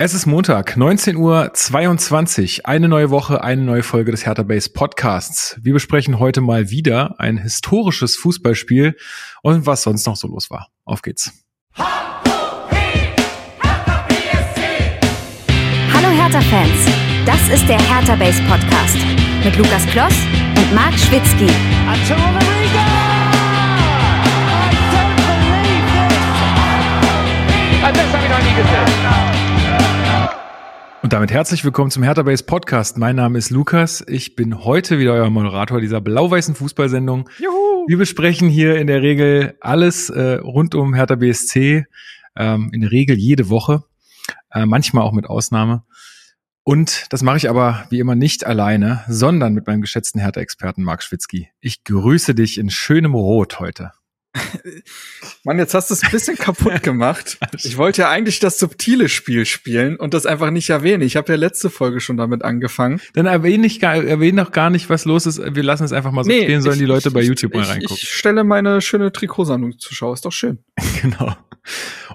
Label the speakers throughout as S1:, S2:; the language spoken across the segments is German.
S1: Es ist Montag, 19.22 Uhr, eine neue Woche, eine neue Folge des Hertha Base Podcasts. Wir besprechen heute mal wieder ein historisches Fußballspiel und was sonst noch so los war. Auf geht's.
S2: Hallo Hertha-Fans, das ist der Hertha Base Podcast mit Lukas Kloss und Marc Schwitzky.
S1: Das habe ich noch nie gesehen. Und damit herzlich willkommen zum Hertha Base Podcast. Mein Name ist Lukas. Ich bin heute wieder euer Moderator dieser blau-weißen Fußballsendung. Juhu. Wir besprechen hier in der Regel alles äh, rund um Hertha BSC. Ähm, in der Regel jede Woche. Äh, manchmal auch mit Ausnahme. Und das mache ich aber wie immer nicht alleine, sondern mit meinem geschätzten Hertha-Experten Marc Schwitzky. Ich grüße dich in schönem Rot heute.
S3: Mann, jetzt hast du es ein bisschen kaputt gemacht. Ich wollte ja eigentlich das subtile Spiel spielen und das einfach nicht erwähnen. Ich habe ja letzte Folge schon damit angefangen.
S1: Dann erwähne ich gar, erwähne noch gar nicht, was los ist. Wir lassen es einfach mal so nee, stehen, sollen ich, die Leute bei YouTube
S3: ich,
S1: mal reingucken.
S3: Ich stelle meine schöne Trikotsammlung zur Schau, ist doch schön.
S1: genau.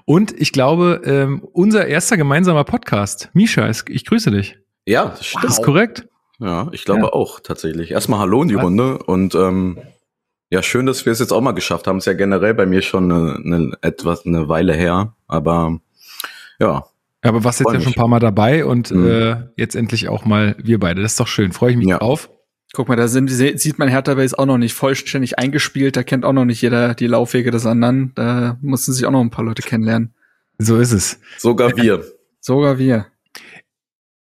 S1: Und ich glaube, ähm, unser erster gemeinsamer Podcast. Misha, ich grüße dich.
S4: Ja, das stimmt.
S1: Das ist korrekt.
S4: Ja, ich glaube ja. auch tatsächlich. Erstmal Hallo in die was? Runde und ähm, ja, schön, dass wir es jetzt auch mal geschafft haben. Ist ja generell bei mir schon eine, eine etwas eine Weile her, aber ja.
S1: Aber was jetzt ja schon ein paar Mal dabei und mhm. äh, jetzt endlich auch mal wir beide. Das ist doch schön. Freue ich mich ja. drauf.
S3: Guck mal, da sind, sieht man Hertha Base auch noch nicht vollständig eingespielt. Da kennt auch noch nicht jeder die Laufwege des anderen. Da mussten sich auch noch ein paar Leute kennenlernen.
S1: So ist es.
S4: Sogar wir.
S3: Sogar wir.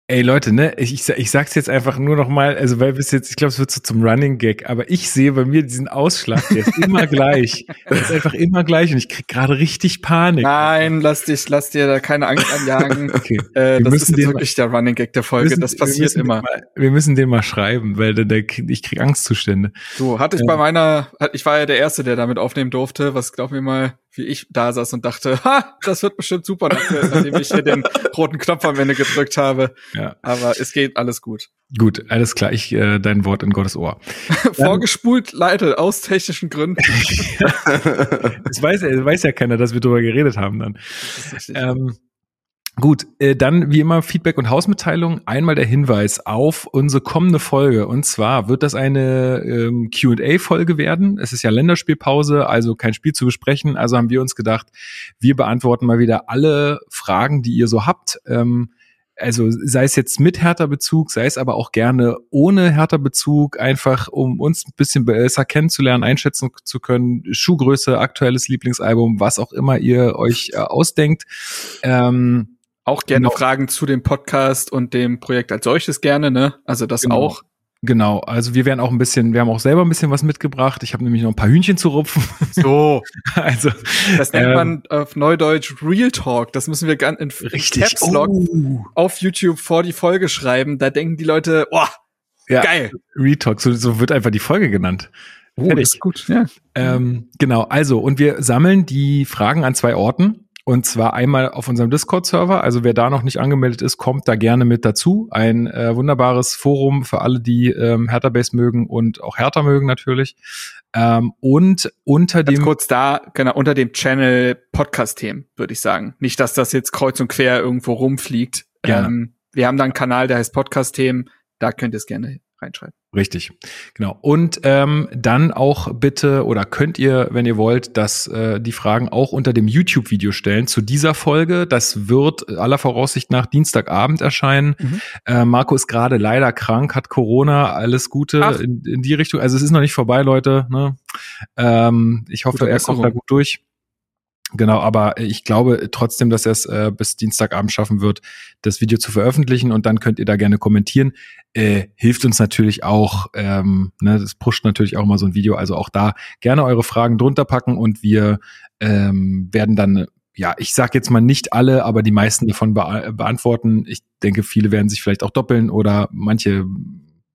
S1: Ey Leute, ne, ich, ich, ich sag's jetzt einfach nur noch mal, also weil bis jetzt, ich glaube, es wird so zum Running Gag, aber ich sehe bei mir diesen Ausschlag, der ist immer gleich. Der ist einfach immer gleich und ich krieg gerade richtig Panik.
S3: Nein, lass dich, lass dir da keine Angst anjagen. okay. Äh, das ist wirklich mal, der Running Gag der Folge, müssen, das passiert wir immer.
S1: Mal, wir müssen den mal schreiben, weil der, der, ich krieg Angstzustände.
S3: So, hatte ich ja. bei meiner, ich war ja der Erste, der damit aufnehmen durfte, was glaub mir mal, wie ich da saß und dachte, ha, das wird bestimmt super, nachdem ich hier den roten Knopf am Ende gedrückt habe. Ja. Aber es geht alles gut.
S1: Gut, alles klar. Ich äh, dein Wort in Gottes Ohr.
S3: Vorgespult, Leite, aus technischen Gründen.
S1: das weiß, weiß ja keiner, dass wir drüber geredet haben dann. Ähm, Gut, äh, dann wie immer Feedback und Hausmitteilung. Einmal der Hinweis auf unsere kommende Folge. Und zwar wird das eine ähm, QA-Folge werden. Es ist ja Länderspielpause, also kein Spiel zu besprechen. Also haben wir uns gedacht, wir beantworten mal wieder alle Fragen, die ihr so habt. Ähm, also sei es jetzt mit härter Bezug, sei es aber auch gerne ohne härter Bezug, einfach um uns ein bisschen besser kennenzulernen, einschätzen zu können, Schuhgröße, aktuelles Lieblingsalbum, was auch immer ihr euch äh, ausdenkt.
S3: Ähm, auch gerne genau. Fragen zu dem Podcast und dem Projekt als solches gerne, ne? Also das
S1: genau.
S3: auch.
S1: Genau, also wir werden auch ein bisschen, wir haben auch selber ein bisschen was mitgebracht. Ich habe nämlich noch ein paar Hühnchen zu rupfen.
S3: So, also das nennt ähm, man auf Neudeutsch Real Talk. Das müssen wir ganz in
S1: richtig Caps Lock
S3: oh. auf YouTube vor die Folge schreiben. Da denken die Leute, oh, ja, geil.
S1: Real Talk, so, so wird einfach die Folge genannt.
S3: Oh, das ist gut. Ja.
S1: Ähm, genau, also und wir sammeln die Fragen an zwei Orten. Und zwar einmal auf unserem Discord-Server. Also wer da noch nicht angemeldet ist, kommt da gerne mit dazu. Ein äh, wunderbares Forum für alle, die ähm, Hertha Base mögen und auch Hertha mögen natürlich. Ähm, und unter Ganz dem
S3: kurz da, genau, unter dem Channel Podcast-Themen, würde ich sagen. Nicht, dass das jetzt kreuz und quer irgendwo rumfliegt. Ähm, wir haben da einen Kanal, der heißt Podcast-Themen. Da könnt ihr es gerne reinschreiben.
S1: Richtig, genau. Und ähm, dann auch bitte oder könnt ihr, wenn ihr wollt, dass äh, die Fragen auch unter dem YouTube-Video stellen zu dieser Folge. Das wird aller Voraussicht nach Dienstagabend erscheinen. Mhm. Äh, Marco ist gerade leider krank, hat Corona. Alles Gute in, in, die Richtung. Also es ist noch nicht vorbei, Leute. Ne? Ähm, ich hoffe, er kommt da gut durch. Genau, aber ich glaube trotzdem, dass er es äh, bis Dienstagabend schaffen wird, das Video zu veröffentlichen und dann könnt ihr da gerne kommentieren. Äh, hilft uns natürlich auch, ähm, ne, das pusht natürlich auch mal so ein Video, also auch da gerne eure Fragen drunter packen und wir ähm, werden dann, ja, ich sag jetzt mal nicht alle, aber die meisten davon be beantworten. Ich denke, viele werden sich vielleicht auch doppeln oder manche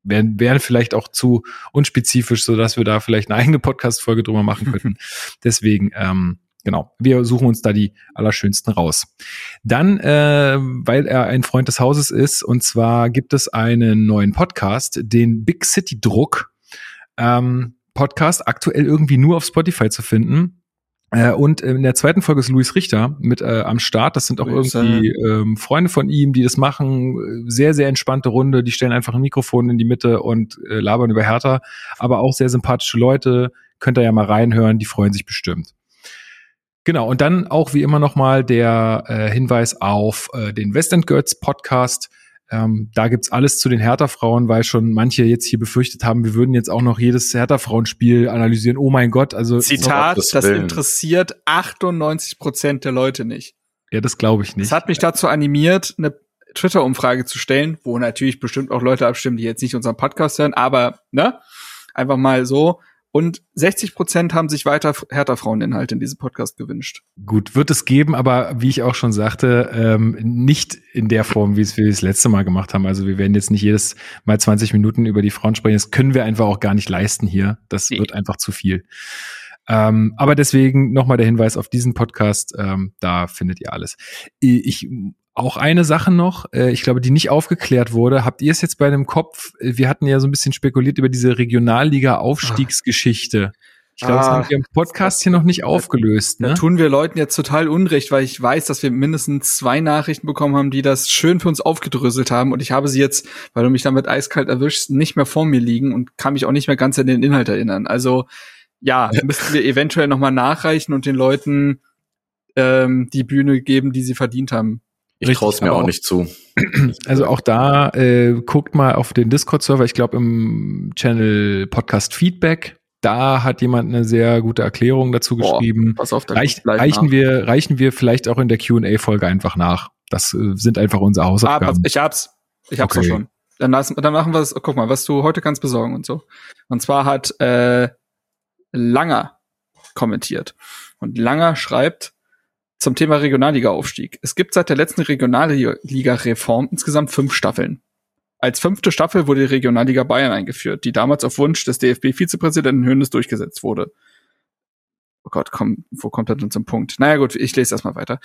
S1: wären, wären vielleicht auch zu unspezifisch, so dass wir da vielleicht eine eigene Podcast-Folge drüber machen könnten. Deswegen, ähm, Genau, wir suchen uns da die allerschönsten raus. Dann, äh, weil er ein Freund des Hauses ist, und zwar gibt es einen neuen Podcast, den Big City Druck ähm, Podcast, aktuell irgendwie nur auf Spotify zu finden. Äh, und in der zweiten Folge ist Luis Richter mit äh, am Start. Das sind auch Grüße. irgendwie ähm, Freunde von ihm, die das machen. Sehr, sehr entspannte Runde. Die stellen einfach ein Mikrofon in die Mitte und äh, labern über Hertha. Aber auch sehr sympathische Leute. Könnt ihr ja mal reinhören. Die freuen sich bestimmt. Genau, und dann auch wie immer nochmal der äh, Hinweis auf äh, den West End Girls Podcast. Ähm, da gibt's alles zu den Hertha-Frauen, weil schon manche jetzt hier befürchtet haben, wir würden jetzt auch noch jedes Hertha-Frauenspiel analysieren. Oh mein Gott, also
S3: Zitat, das, das interessiert 98 Prozent der Leute nicht.
S1: Ja, das glaube ich nicht.
S3: Das hat mich dazu animiert, eine Twitter-Umfrage zu stellen, wo natürlich bestimmt auch Leute abstimmen, die jetzt nicht unseren Podcast hören, aber ne, einfach mal so. Und 60 Prozent haben sich weiter härter Fraueninhalte in diesem Podcast gewünscht.
S1: Gut, wird es geben, aber wie ich auch schon sagte, ähm, nicht in der Form, wie es wir das letzte Mal gemacht haben. Also wir werden jetzt nicht jedes Mal 20 Minuten über die Frauen sprechen. Das können wir einfach auch gar nicht leisten hier. Das nee. wird einfach zu viel. Ähm, aber deswegen nochmal der Hinweis auf diesen Podcast, ähm, da findet ihr alles. Ich auch eine Sache noch, äh, ich glaube, die nicht aufgeklärt wurde. Habt ihr es jetzt bei dem Kopf? Wir hatten ja so ein bisschen spekuliert über diese Regionalliga-Aufstiegsgeschichte. Ich glaube, ah, das haben wir im Podcast hier noch nicht aufgelöst.
S3: Ne? Da tun wir Leuten jetzt total Unrecht, weil ich weiß, dass wir mindestens zwei Nachrichten bekommen haben, die das schön für uns aufgedröselt haben. Und ich habe sie jetzt, weil du mich damit eiskalt erwischst, nicht mehr vor mir liegen und kann mich auch nicht mehr ganz an den Inhalt erinnern. Also ja, müssten wir eventuell noch mal nachreichen und den Leuten ähm, die Bühne geben, die sie verdient haben.
S4: Ich traue es mir auch, auch nicht zu.
S1: Also auch da äh, guckt mal auf den Discord-Server, ich glaube im Channel Podcast Feedback. Da hat jemand eine sehr gute Erklärung dazu Boah, geschrieben. Pass auf, Reich, reichen wir, reichen wir vielleicht auch in der Q&A-Folge einfach nach. Das äh, sind einfach unsere Hausaufgaben.
S3: Ah, ich hab's. Ich hab's okay. auch schon. Dann, lassen, dann machen wir es. Guck mal, was du heute kannst besorgen und so. Und zwar hat äh, Langer kommentiert. Und Langer schreibt, zum Thema Regionalliga-Aufstieg. Es gibt seit der letzten Regionalliga-Reform insgesamt fünf Staffeln. Als fünfte Staffel wurde die Regionalliga Bayern eingeführt, die damals auf Wunsch des DFB-Vizepräsidenten Hönes durchgesetzt wurde. Oh Gott, komm, wo kommt er denn zum Punkt? Naja gut, ich lese erstmal weiter.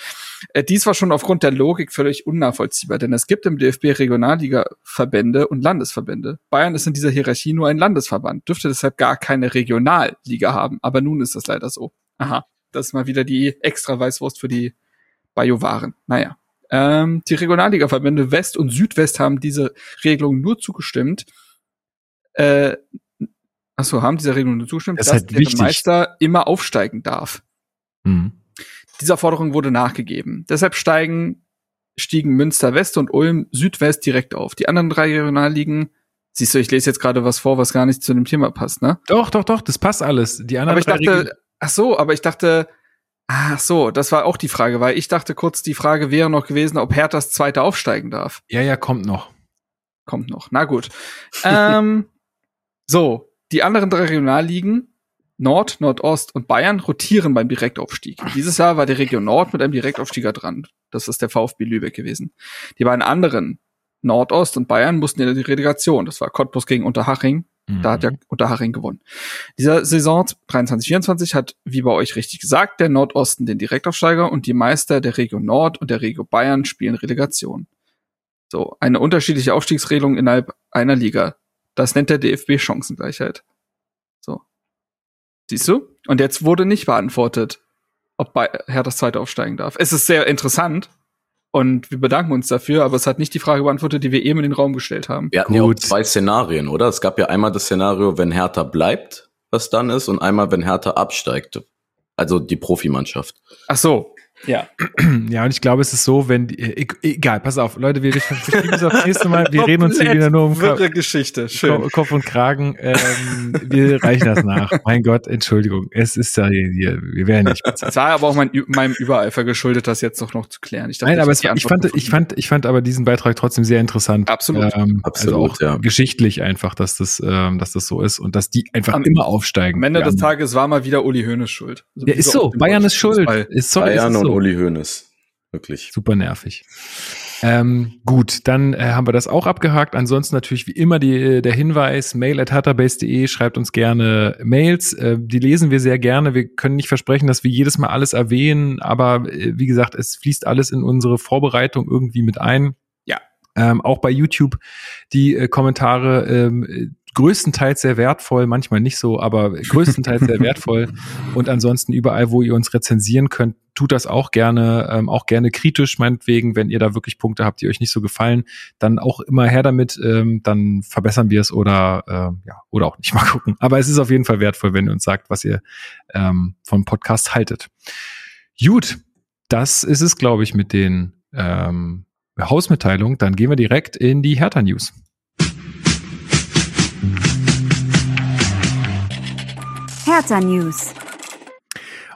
S3: Äh, dies war schon aufgrund der Logik völlig unnachvollziehbar, denn es gibt im DFB Regionalliga-Verbände und Landesverbände. Bayern ist in dieser Hierarchie nur ein Landesverband, dürfte deshalb gar keine Regionalliga haben, aber nun ist das leider so. Aha. Das ist mal wieder die extra Weißwurst für die Bayo-Waren. Naja. Ähm, die Regionalliga-Verbände West und Südwest haben diese Regelung nur zugestimmt. Äh, achso, haben diese Regelung nur zugestimmt,
S1: das dass halt der wichtig.
S3: Meister immer aufsteigen darf. Mhm. Dieser Forderung wurde nachgegeben. Deshalb steigen, stiegen Münster West und Ulm Südwest direkt auf. Die anderen drei Regionalligen Siehst du, ich lese jetzt gerade was vor, was gar nicht zu dem Thema passt, ne?
S1: Doch, doch, doch, das passt alles. Die anderen
S3: Aber ich dachte, Ach so, aber ich dachte, ach so, das war auch die Frage, weil ich dachte kurz, die Frage wäre noch gewesen, ob Herthas Zweite aufsteigen darf.
S1: Ja, ja, kommt noch.
S3: Kommt noch. Na gut. ähm, so, die anderen drei Regionalligen, Nord, Nordost und Bayern, rotieren beim Direktaufstieg. Dieses Jahr war die Region Nord mit einem Direktaufstieger dran. Das ist der VfB Lübeck gewesen. Die beiden anderen, Nordost und Bayern, mussten in die Relegation. Das war Cottbus gegen Unterhaching da hat ja mhm. Unterhaching gewonnen. Dieser Saison 23-24 hat, wie bei euch richtig gesagt, der Nordosten den Direktaufsteiger und die Meister der Regio Nord und der Regio Bayern spielen Relegation. So, eine unterschiedliche Aufstiegsregelung innerhalb einer Liga. Das nennt der DFB Chancengleichheit. So. Siehst du? Und jetzt wurde nicht beantwortet, ob Herr das zweite aufsteigen darf. Es ist sehr interessant, und wir bedanken uns dafür, aber es hat nicht die Frage beantwortet, die wir eben in den Raum gestellt haben.
S4: Wir hatten Gut. ja auch zwei Szenarien, oder? Es gab ja einmal das Szenario, wenn Hertha bleibt, was dann ist, und einmal, wenn Hertha absteigt. Also die Profimannschaft.
S3: Ach so, ja.
S1: Ja, und ich glaube, es ist so, wenn die, e, egal, pass auf, Leute, wir verschieben das aufs nächste Mal. Wir reden uns hier wieder nur um
S3: Wirre Geschichte. Schön.
S1: Kopf und Kragen. Ähm, wir reichen das nach. Mein Gott, Entschuldigung. Es ist ja hier, wir werden nicht.
S3: Es war aber auch mein, meinem Übereifer geschuldet, das jetzt doch noch zu klären.
S1: Ich dachte, Nein, aber es, ich fand, ich fand, ich fand aber diesen Beitrag trotzdem sehr interessant.
S3: Absolut.
S1: Ähm, Absolut, also auch ja. geschichtlich einfach, dass das, ähm, dass das so ist und dass die einfach Am, immer aufsteigen.
S3: Am Ende des Tages war mal wieder Uli Hoeneß schuld.
S1: Also ja, ist so. Bayern ist schuld.
S4: Ist, sorry, Bayern ist so. Und Uli Hoeneß. Wirklich.
S1: Super nervig. Ähm, gut, dann äh, haben wir das auch abgehakt. Ansonsten natürlich wie immer die, äh, der Hinweis, mail at hatabase.de, schreibt uns gerne Mails. Äh, die lesen wir sehr gerne. Wir können nicht versprechen, dass wir jedes Mal alles erwähnen, aber äh, wie gesagt, es fließt alles in unsere Vorbereitung irgendwie mit ein.
S3: Ja.
S1: Ähm, auch bei YouTube die äh, Kommentare, ähm, größtenteils sehr wertvoll, manchmal nicht so, aber größtenteils sehr wertvoll. Und ansonsten überall, wo ihr uns rezensieren könnt, tut das auch gerne, ähm, auch gerne kritisch, meinetwegen, wenn ihr da wirklich Punkte habt, die euch nicht so gefallen, dann auch immer her damit, ähm, dann verbessern wir es oder äh, ja, oder auch nicht mal gucken. Aber es ist auf jeden Fall wertvoll, wenn ihr uns sagt, was ihr ähm, vom Podcast haltet. Gut, das ist es, glaube ich, mit den ähm, Hausmitteilungen. Dann gehen wir direkt in die Hertha News.
S2: Hertha News.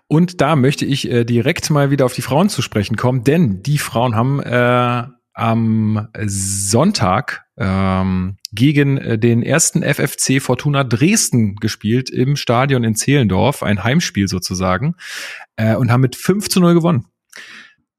S1: Und da möchte ich äh, direkt mal wieder auf die Frauen zu sprechen kommen, denn die Frauen haben äh, am Sonntag ähm, gegen äh, den ersten FFC Fortuna Dresden gespielt im Stadion in Zehlendorf, ein Heimspiel sozusagen, äh, und haben mit 5 zu 0 gewonnen.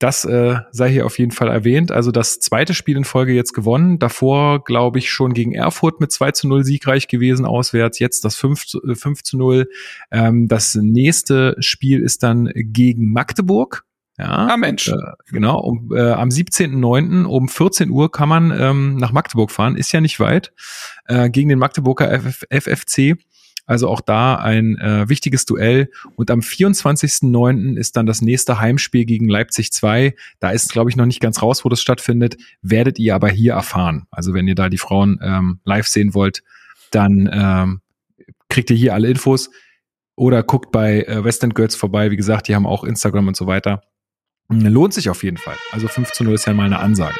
S1: Das äh, sei hier auf jeden Fall erwähnt. Also das zweite Spiel in Folge jetzt gewonnen. Davor, glaube ich, schon gegen Erfurt mit 2 zu 0 siegreich gewesen auswärts. Jetzt das 5 zu, 5 äh, zu 0. Ähm, das nächste Spiel ist dann gegen Magdeburg.
S3: Ja, ah, Mensch. Äh,
S1: genau, um, äh, am 17.09. um 14 Uhr kann man ähm, nach Magdeburg fahren. Ist ja nicht weit. Äh, gegen den Magdeburger FF FFC. Also auch da ein äh, wichtiges Duell. Und am 24.09. ist dann das nächste Heimspiel gegen Leipzig 2. Da ist, glaube ich, noch nicht ganz raus, wo das stattfindet. Werdet ihr aber hier erfahren. Also wenn ihr da die Frauen ähm, live sehen wollt, dann ähm, kriegt ihr hier alle Infos. Oder guckt bei äh, West End Girls vorbei. Wie gesagt, die haben auch Instagram und so weiter. Lohnt sich auf jeden Fall. Also 5 zu 0 ist ja mal eine Ansage.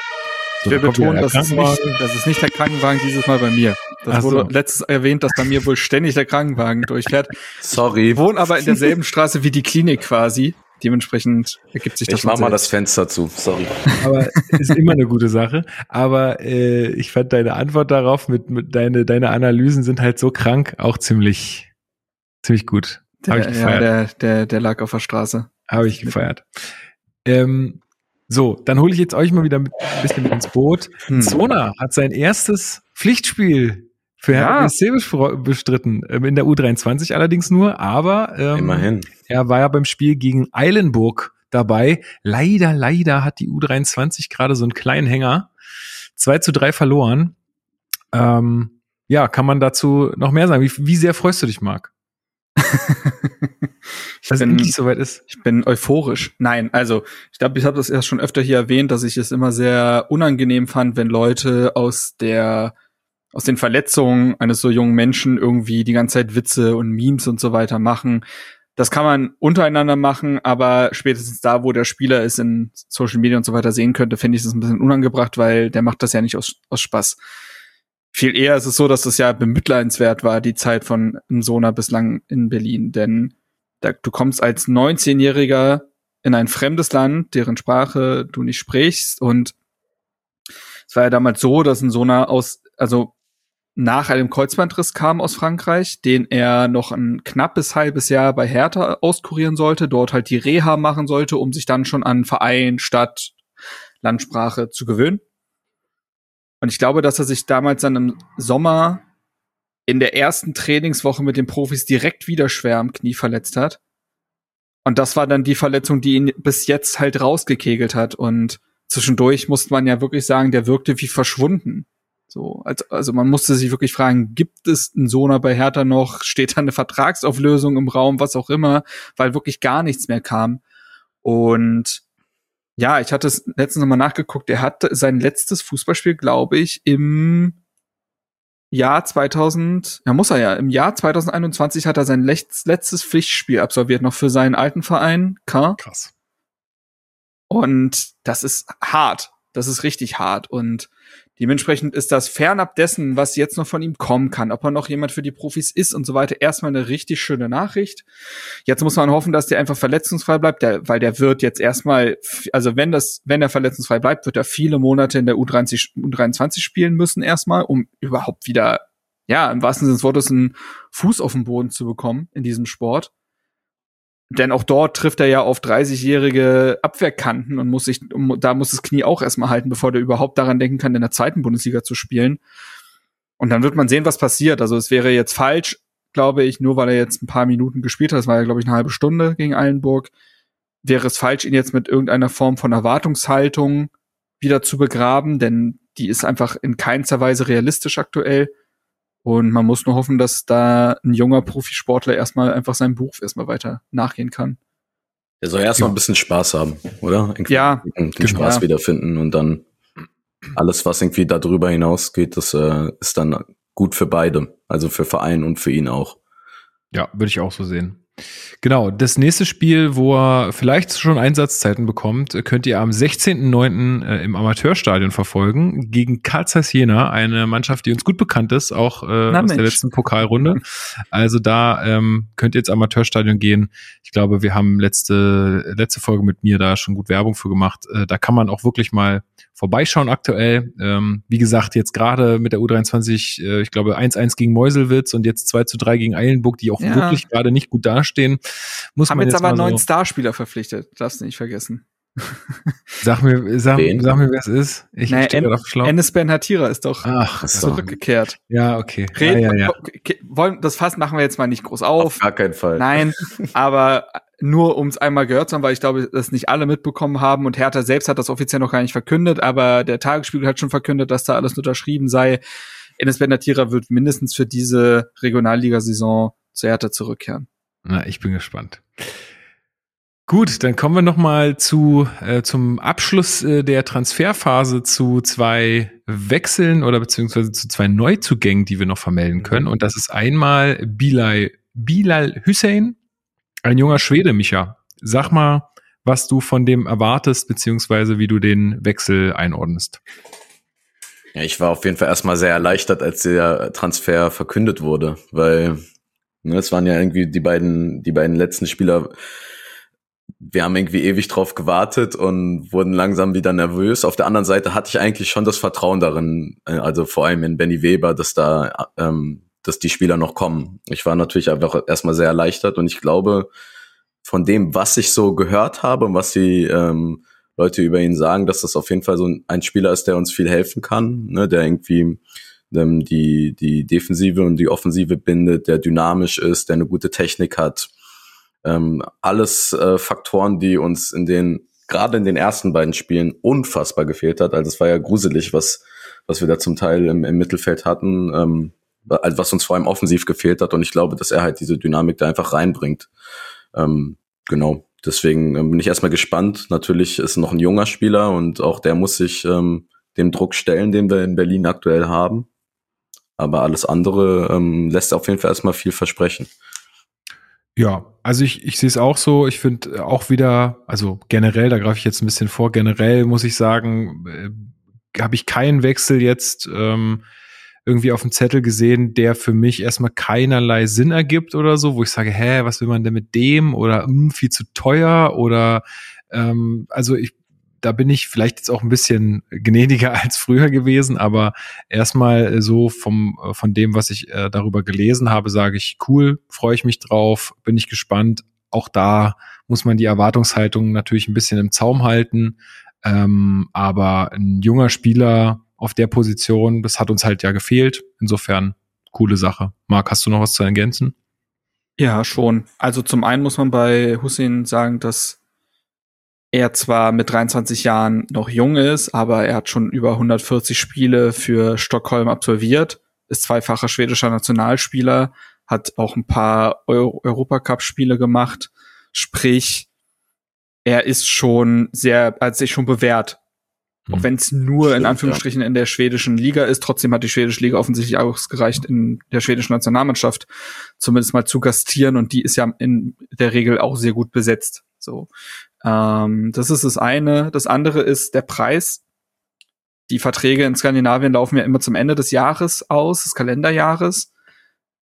S3: So, ich will betonen, das ist, nicht, das ist nicht der Krankenwagen dieses Mal bei mir. Das Ach wurde so. letztes erwähnt, dass bei mir wohl ständig der Krankenwagen durchfährt.
S4: Sorry.
S3: Ich wohne aber in derselben Straße wie die Klinik quasi. Dementsprechend ergibt sich das.
S4: Ich mach mal das Fenster zu. Sorry.
S1: Aber ist immer eine gute Sache. Aber äh, ich fand deine Antwort darauf mit, mit deine deine Analysen sind halt so krank auch ziemlich ziemlich gut.
S3: Der, ich gefeiert. Ja, der, der der lag auf der Straße.
S1: Habe ich gefeiert. Ähm, so, dann hole ich jetzt euch mal wieder ein bisschen mit ins Boot. Hm. Zona hat sein erstes Pflichtspiel für ja. Hertha bestritten. Ähm, in der U23 allerdings nur, aber
S4: ähm, immerhin.
S1: Er war ja beim Spiel gegen Eilenburg dabei. Leider, leider hat die U23 gerade so einen kleinen Hänger. 2 zu 3 verloren. Ähm, ja, kann man dazu noch mehr sagen? Wie, wie sehr freust du dich, Marc?
S3: ich bin, endlich soweit ist. Ich bin euphorisch. Nein, also ich glaube, ich habe das erst schon öfter hier erwähnt, dass ich es immer sehr unangenehm fand, wenn Leute aus der aus den Verletzungen eines so jungen Menschen irgendwie die ganze Zeit Witze und Memes und so weiter machen. Das kann man untereinander machen, aber spätestens da, wo der Spieler es in Social Media und so weiter sehen könnte, finde ich es ein bisschen unangebracht, weil der macht das ja nicht aus, aus Spaß. Viel eher ist es so, dass es ja bemitleidenswert war, die Zeit von Sona bislang in Berlin. Denn da, du kommst als 19-Jähriger in ein fremdes Land, deren Sprache du nicht sprichst. Und es war ja damals so, dass ein Sona aus, also nach einem Kreuzbandriss kam aus Frankreich, den er noch ein knappes halbes Jahr bei Hertha auskurieren sollte, dort halt die Reha machen sollte, um sich dann schon an Verein, Stadt, Landsprache zu gewöhnen. Und ich glaube, dass er sich damals dann im Sommer in der ersten Trainingswoche mit den Profis direkt wieder schwer am Knie verletzt hat. Und das war dann die Verletzung, die ihn bis jetzt halt rausgekegelt hat. Und zwischendurch musste man ja wirklich sagen, der wirkte wie verschwunden. So, also, also man musste sich wirklich fragen, gibt es einen Sona bei Hertha noch? Steht da eine Vertragsauflösung im Raum, was auch immer, weil wirklich gar nichts mehr kam. Und ja, ich hatte es letztens nochmal nachgeguckt. Er hat sein letztes Fußballspiel, glaube ich, im Jahr 2000, ja muss er ja, im Jahr 2021 hat er sein letztes Pflichtspiel absolviert, noch für seinen alten Verein, K.
S1: Krass.
S3: Und das ist hart. Das ist richtig hart. Und Dementsprechend ist das fernab dessen, was jetzt noch von ihm kommen kann, ob er noch jemand für die Profis ist und so weiter, erstmal eine richtig schöne Nachricht. Jetzt muss man hoffen, dass der einfach verletzungsfrei bleibt, der, weil der wird jetzt erstmal, also wenn das, wenn er verletzungsfrei bleibt, wird er viele Monate in der U30, U23 spielen müssen erstmal, um überhaupt wieder, ja, im wahrsten Sinne des Wortes einen Fuß auf den Boden zu bekommen in diesem Sport. Denn auch dort trifft er ja auf 30-jährige Abwehrkanten und muss sich, da muss das Knie auch erstmal halten, bevor der überhaupt daran denken kann, in der zweiten Bundesliga zu spielen. Und dann wird man sehen, was passiert. Also es wäre jetzt falsch, glaube ich, nur weil er jetzt ein paar Minuten gespielt hat, das war ja, glaube ich, eine halbe Stunde gegen Eilenburg, wäre es falsch, ihn jetzt mit irgendeiner Form von Erwartungshaltung wieder zu begraben, denn die ist einfach in keinster Weise realistisch aktuell. Und man muss nur hoffen, dass da ein junger Profisportler erstmal einfach seinem Beruf erstmal weiter nachgehen kann.
S4: Er soll erstmal ja. ein bisschen Spaß haben, oder?
S3: Irgendwie ja.
S4: Den genau. Spaß ja. wiederfinden und dann alles, was irgendwie darüber hinausgeht, das äh, ist dann gut für beide. Also für Verein und für ihn auch.
S1: Ja, würde ich auch so sehen. Genau, das nächste Spiel, wo er vielleicht schon Einsatzzeiten bekommt, könnt ihr am 16.09. Äh, im Amateurstadion verfolgen gegen Karl Zeiss Jena, eine Mannschaft, die uns gut bekannt ist, auch äh, aus Mensch. der letzten Pokalrunde. Also da ähm, könnt ihr ins Amateurstadion gehen. Ich glaube, wir haben letzte, letzte Folge mit mir da schon gut Werbung für gemacht. Äh, da kann man auch wirklich mal vorbeischauen aktuell. Ähm, wie gesagt, jetzt gerade mit der U23, äh, ich glaube 1-1 gegen Meuselwitz und jetzt 2 zu 3 gegen Eilenburg, die auch ja. wirklich gerade nicht gut dastehen.
S3: Muss Haben man jetzt, jetzt aber einen neuen so Starspieler verpflichtet, darfst du nicht vergessen.
S1: Sag mir, sag, sag mir, wer es ist.
S3: Ich naja, stehe auf Schlauch. Enes Ben Hatira ist doch Ach, zurückgekehrt.
S1: Ja, okay.
S3: Reden,
S1: ah, ja, ja.
S3: Wollen, das Fass machen wir jetzt mal nicht groß auf.
S4: Auf gar keinen Fall.
S3: Nein, aber nur um es einmal gehört zu haben, weil ich glaube, dass nicht alle mitbekommen haben und Hertha selbst hat das offiziell noch gar nicht verkündet, aber der Tagesspiegel hat schon verkündet, dass da alles unterschrieben sei. Enes Benatira wird mindestens für diese Regionalligasaison zu Hertha zurückkehren.
S1: Na, ich bin gespannt. Gut, dann kommen wir noch mal zu äh, zum Abschluss äh, der Transferphase zu zwei Wechseln oder beziehungsweise zu zwei Neuzugängen, die wir noch vermelden mhm. können. Und das ist einmal Bilal, Bilal Hussein ein junger Schwede, Micha. Sag mal, was du von dem erwartest, beziehungsweise wie du den Wechsel einordnest.
S4: Ja, ich war auf jeden Fall erstmal sehr erleichtert, als der Transfer verkündet wurde, weil ne, es waren ja irgendwie die beiden, die beiden letzten Spieler. Wir haben irgendwie ewig drauf gewartet und wurden langsam wieder nervös. Auf der anderen Seite hatte ich eigentlich schon das Vertrauen darin, äh, also vor allem in Benny Weber, dass da ähm, dass die Spieler noch kommen. Ich war natürlich einfach erstmal sehr erleichtert und ich glaube, von dem, was ich so gehört habe und was die ähm, Leute über ihn sagen, dass das auf jeden Fall so ein Spieler ist, der uns viel helfen kann, ne, der irgendwie ähm, die, die Defensive und die Offensive bindet, der dynamisch ist, der eine gute Technik hat. Ähm, alles äh, Faktoren, die uns in den, gerade in den ersten beiden Spielen unfassbar gefehlt hat. Also es war ja gruselig, was, was wir da zum Teil im, im Mittelfeld hatten. Ähm, also was uns vor allem offensiv gefehlt hat. Und ich glaube, dass er halt diese Dynamik da einfach reinbringt. Ähm, genau. Deswegen ähm, bin ich erstmal gespannt. Natürlich ist noch ein junger Spieler und auch der muss sich ähm, dem Druck stellen, den wir in Berlin aktuell haben. Aber alles andere ähm, lässt auf jeden Fall erstmal viel versprechen.
S1: Ja, also ich, ich sehe es auch so. Ich finde auch wieder, also generell, da greife ich jetzt ein bisschen vor, generell muss ich sagen, äh, habe ich keinen Wechsel jetzt. Ähm, irgendwie auf dem Zettel gesehen, der für mich erstmal keinerlei Sinn ergibt oder so, wo ich sage, hä, was will man denn mit dem oder mh, hm, viel zu teuer oder ähm, also ich da bin ich vielleicht jetzt auch ein bisschen gnädiger als früher gewesen, aber erstmal so vom, von dem, was ich äh, darüber gelesen habe, sage ich, cool, freue ich mich drauf, bin ich gespannt. Auch da muss man die Erwartungshaltung natürlich ein bisschen im Zaum halten. Ähm, aber ein junger Spieler, auf der Position. Das hat uns halt ja gefehlt. Insofern coole Sache. Marc, hast du noch was zu ergänzen?
S3: Ja, schon. Also zum einen muss man bei Hussein sagen, dass er zwar mit 23 Jahren noch jung ist, aber er hat schon über 140 Spiele für Stockholm absolviert, ist zweifacher schwedischer Nationalspieler, hat auch ein paar Euro Europacup-Spiele gemacht. Sprich, er ist schon sehr, hat sich schon bewährt auch hm. wenn es nur Stimmt, in Anführungsstrichen ja. in der schwedischen Liga ist, trotzdem hat die schwedische Liga offensichtlich ausgereicht, in der schwedischen Nationalmannschaft zumindest mal zu gastieren und die ist ja in der Regel auch sehr gut besetzt. So, ähm, das ist das eine. Das andere ist der Preis. Die Verträge in Skandinavien laufen ja immer zum Ende des Jahres aus, des Kalenderjahres.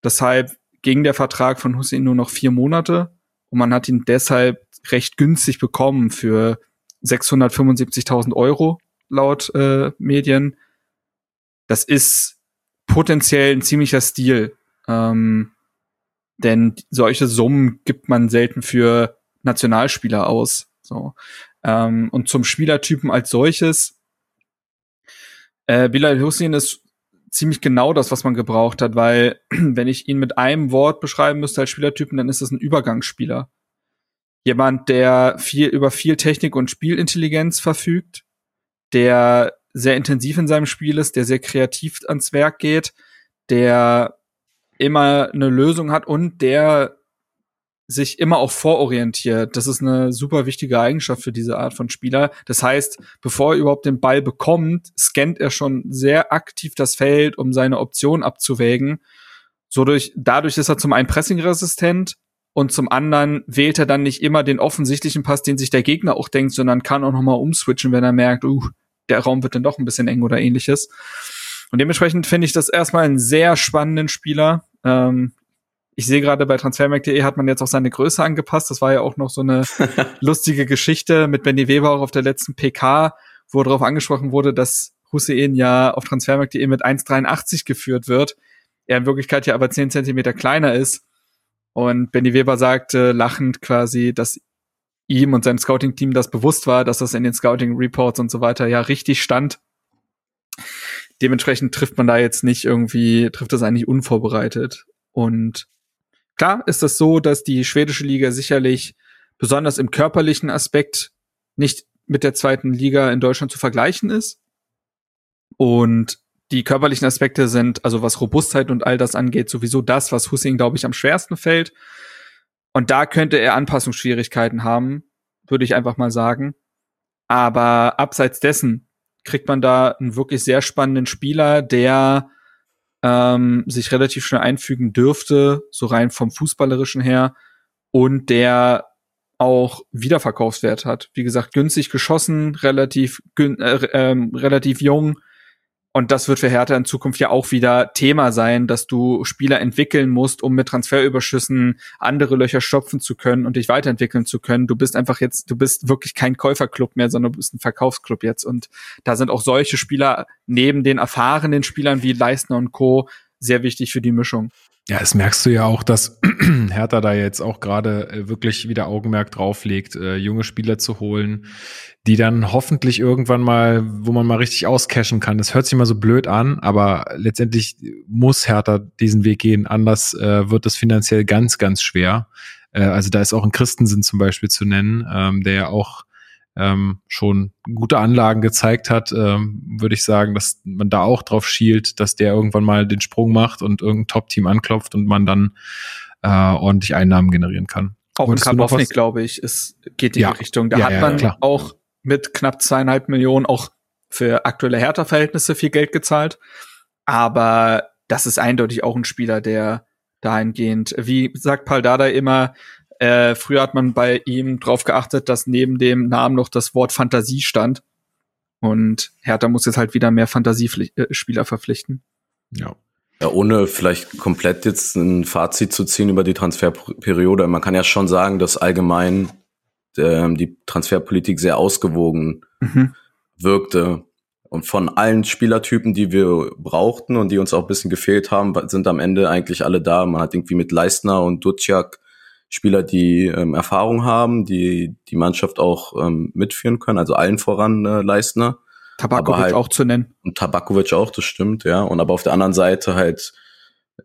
S3: Deshalb ging der Vertrag von Hussein nur noch vier Monate und man hat ihn deshalb recht günstig bekommen für 675.000 Euro laut äh, Medien. Das ist potenziell ein ziemlicher Stil. Ähm, denn solche Summen gibt man selten für Nationalspieler aus. So. Ähm, und zum Spielertypen als solches, äh, Bilal Hussein ist ziemlich genau das, was man gebraucht hat, weil wenn ich ihn mit einem Wort beschreiben müsste als Spielertypen, dann ist das ein Übergangsspieler. Jemand, der viel über viel Technik und Spielintelligenz verfügt, der sehr intensiv in seinem Spiel ist, der sehr kreativ ans Werk geht, der immer eine Lösung hat und der sich immer auch vororientiert. Das ist eine super wichtige Eigenschaft für diese Art von Spieler. Das heißt, bevor er überhaupt den Ball bekommt, scannt er schon sehr aktiv das Feld, um seine Option abzuwägen. So durch, dadurch ist er zum einen pressingresistent und zum anderen wählt er dann nicht immer den offensichtlichen Pass, den sich der Gegner auch denkt, sondern kann auch noch mal umswitchen, wenn er merkt, uh, der Raum wird dann doch ein bisschen eng oder ähnliches. Und dementsprechend finde ich das erstmal einen sehr spannenden Spieler. Ähm, ich sehe gerade bei transfermarkt.de hat man jetzt auch seine Größe angepasst. Das war ja auch noch so eine lustige Geschichte mit Benny Weber auch auf der letzten PK, wo darauf angesprochen wurde, dass Hussein ja auf transfermarkt.de mit 1,83 geführt wird. Er in Wirklichkeit ja aber 10 Zentimeter kleiner ist. Und Benny Weber sagte lachend quasi, dass ihm und seinem Scouting-Team das bewusst war, dass das in den Scouting-Reports und so weiter ja richtig stand. Dementsprechend trifft man da jetzt nicht irgendwie, trifft das eigentlich unvorbereitet. Und klar ist das so, dass die schwedische Liga sicherlich besonders im körperlichen Aspekt nicht mit der zweiten Liga in Deutschland zu vergleichen ist. Und die körperlichen Aspekte sind, also was Robustheit und all das angeht, sowieso das, was Hussein, glaube ich, am schwersten fällt. Und da könnte er Anpassungsschwierigkeiten haben, würde ich einfach mal sagen. Aber abseits dessen kriegt man da einen wirklich sehr spannenden Spieler, der ähm, sich relativ schnell einfügen dürfte, so rein vom Fußballerischen her, und der auch Wiederverkaufswert hat. Wie gesagt, günstig geschossen, relativ, äh, äh, relativ jung, und das wird für Hertha in Zukunft ja auch wieder Thema sein, dass du Spieler entwickeln musst, um mit Transferüberschüssen andere Löcher stopfen zu können und dich weiterentwickeln zu können. Du bist einfach jetzt, du bist wirklich kein Käuferclub mehr, sondern du bist ein Verkaufsclub jetzt. Und da sind auch solche Spieler neben den erfahrenen Spielern wie Leistner und Co. sehr wichtig für die Mischung.
S1: Ja, das merkst du ja auch, dass Hertha da jetzt auch gerade äh, wirklich wieder Augenmerk drauflegt, äh, junge Spieler zu holen, die dann hoffentlich irgendwann mal, wo man mal richtig auscashen kann. Das hört sich mal so blöd an, aber letztendlich muss Hertha diesen Weg gehen. Anders äh, wird es finanziell ganz, ganz schwer. Also da ist auch ein Christensen zum Beispiel zu nennen, ähm, der ja auch ähm, schon gute Anlagen gezeigt hat, ähm, würde ich sagen, dass man da auch drauf schielt, dass der irgendwann mal den Sprung macht und irgendein Top-Team anklopft und man dann äh, ordentlich Einnahmen generieren kann.
S3: Auch in Karbovnik, glaube ich, es geht in ja. die Richtung. Da ja, hat ja, man klar. auch mit knapp zweieinhalb Millionen auch für aktuelle Hertha-Verhältnisse viel Geld gezahlt. Aber das ist eindeutig auch ein Spieler, der dahingehend, wie sagt Paul Dada immer, äh, früher hat man bei ihm drauf geachtet, dass neben dem Namen noch das Wort Fantasie stand. Und Hertha muss jetzt halt wieder mehr Fantasiespieler verpflichten.
S4: Ja. Ja, ohne vielleicht komplett jetzt ein Fazit zu ziehen über die Transferperiode. Man kann ja schon sagen, dass allgemein ähm, die Transferpolitik sehr ausgewogen mhm. wirkte. Und von allen Spielertypen, die wir brauchten und die uns auch ein bisschen gefehlt haben, sind am Ende eigentlich alle da. Man hat irgendwie mit Leistner und Duciak Spieler, die ähm, Erfahrung haben, die die Mannschaft auch ähm, mitführen können, also allen voran äh, Leistner.
S3: Tabakovic halt, auch zu nennen.
S4: Und Tabakovic auch, das stimmt, ja. Und aber auf der anderen Seite halt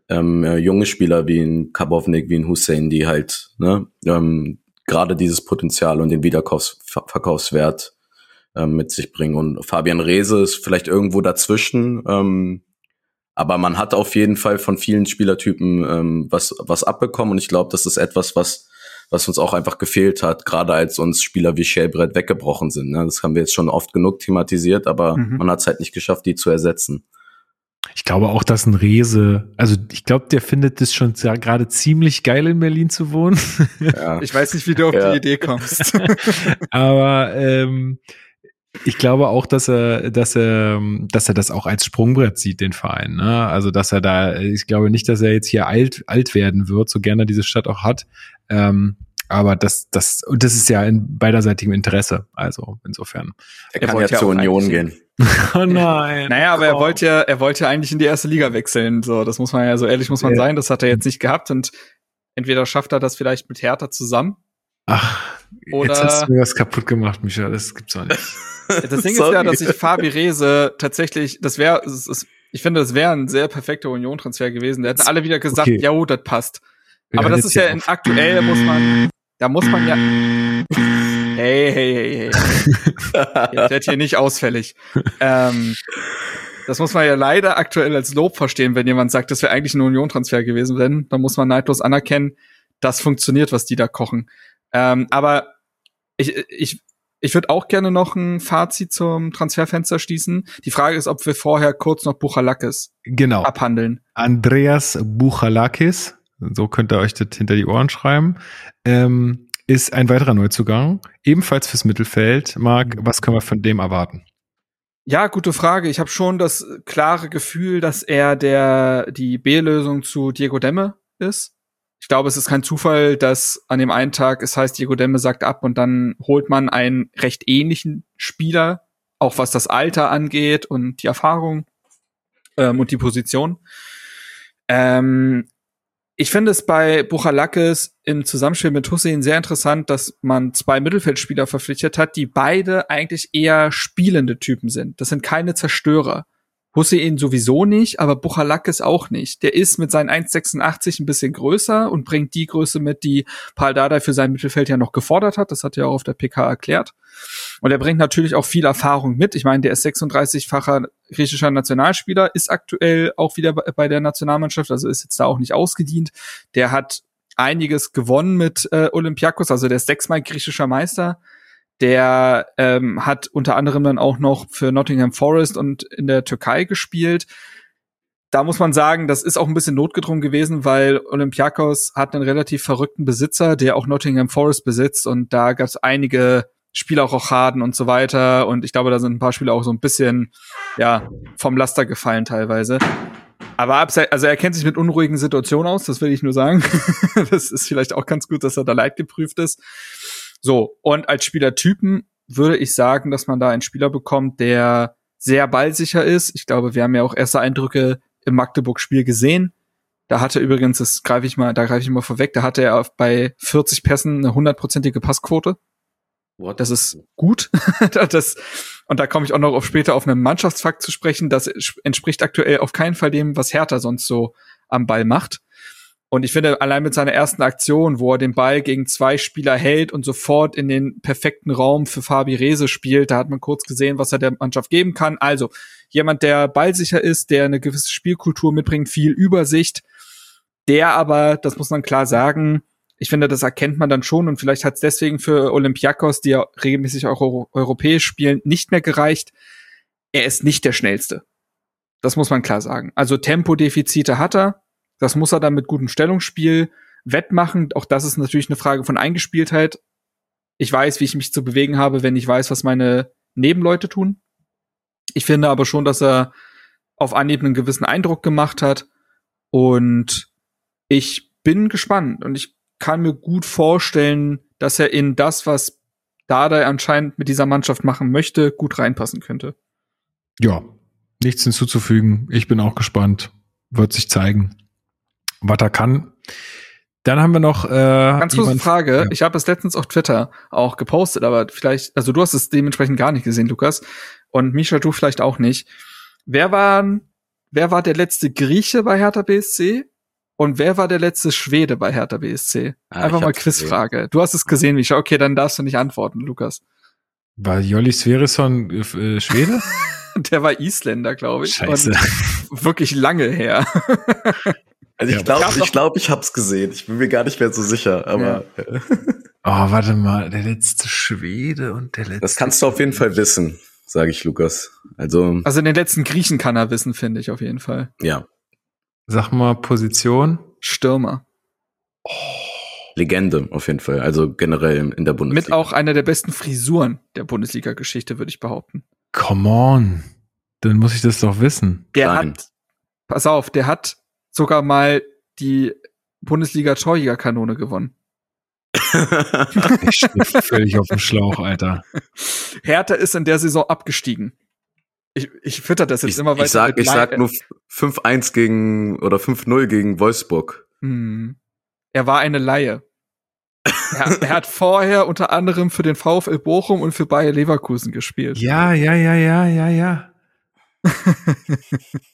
S4: ähm, äh, junge Spieler wie ein Kabovnik, wie ein Hussein, die halt ne, ähm, gerade dieses Potenzial und den Wiederverkaufswert ähm, mit sich bringen. Und Fabian Reese ist vielleicht irgendwo dazwischen, ähm, aber man hat auf jeden Fall von vielen Spielertypen ähm, was, was abbekommen und ich glaube, das ist etwas, was, was uns auch einfach gefehlt hat, gerade als uns Spieler wie Schellbrett weggebrochen sind. Ne? Das haben wir jetzt schon oft genug thematisiert, aber mhm. man hat es halt nicht geschafft, die zu ersetzen.
S1: Ich glaube auch, dass ein Rese, also ich glaube, der findet es schon gerade ziemlich geil in Berlin zu wohnen.
S3: Ja. Ich weiß nicht, wie du auf ja. die Idee kommst.
S1: Aber ähm, ich glaube auch, dass er, dass er, dass er das auch als Sprungbrett sieht, den Verein. Ne? Also, dass er da, ich glaube nicht, dass er jetzt hier alt, alt werden wird, so gerne diese Stadt auch hat. Ähm, aber das, das, und das ist ja in beiderseitigem Interesse. Also insofern.
S4: Er kann er ja zur Union gehen.
S3: oh nein. Naja, aber er wollte ja, er wollte ja eigentlich in die erste Liga wechseln. So, das muss man ja, so ehrlich muss man ja. sein. Das hat er jetzt nicht gehabt und entweder schafft er das vielleicht mit Hertha zusammen.
S1: Ach, oder jetzt hast du mir was kaputt gemacht, Micha. Das gibt's auch nicht.
S3: Das Ding ist ja, dass ich Fabi Rese tatsächlich, das wäre, ich finde, das wäre ein sehr perfekter Union-Transfer gewesen. Da hätten alle wieder gesagt, okay. ja, oh, das passt. Wir Aber das ist ja in, aktuell muss man, da muss man ja. Hey, hey, hey, hey. Jetzt wird hier nicht ausfällig. ähm, Das muss man ja leider aktuell als Lob verstehen, wenn jemand sagt, das wäre eigentlich ein Union-Transfer gewesen. Denn dann muss man neidlos anerkennen, das funktioniert, was die da kochen. Ähm, aber ich, ich, ich würde auch gerne noch ein Fazit zum Transferfenster schließen. Die Frage ist, ob wir vorher kurz noch Buchalakis
S1: genau.
S3: abhandeln.
S1: Andreas Buchalakis, so könnt ihr euch das hinter die Ohren schreiben, ähm, ist ein weiterer Neuzugang, ebenfalls fürs Mittelfeld. Marc, was können wir von dem erwarten?
S3: Ja, gute Frage. Ich habe schon das klare Gefühl, dass er der die B-Lösung zu Diego Demme ist. Ich glaube, es ist kein Zufall, dass an dem einen Tag es heißt, Diego Demme sagt ab und dann holt man einen recht ähnlichen Spieler, auch was das Alter angeht und die Erfahrung ähm, und die Position. Ähm, ich finde es bei Buchalakis im Zusammenspiel mit Hussein sehr interessant, dass man zwei Mittelfeldspieler verpflichtet hat, die beide eigentlich eher spielende Typen sind. Das sind keine Zerstörer. Hussein sowieso nicht, aber Buchalakis auch nicht. Der ist mit seinen 1,86 ein bisschen größer und bringt die Größe mit, die Paul Dardai für sein Mittelfeld ja noch gefordert hat. Das hat er auch auf der PK erklärt. Und er bringt natürlich auch viel Erfahrung mit. Ich meine, der ist 36-facher griechischer Nationalspieler, ist aktuell auch wieder bei der Nationalmannschaft, also ist jetzt da auch nicht ausgedient. Der hat einiges gewonnen mit äh, Olympiakos, also der ist sechsmal griechischer Meister. Der ähm, hat unter anderem dann auch noch für Nottingham Forest und in der Türkei gespielt. Da muss man sagen, das ist auch ein bisschen notgedrungen gewesen, weil Olympiakos hat einen relativ verrückten Besitzer, der auch Nottingham Forest besitzt und da gab es einige Spielerrochaden und so weiter und ich glaube, da sind ein paar Spieler auch so ein bisschen ja vom Laster gefallen teilweise. Aber also er kennt sich mit unruhigen Situationen aus, das will ich nur sagen. das ist vielleicht auch ganz gut, dass er da leidgeprüft ist. So, und als Spielertypen würde ich sagen, dass man da einen Spieler bekommt, der sehr ballsicher ist. Ich glaube, wir haben ja auch erste Eindrücke im Magdeburg-Spiel gesehen. Da hatte übrigens, das greife ich mal, da greife ich mal vorweg, da hatte er bei 40 Pässen eine hundertprozentige Passquote. What? Das ist gut. das, und da komme ich auch noch auf später auf einen Mannschaftsfakt zu sprechen. Das entspricht aktuell auf keinen Fall dem, was Hertha sonst so am Ball macht. Und ich finde, allein mit seiner ersten Aktion, wo er den Ball gegen zwei Spieler hält und sofort in den perfekten Raum für Fabi Rese spielt, da hat man kurz gesehen, was er der Mannschaft geben kann. Also jemand, der ballsicher ist, der eine gewisse Spielkultur mitbringt, viel Übersicht, der aber, das muss man klar sagen, ich finde, das erkennt man dann schon und vielleicht hat es deswegen für Olympiakos, die ja regelmäßig auch euro europäisch spielen, nicht mehr gereicht. Er ist nicht der schnellste. Das muss man klar sagen. Also Tempodefizite hat er, das muss er dann mit gutem Stellungsspiel wettmachen. Auch das ist natürlich eine Frage von Eingespieltheit. Ich weiß, wie ich mich zu bewegen habe, wenn ich weiß, was meine Nebenleute tun. Ich finde aber schon, dass er auf Anhieb einen gewissen Eindruck gemacht hat. Und ich bin gespannt und ich kann mir gut vorstellen, dass er in das, was Dada anscheinend mit dieser Mannschaft machen möchte, gut reinpassen könnte.
S1: Ja, nichts hinzuzufügen. Ich bin auch gespannt. Wird sich zeigen was er kann. Dann haben wir noch äh,
S3: ganz kurze Frage. Ja. Ich habe es letztens auf Twitter auch gepostet, aber vielleicht, also du hast es dementsprechend gar nicht gesehen, Lukas, und Misha, du vielleicht auch nicht. Wer war, wer war der letzte Grieche bei Hertha BSC? Und wer war der letzte Schwede bei Hertha BSC? Ah, Einfach mal Quizfrage. Du hast es gesehen, Misha. Okay, dann darfst du nicht antworten, Lukas.
S1: War Jolli Sverison äh, Schwede?
S3: der war Isländer, glaube ich.
S1: Scheiße.
S3: Und wirklich lange her.
S4: Also ich glaube, ich glaube, ich hab's gesehen. Ich bin mir gar nicht mehr so sicher, aber. Ja.
S1: oh, warte mal, der letzte Schwede und der letzte.
S4: Das kannst du auf jeden Fall wissen, sage ich Lukas. Also.
S3: Also den letzten Griechen kann er wissen, finde ich auf jeden Fall.
S4: Ja.
S1: Sag mal Position.
S3: Stürmer.
S4: Oh. Legende auf jeden Fall, also generell in der Bundesliga.
S3: Mit auch einer der besten Frisuren der Bundesliga-Geschichte, würde ich behaupten.
S1: Come on, dann muss ich das doch wissen.
S3: Der Nein. hat, pass auf, der hat sogar mal die Bundesliga-Torjägerkanone gewonnen.
S1: ich stehe völlig auf dem Schlauch, Alter.
S3: Hertha ist in der Saison abgestiegen. Ich, ich fütter das jetzt
S4: ich,
S3: immer weiter.
S4: Ich sag, ich sag nur 5-1 gegen oder 5-0 gegen Wolfsburg.
S3: Hm. Er war eine Laie. er, er, hat vorher unter anderem für den VfL Bochum und für Bayer Leverkusen gespielt.
S1: Ja, ja, ja, ja, ja, ja.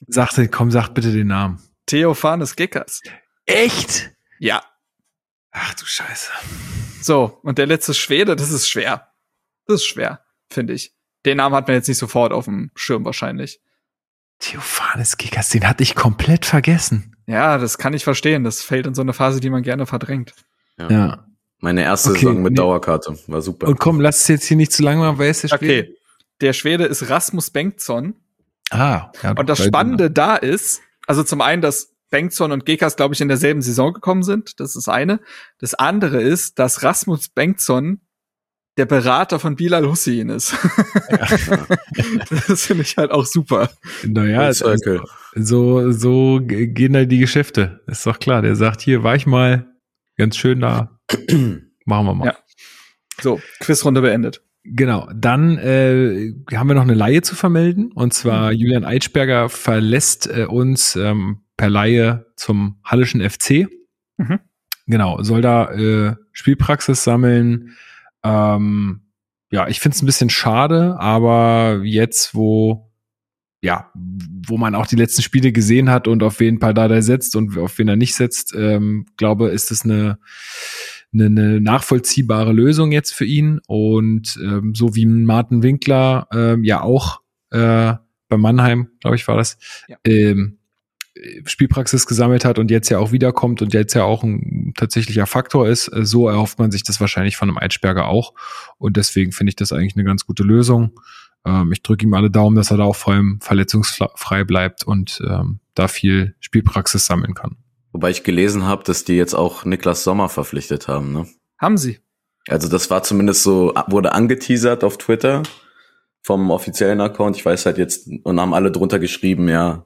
S1: Sagte, komm, sag bitte den Namen.
S3: Theophanes Geckers.
S1: Echt?
S3: Ja.
S1: Ach du Scheiße.
S3: So, und der letzte Schwede, das ist schwer. Das ist schwer, finde ich. Den Namen hat man jetzt nicht sofort auf dem Schirm wahrscheinlich.
S1: Theophanes Kickers, den hatte ich komplett vergessen.
S3: Ja, das kann ich verstehen. Das fällt in so eine Phase, die man gerne verdrängt.
S4: Ja. ja. Meine erste okay, Saison mit nee. Dauerkarte. War super.
S1: Und komm, lass es jetzt hier nicht zu lange machen. Wer ist der
S3: Schwede? Okay. Der Schwede ist Rasmus Bengtsson.
S1: Ah,
S3: ja. Und das Spannende da ist, also zum einen, dass Bengtsson und Gekas, glaube ich, in derselben Saison gekommen sind. Das ist eine. Das andere ist, dass Rasmus Bengtsson der Berater von Bilal Hussein ist. Ja. das finde ich halt auch super.
S1: Naja, also, so, so gehen da die Geschäfte. Ist doch klar. Der sagt, hier war ich mal ganz schön da. Machen wir mal. Ja.
S3: So, Quizrunde beendet.
S1: Genau, dann äh, haben wir noch eine Laie zu vermelden. Und zwar mhm. Julian Eitschberger verlässt äh, uns ähm, per Laie zum Hallischen FC. Mhm. Genau, soll da äh, Spielpraxis sammeln, ähm, ja, ich finde es ein bisschen schade, aber jetzt, wo ja, wo man auch die letzten Spiele gesehen hat und auf wen Pardada setzt und auf wen er nicht setzt, ähm, glaube, ist es eine, eine, eine nachvollziehbare Lösung jetzt für ihn. Und ähm, so wie Martin Winkler ähm, ja auch äh, bei Mannheim, glaube ich, war das, ja. ähm, Spielpraxis gesammelt hat und jetzt ja auch wiederkommt und jetzt ja auch ein tatsächlicher Faktor ist, äh, so erhofft man sich das wahrscheinlich von einem Eidsperger auch. Und deswegen finde ich das eigentlich eine ganz gute Lösung. Ähm, ich drücke ihm alle Daumen, dass er da auch vor allem verletzungsfrei bleibt und ähm, da viel Spielpraxis sammeln kann.
S4: Wobei ich gelesen habe, dass die jetzt auch Niklas Sommer verpflichtet haben, ne?
S3: Haben sie.
S4: Also das war zumindest so, wurde angeteasert auf Twitter vom offiziellen Account. Ich weiß halt jetzt, und haben alle drunter geschrieben, ja,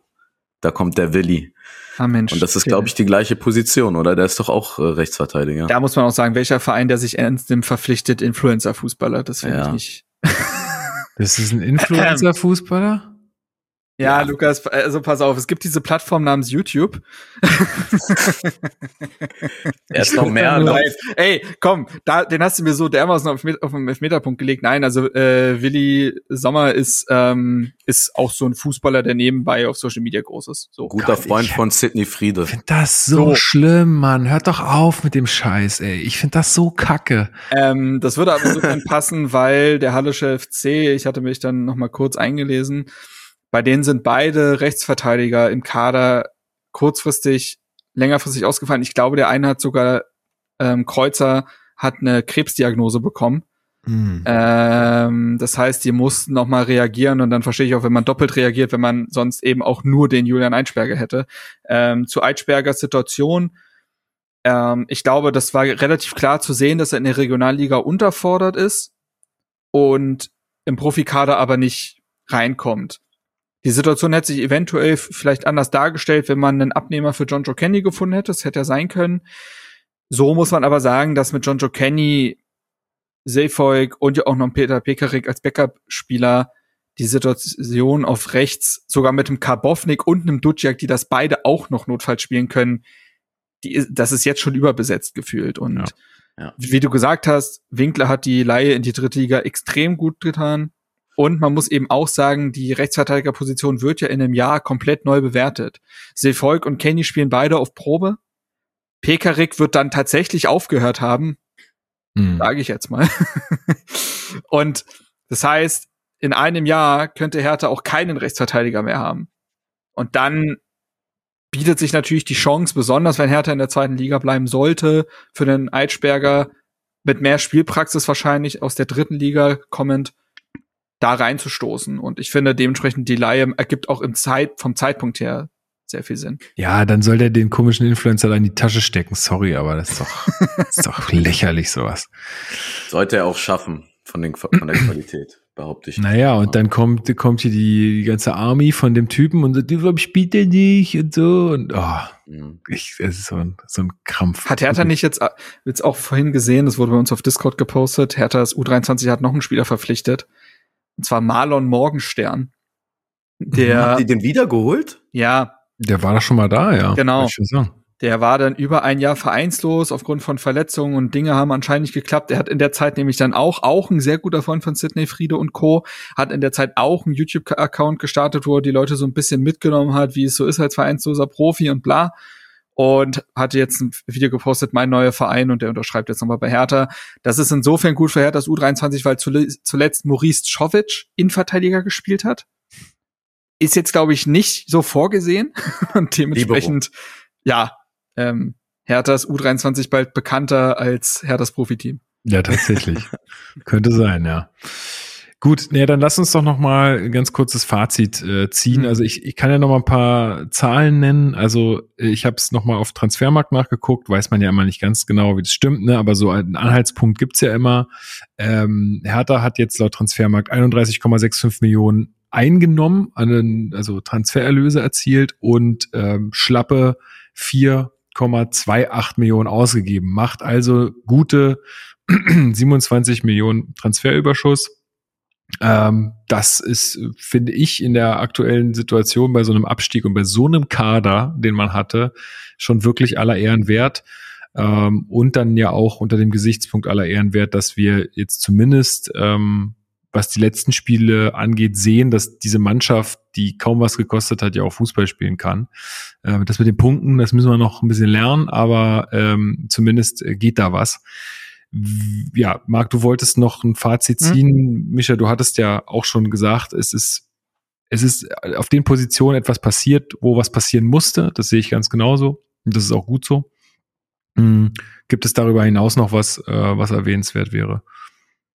S4: da kommt der Willi. Ah, Mensch. Und das ist, glaube ich, die gleiche Position, oder? Der ist doch auch äh, Rechtsverteidiger.
S3: Da muss man auch sagen, welcher Verein, der sich ernst nimmt, verpflichtet Influencer-Fußballer. Das finde ja. ich nicht.
S1: das ist ein Influencer-Fußballer?
S3: Ja, ja, Lukas, also pass auf, es gibt diese Plattform namens YouTube.
S4: er ist noch mehr. Nein.
S3: Ey, komm, da, den hast du mir so dermaßen auf, auf den Elfmeterpunkt gelegt. Nein, also äh, Willi Sommer ist ähm, ist auch so ein Fußballer, der nebenbei auf Social Media groß ist. So.
S4: Guter Freund von Sidney Friede.
S1: Ich finde das so, so, schlimm, Mann. Hört doch auf mit dem Scheiß, ey. Ich finde das so kacke.
S3: Ähm, das würde aber so passen, weil der Hallische FC, ich hatte mich dann noch mal kurz eingelesen, bei denen sind beide Rechtsverteidiger im Kader kurzfristig, längerfristig ausgefallen. Ich glaube, der eine hat sogar ähm, Kreuzer hat eine Krebsdiagnose bekommen. Mhm. Ähm, das heißt, die mussten noch mal reagieren und dann verstehe ich auch, wenn man doppelt reagiert, wenn man sonst eben auch nur den Julian Eichberger hätte. Ähm, zu Eichbergers Situation. Ähm, ich glaube, das war relativ klar zu sehen, dass er in der Regionalliga unterfordert ist und im Profikader aber nicht reinkommt. Die Situation hätte sich eventuell vielleicht anders dargestellt, wenn man einen Abnehmer für John Joe Kenny gefunden hätte. Das hätte ja sein können. So muss man aber sagen, dass mit John Joe Kenny, Seefolk und ja auch noch Peter Pekarik als Backup-Spieler die Situation auf rechts, sogar mit dem Karbovnik und einem Duciak, die das beide auch noch notfalls spielen können, die, das ist jetzt schon überbesetzt gefühlt. Und ja, ja. wie du gesagt hast, Winkler hat die Laie in die dritte Liga extrem gut getan. Und man muss eben auch sagen, die Rechtsverteidigerposition wird ja in einem Jahr komplett neu bewertet. Sefolk und Kenny spielen beide auf Probe. Pekarik wird dann tatsächlich aufgehört haben. Mhm. Sage ich jetzt mal. und das heißt, in einem Jahr könnte Hertha auch keinen Rechtsverteidiger mehr haben. Und dann bietet sich natürlich die Chance, besonders wenn Hertha in der zweiten Liga bleiben sollte, für den Eitschberger mit mehr Spielpraxis wahrscheinlich aus der dritten Liga kommend, da reinzustoßen. Und ich finde dementsprechend die Laie ergibt auch im Zeit, vom Zeitpunkt her sehr viel Sinn.
S1: Ja, dann soll der den komischen Influencer da in die Tasche stecken. Sorry, aber das ist doch, das ist doch lächerlich sowas.
S4: Sollte er auch schaffen von, den, von der Qualität, behaupte ich.
S1: Naja, und dann kommt, kommt hier die, die ganze Army von dem Typen und sagt, warum spielt der nicht und so und oh, mhm. ich, es ist so ein, so ein Krampf.
S3: Hat Hertha nicht jetzt, jetzt auch vorhin gesehen, das wurde bei uns auf Discord gepostet, Herthas U23 hat noch einen Spieler verpflichtet und zwar Marlon Morgenstern.
S4: Der, Haben die den wiedergeholt?
S3: Ja.
S1: Der war doch schon mal da, ja.
S3: Genau. Der war dann über ein Jahr vereinslos aufgrund von Verletzungen und Dinge haben anscheinend nicht geklappt. Er hat in der Zeit nämlich dann auch, auch ein sehr guter Freund von Sidney Friede und Co., hat in der Zeit auch einen YouTube-Account gestartet, wo er die Leute so ein bisschen mitgenommen hat, wie es so ist als vereinsloser Profi und bla und hatte jetzt ein Video gepostet, mein neuer Verein und der unterschreibt jetzt nochmal bei Hertha. Das ist insofern gut für Herthas U23, weil zuletzt Maurice Czovic Innenverteidiger gespielt hat. ist jetzt, glaube ich, nicht so vorgesehen. Und dementsprechend, ja, ähm, Herthas U23 bald bekannter als Herthas Profiteam.
S1: Ja, tatsächlich. Könnte sein, ja. Gut, nee, dann lass uns doch noch mal ein ganz kurzes Fazit äh, ziehen. Mhm. Also ich, ich kann ja noch mal ein paar Zahlen nennen. Also ich habe es noch mal auf Transfermarkt nachgeguckt, weiß man ja immer nicht ganz genau, wie das stimmt, ne? aber so einen Anhaltspunkt gibt's ja immer. Ähm, Hertha hat jetzt laut Transfermarkt 31,65 Millionen eingenommen, also Transfererlöse erzielt und ähm, schlappe 4,28 Millionen ausgegeben. Macht also gute 27 Millionen Transferüberschuss ähm, das ist, finde ich, in der aktuellen Situation bei so einem Abstieg und bei so einem Kader, den man hatte, schon wirklich aller Ehren wert. Ähm, und dann ja auch unter dem Gesichtspunkt aller Ehren wert, dass wir jetzt zumindest, ähm, was die letzten Spiele angeht, sehen, dass diese Mannschaft, die kaum was gekostet hat, ja auch Fußball spielen kann. Ähm, das mit den Punkten, das müssen wir noch ein bisschen lernen, aber ähm, zumindest geht da was ja, Marc, du wolltest noch ein Fazit hm? ziehen. Mhm. Micha, du hattest ja auch schon gesagt, es ist, es ist auf den Positionen etwas passiert, wo was passieren musste. Das sehe ich ganz genauso. Und das ist auch gut so. Mhm. Gibt es darüber hinaus noch was, äh, was erwähnenswert wäre?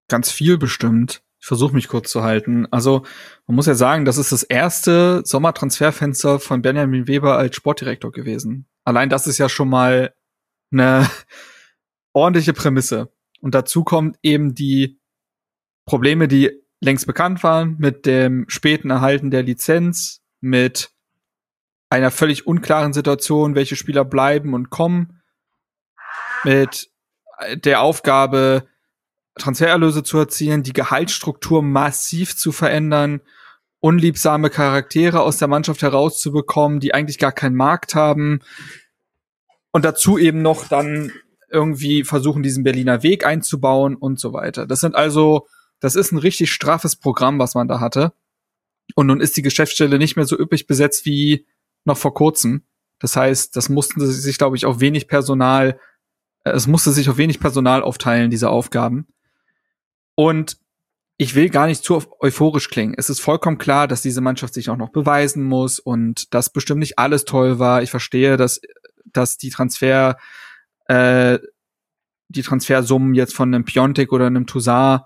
S3: Ganz viel bestimmt. Ich versuche mich kurz zu halten. Also man muss ja sagen, das ist das erste Sommertransferfenster von Benjamin Weber als Sportdirektor gewesen. Allein das ist ja schon mal eine ordentliche Prämisse. Und dazu kommt eben die Probleme, die längst bekannt waren, mit dem späten Erhalten der Lizenz, mit einer völlig unklaren Situation, welche Spieler bleiben und kommen, mit der Aufgabe, Transfererlöse zu erzielen, die Gehaltsstruktur massiv zu verändern, unliebsame Charaktere aus der Mannschaft herauszubekommen, die eigentlich gar keinen Markt haben. Und dazu eben noch dann irgendwie versuchen, diesen Berliner Weg einzubauen und so weiter. Das sind also, das ist ein richtig straffes Programm, was man da hatte. Und nun ist die Geschäftsstelle nicht mehr so üppig besetzt wie noch vor kurzem. Das heißt, das mussten sie sich, glaube ich, auf wenig Personal, äh, es musste sich auf wenig Personal aufteilen, diese Aufgaben. Und ich will gar nicht zu euphorisch klingen. Es ist vollkommen klar, dass diese Mannschaft sich auch noch beweisen muss und dass bestimmt nicht alles toll war. Ich verstehe, dass, dass die Transfer, äh, die Transfersummen jetzt von einem Piontek oder einem Toussaint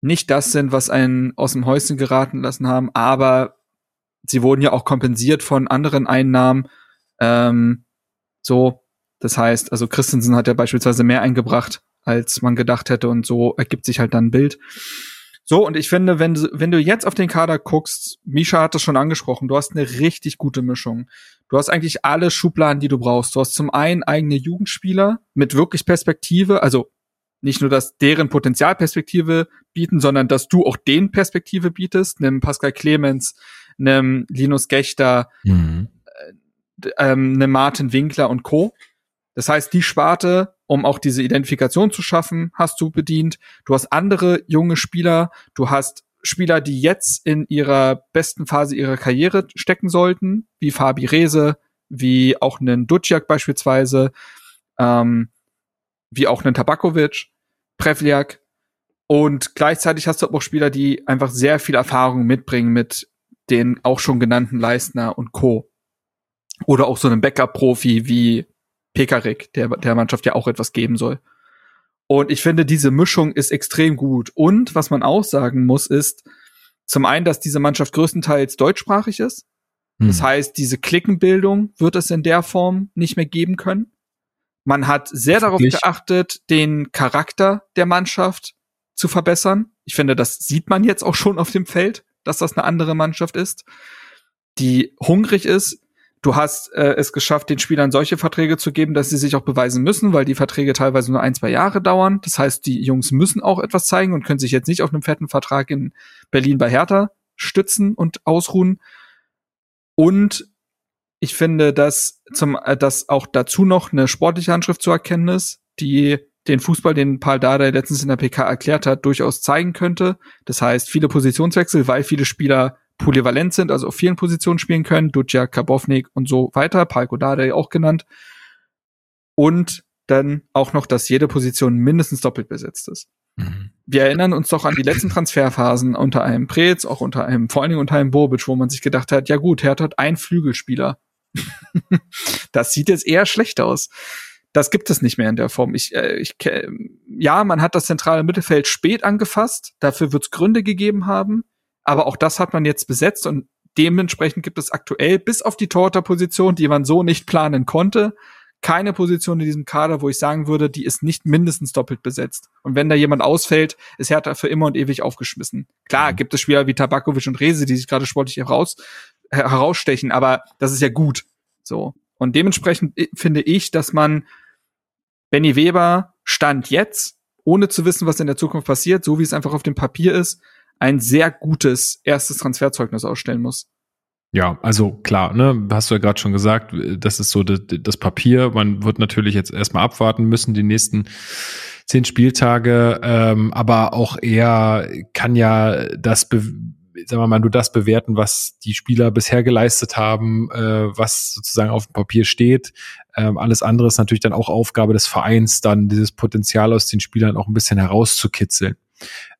S3: nicht das sind, was einen aus dem Häuschen geraten lassen haben, aber sie wurden ja auch kompensiert von anderen Einnahmen. Ähm, so, das heißt, also Christensen hat ja beispielsweise mehr eingebracht, als man gedacht hätte, und so ergibt sich halt dann ein Bild. So, und ich finde, wenn, wenn du jetzt auf den Kader guckst, Misha hat das schon angesprochen, du hast eine richtig gute Mischung. Du hast eigentlich alle Schubladen, die du brauchst. Du hast zum einen eigene Jugendspieler mit wirklich Perspektive, also nicht nur, dass deren Potenzialperspektive bieten, sondern dass du auch den Perspektive bietest, einem Pascal Clemens, einem Linus Gechter, mhm. äh, ähm, einem Martin Winkler und Co. Das heißt, die Sparte, um auch diese Identifikation zu schaffen, hast du bedient. Du hast andere junge Spieler, du hast Spieler, die jetzt in ihrer besten Phase ihrer Karriere stecken sollten, wie Fabi Rehse, wie auch einen Duciak beispielsweise, ähm, wie auch einen Tabakovic, Prevliak. Und gleichzeitig hast du auch Spieler, die einfach sehr viel Erfahrung mitbringen mit den auch schon genannten Leistner und Co. Oder auch so einem Backup-Profi wie Pekarik, der der Mannschaft ja auch etwas geben soll. Und ich finde, diese Mischung ist extrem gut. Und was man auch sagen muss, ist zum einen, dass diese Mannschaft größtenteils deutschsprachig ist. Hm. Das heißt, diese Klickenbildung wird es in der Form nicht mehr geben können. Man hat sehr darauf geachtet, den Charakter der Mannschaft zu verbessern. Ich finde, das sieht man jetzt auch schon auf dem Feld, dass das eine andere Mannschaft ist, die hungrig ist, Du hast äh, es geschafft, den Spielern solche Verträge zu geben, dass sie sich auch beweisen müssen, weil die Verträge teilweise nur ein, zwei Jahre dauern. Das heißt, die Jungs müssen auch etwas zeigen und können sich jetzt nicht auf einem fetten Vertrag in Berlin bei Hertha stützen und ausruhen. Und ich finde, dass zum, äh, dass auch dazu noch eine sportliche Handschrift zu erkennen ist, die den Fußball, den Paul Dardai letztens in der PK erklärt hat, durchaus zeigen könnte. Das heißt, viele Positionswechsel, weil viele Spieler polyvalent sind, also auf vielen Positionen spielen können, Ducja, Kabovnik und so weiter, Palko Dade auch genannt. Und dann auch noch, dass jede Position mindestens doppelt besetzt ist. Mhm. Wir erinnern uns doch an die letzten Transferphasen unter einem Preetz, auch unter einem, vor allen Dingen unter einem Bobic, wo man sich gedacht hat, ja gut, Hertha hat einen Flügelspieler. das sieht jetzt eher schlecht aus. Das gibt es nicht mehr in der Form. Ich, äh, ich, ja, man hat das zentrale Mittelfeld spät angefasst. Dafür wird es Gründe gegeben haben. Aber auch das hat man jetzt besetzt und dementsprechend gibt es aktuell bis auf die Torhüter-Position, die man so nicht planen konnte, keine Position in diesem Kader, wo ich sagen würde, die ist nicht mindestens doppelt besetzt. Und wenn da jemand ausfällt, ist Hertha für immer und ewig aufgeschmissen. Klar, mhm. gibt es Spieler wie Tabakovic und Rese, die sich gerade sportlich heraus, herausstechen, aber das ist ja gut. So. Und dementsprechend äh, finde ich, dass man Benny Weber stand jetzt, ohne zu wissen, was in der Zukunft passiert, so wie es einfach auf dem Papier ist, ein sehr gutes erstes Transferzeugnis ausstellen muss.
S1: Ja, also klar, ne, hast du ja gerade schon gesagt, das ist so das, das Papier. Man wird natürlich jetzt erstmal abwarten müssen, die nächsten zehn Spieltage, ähm, aber auch er kann ja das sagen wir mal, du das bewerten, was die Spieler bisher geleistet haben, äh, was sozusagen auf dem Papier steht. Ähm, alles andere ist natürlich dann auch Aufgabe des Vereins, dann dieses Potenzial aus den Spielern auch ein bisschen herauszukitzeln.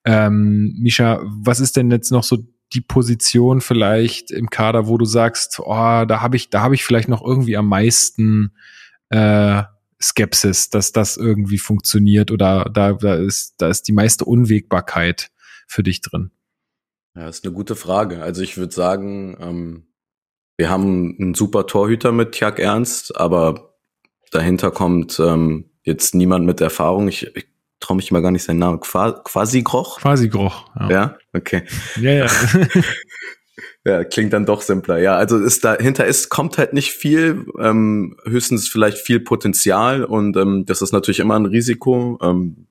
S1: Ähm, Misha, was ist denn jetzt noch so die Position vielleicht im Kader, wo du sagst, oh, da habe ich, da habe ich vielleicht noch irgendwie am meisten äh, Skepsis, dass das irgendwie funktioniert oder da, da ist, da ist die meiste Unwägbarkeit für dich drin?
S4: Ja, ist eine gute Frage. Also ich würde sagen, ähm, wir haben einen super Torhüter mit Tjag Ernst, aber dahinter kommt ähm, jetzt niemand mit Erfahrung. Ich, ich traue mich mal gar nicht seinen Namen. Qua Quasi Groch?
S1: Quasi Groch,
S4: ja. Ja, okay.
S1: Ja, ja.
S4: ja, klingt dann doch simpler. Ja, also ist dahinter ist, kommt halt nicht viel, ähm, höchstens vielleicht viel Potenzial und ähm, das ist natürlich immer ein Risiko. Ähm,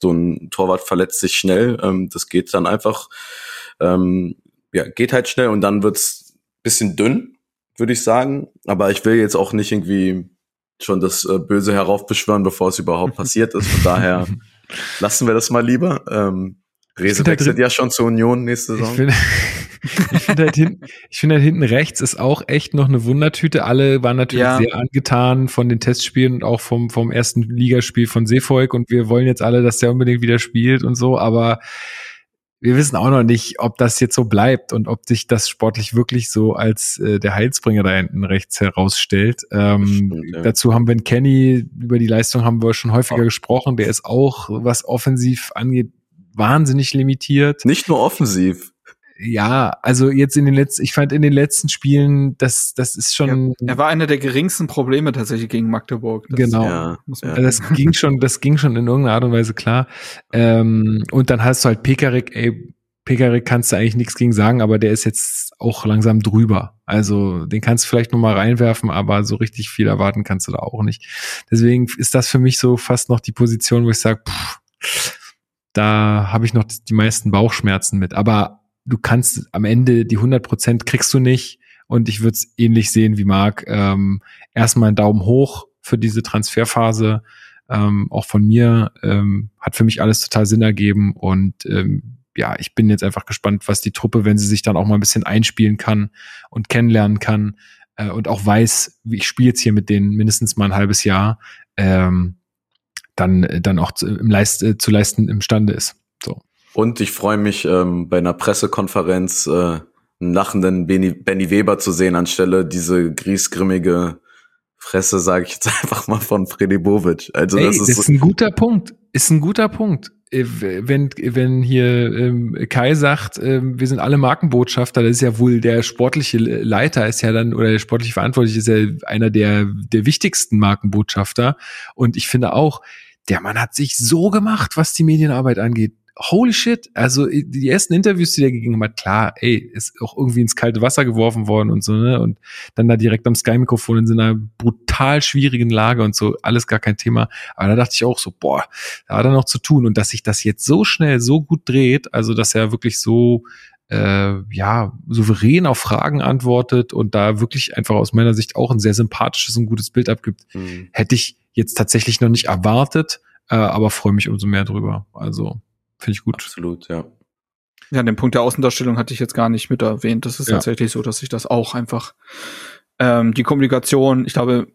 S4: so ein Torwart verletzt sich schnell, ähm, das geht dann einfach ähm, ja, geht halt schnell und dann wird's bisschen dünn, würde ich sagen. Aber ich will jetzt auch nicht irgendwie schon das äh, Böse heraufbeschwören, bevor es überhaupt passiert ist. Von daher lassen wir das mal lieber. Ähm, Rese halt wechselt ja schon zur Union nächste Saison.
S1: Ich finde ich find halt, hinten, ich find halt hinten rechts ist auch echt noch eine Wundertüte. Alle waren natürlich ja. sehr angetan von den Testspielen und auch vom, vom ersten Ligaspiel von Seevolk und wir wollen jetzt alle, dass der unbedingt wieder spielt und so, aber wir wissen auch noch nicht, ob das jetzt so bleibt und ob sich das sportlich wirklich so als äh, der Heilsbringer da hinten rechts herausstellt. Ähm, stimmt, ja. Dazu haben wir Kenny, über die Leistung haben wir schon häufiger oh. gesprochen. Der ist auch, was offensiv angeht, wahnsinnig limitiert.
S4: Nicht nur offensiv
S1: ja, also jetzt in den letzten, ich fand in den letzten Spielen, das, das ist schon.
S3: Ja, er war einer der geringsten Probleme tatsächlich gegen Magdeburg.
S1: Das, genau. Ja, ja. Das ging schon, das ging schon in irgendeiner Art und Weise klar. Ähm, und dann hast du halt Pekarik, ey, Pekarik kannst du eigentlich nichts gegen sagen, aber der ist jetzt auch langsam drüber. Also den kannst du vielleicht noch mal reinwerfen, aber so richtig viel erwarten kannst du da auch nicht. Deswegen ist das für mich so fast noch die Position, wo ich sage, da habe ich noch die meisten Bauchschmerzen mit. Aber du kannst am Ende die 100 Prozent kriegst du nicht. Und ich würde es ähnlich sehen wie Marc. Ähm, erstmal einen Daumen hoch für diese Transferphase. Ähm, auch von mir ähm, hat für mich alles total Sinn ergeben. Und ähm, ja, ich bin jetzt einfach gespannt, was die Truppe, wenn sie sich dann auch mal ein bisschen einspielen kann und kennenlernen kann äh, und auch weiß, wie ich spiele jetzt hier mit denen mindestens mal ein halbes Jahr, ähm, dann, dann auch zu, im Leist, äh, zu leisten imstande ist.
S4: Und ich freue mich, ähm, bei einer Pressekonferenz äh, einen lachenden Benny, Benny Weber zu sehen, anstelle diese griesgrimmige Fresse, sage ich jetzt einfach mal, von Freddy Bovic.
S1: Also Ey, das ist, das ist ein guter Punkt. Ist ein guter Punkt. Äh, wenn, wenn hier ähm, Kai sagt, ähm, wir sind alle Markenbotschafter, das ist ja wohl der sportliche Leiter, ist ja dann, oder der sportliche Verantwortliche ist ja einer der, der wichtigsten Markenbotschafter. Und ich finde auch, der Mann hat sich so gemacht, was die Medienarbeit angeht holy shit, also die ersten Interviews, die der gegeben hat, klar, ey, ist auch irgendwie ins kalte Wasser geworfen worden und so, ne? Und dann da direkt am Sky-Mikrofon in so einer brutal schwierigen Lage und so, alles gar kein Thema. Aber da dachte ich auch so, boah, da hat er noch zu tun. Und dass sich das jetzt so schnell, so gut dreht, also dass er wirklich so äh, ja, souverän auf Fragen antwortet und da wirklich einfach aus meiner Sicht auch ein sehr sympathisches und gutes Bild abgibt, mhm. hätte ich jetzt tatsächlich noch nicht erwartet, äh, aber freue mich umso mehr drüber. Also Finde ich gut.
S4: Absolut, ja.
S3: Ja, den Punkt der Außendarstellung hatte ich jetzt gar nicht mit erwähnt. Das ist ja. tatsächlich so, dass ich das auch einfach ähm, die Kommunikation, ich glaube,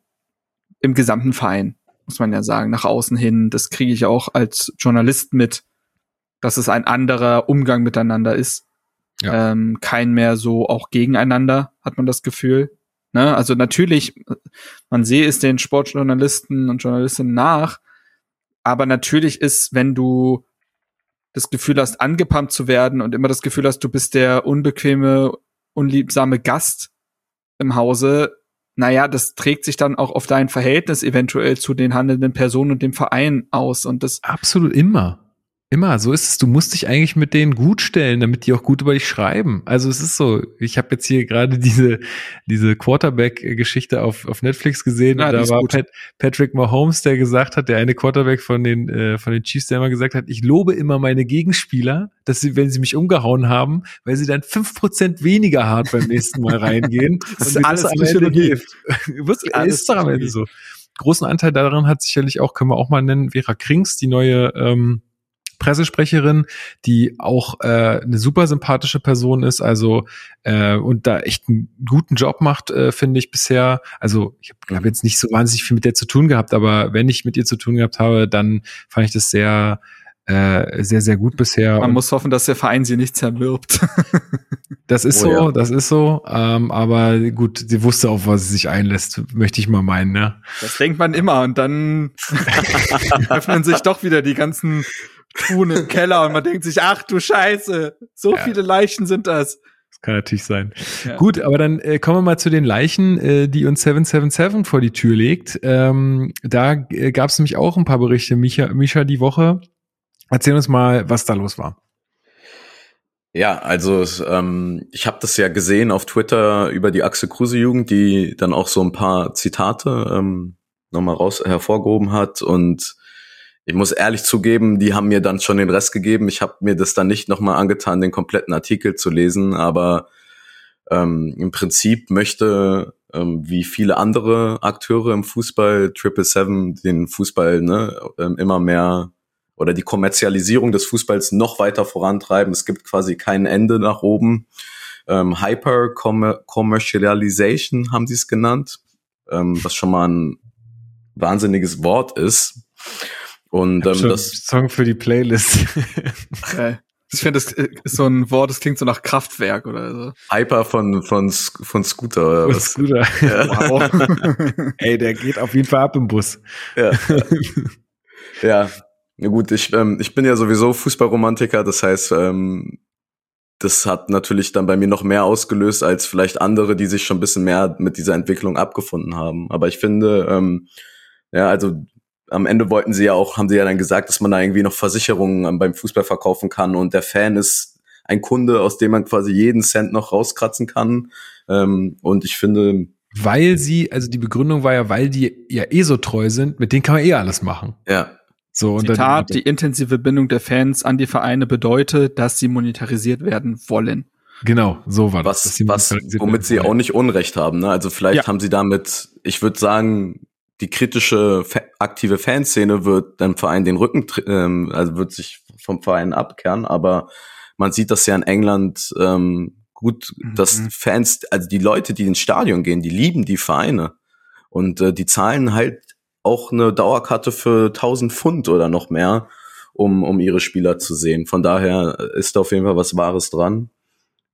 S3: im gesamten Verein, muss man ja sagen, nach außen hin, das kriege ich auch als Journalist mit. dass es ein anderer Umgang miteinander ist. Ja. Ähm, kein mehr so auch gegeneinander, hat man das Gefühl. Ne? Also natürlich, man sehe es den Sportjournalisten und Journalistinnen nach, aber natürlich ist, wenn du das Gefühl hast, angepumpt zu werden und immer das Gefühl hast, du bist der unbequeme, unliebsame Gast im Hause, naja, das trägt sich dann auch auf dein Verhältnis eventuell zu den handelnden Personen und dem Verein aus. Und das
S1: absolut immer. Immer, so ist es. Du musst dich eigentlich mit denen gut stellen, damit die auch gut über dich schreiben. Also es ist so, ich habe jetzt hier gerade diese, diese Quarterback-Geschichte auf, auf Netflix gesehen ja, und da war Pat, Patrick Mahomes, der gesagt hat, der eine Quarterback von den, äh, von den Chiefs, der immer gesagt hat, ich lobe immer meine Gegenspieler, dass sie, wenn sie mich umgehauen haben, weil sie dann fünf Prozent weniger hart beim nächsten Mal reingehen.
S3: das ist alles Psychologie.
S1: Ist doch am Ende so. Großen Anteil daran hat sicherlich auch, können wir auch mal nennen, Vera Krings, die neue ähm, Pressesprecherin, die auch äh, eine super sympathische Person ist, also äh, und da echt einen guten Job macht, äh, finde ich bisher. Also ich habe hab jetzt nicht so wahnsinnig viel mit der zu tun gehabt, aber wenn ich mit ihr zu tun gehabt habe, dann fand ich das sehr äh, sehr, sehr gut bisher.
S3: Man muss hoffen, dass der Verein sie nicht zerwirbt.
S1: das ist oh, so, ja. das ist so. Ähm, aber gut, sie wusste auf was sie sich einlässt, möchte ich mal meinen, ne?
S3: Das denkt man immer und dann öffnen sich doch wieder die ganzen Truhen im Keller und man denkt sich, ach du Scheiße, so ja. viele Leichen sind das.
S1: Das kann natürlich sein. Ja. Gut, aber dann äh, kommen wir mal zu den Leichen, äh, die uns 777 vor die Tür legt. Ähm, da äh, gab es nämlich auch ein paar Berichte, Micha, Micha, die Woche. Erzähl uns mal, was da los war.
S4: Ja, also ähm, ich habe das ja gesehen auf Twitter über die Axel Kruse Jugend, die dann auch so ein paar Zitate ähm, nochmal raus hervorgehoben hat und ich muss ehrlich zugeben, die haben mir dann schon den Rest gegeben. Ich habe mir das dann nicht nochmal angetan, den kompletten Artikel zu lesen, aber ähm, im Prinzip möchte, ähm, wie viele andere Akteure im Fußball, Triple Seven, den Fußball ne, ähm, immer mehr oder die Kommerzialisierung des Fußballs noch weiter vorantreiben. Es gibt quasi kein Ende nach oben. Ähm, Hyper Commercialization haben sie es genannt, ähm, was schon mal ein wahnsinniges Wort ist. Und ähm, das
S1: Song für die Playlist.
S3: okay. Ich finde, das ist so ein Wort, das klingt so nach Kraftwerk oder so.
S4: Hyper von, von, von Scooter oder
S1: von was? Scooter. Ja. Wow. Ey, der geht auf jeden Fall ab im Bus.
S4: Ja. ja. Ja gut, ich, ähm, ich bin ja sowieso Fußballromantiker, das heißt, ähm, das hat natürlich dann bei mir noch mehr ausgelöst als vielleicht andere, die sich schon ein bisschen mehr mit dieser Entwicklung abgefunden haben. Aber ich finde, ähm, ja, also am Ende wollten sie ja auch, haben sie ja dann gesagt, dass man da irgendwie noch Versicherungen ähm, beim Fußball verkaufen kann und der Fan ist ein Kunde, aus dem man quasi jeden Cent noch rauskratzen kann. Ähm, und ich finde,
S1: weil sie, also die Begründung war ja, weil die ja eh so treu sind, mit denen kann man eh alles machen.
S4: Ja.
S3: So, und Zitat, die intensive Bindung der Fans an die Vereine bedeutet, dass sie monetarisiert werden wollen.
S1: Genau, so war
S4: was, das. Was, womit sie auch nicht Unrecht haben. Ne? Also vielleicht ja. haben sie damit, ich würde sagen, die kritische aktive Fanszene wird dem Verein den Rücken, ähm, also wird sich vom Verein abkehren, aber man sieht das ja in England ähm, gut, mhm. dass Fans, also die Leute, die ins Stadion gehen, die lieben die Vereine und äh, die zahlen halt auch eine Dauerkarte für 1000 Pfund oder noch mehr, um, um ihre Spieler zu sehen. Von daher ist da auf jeden Fall was Wahres dran.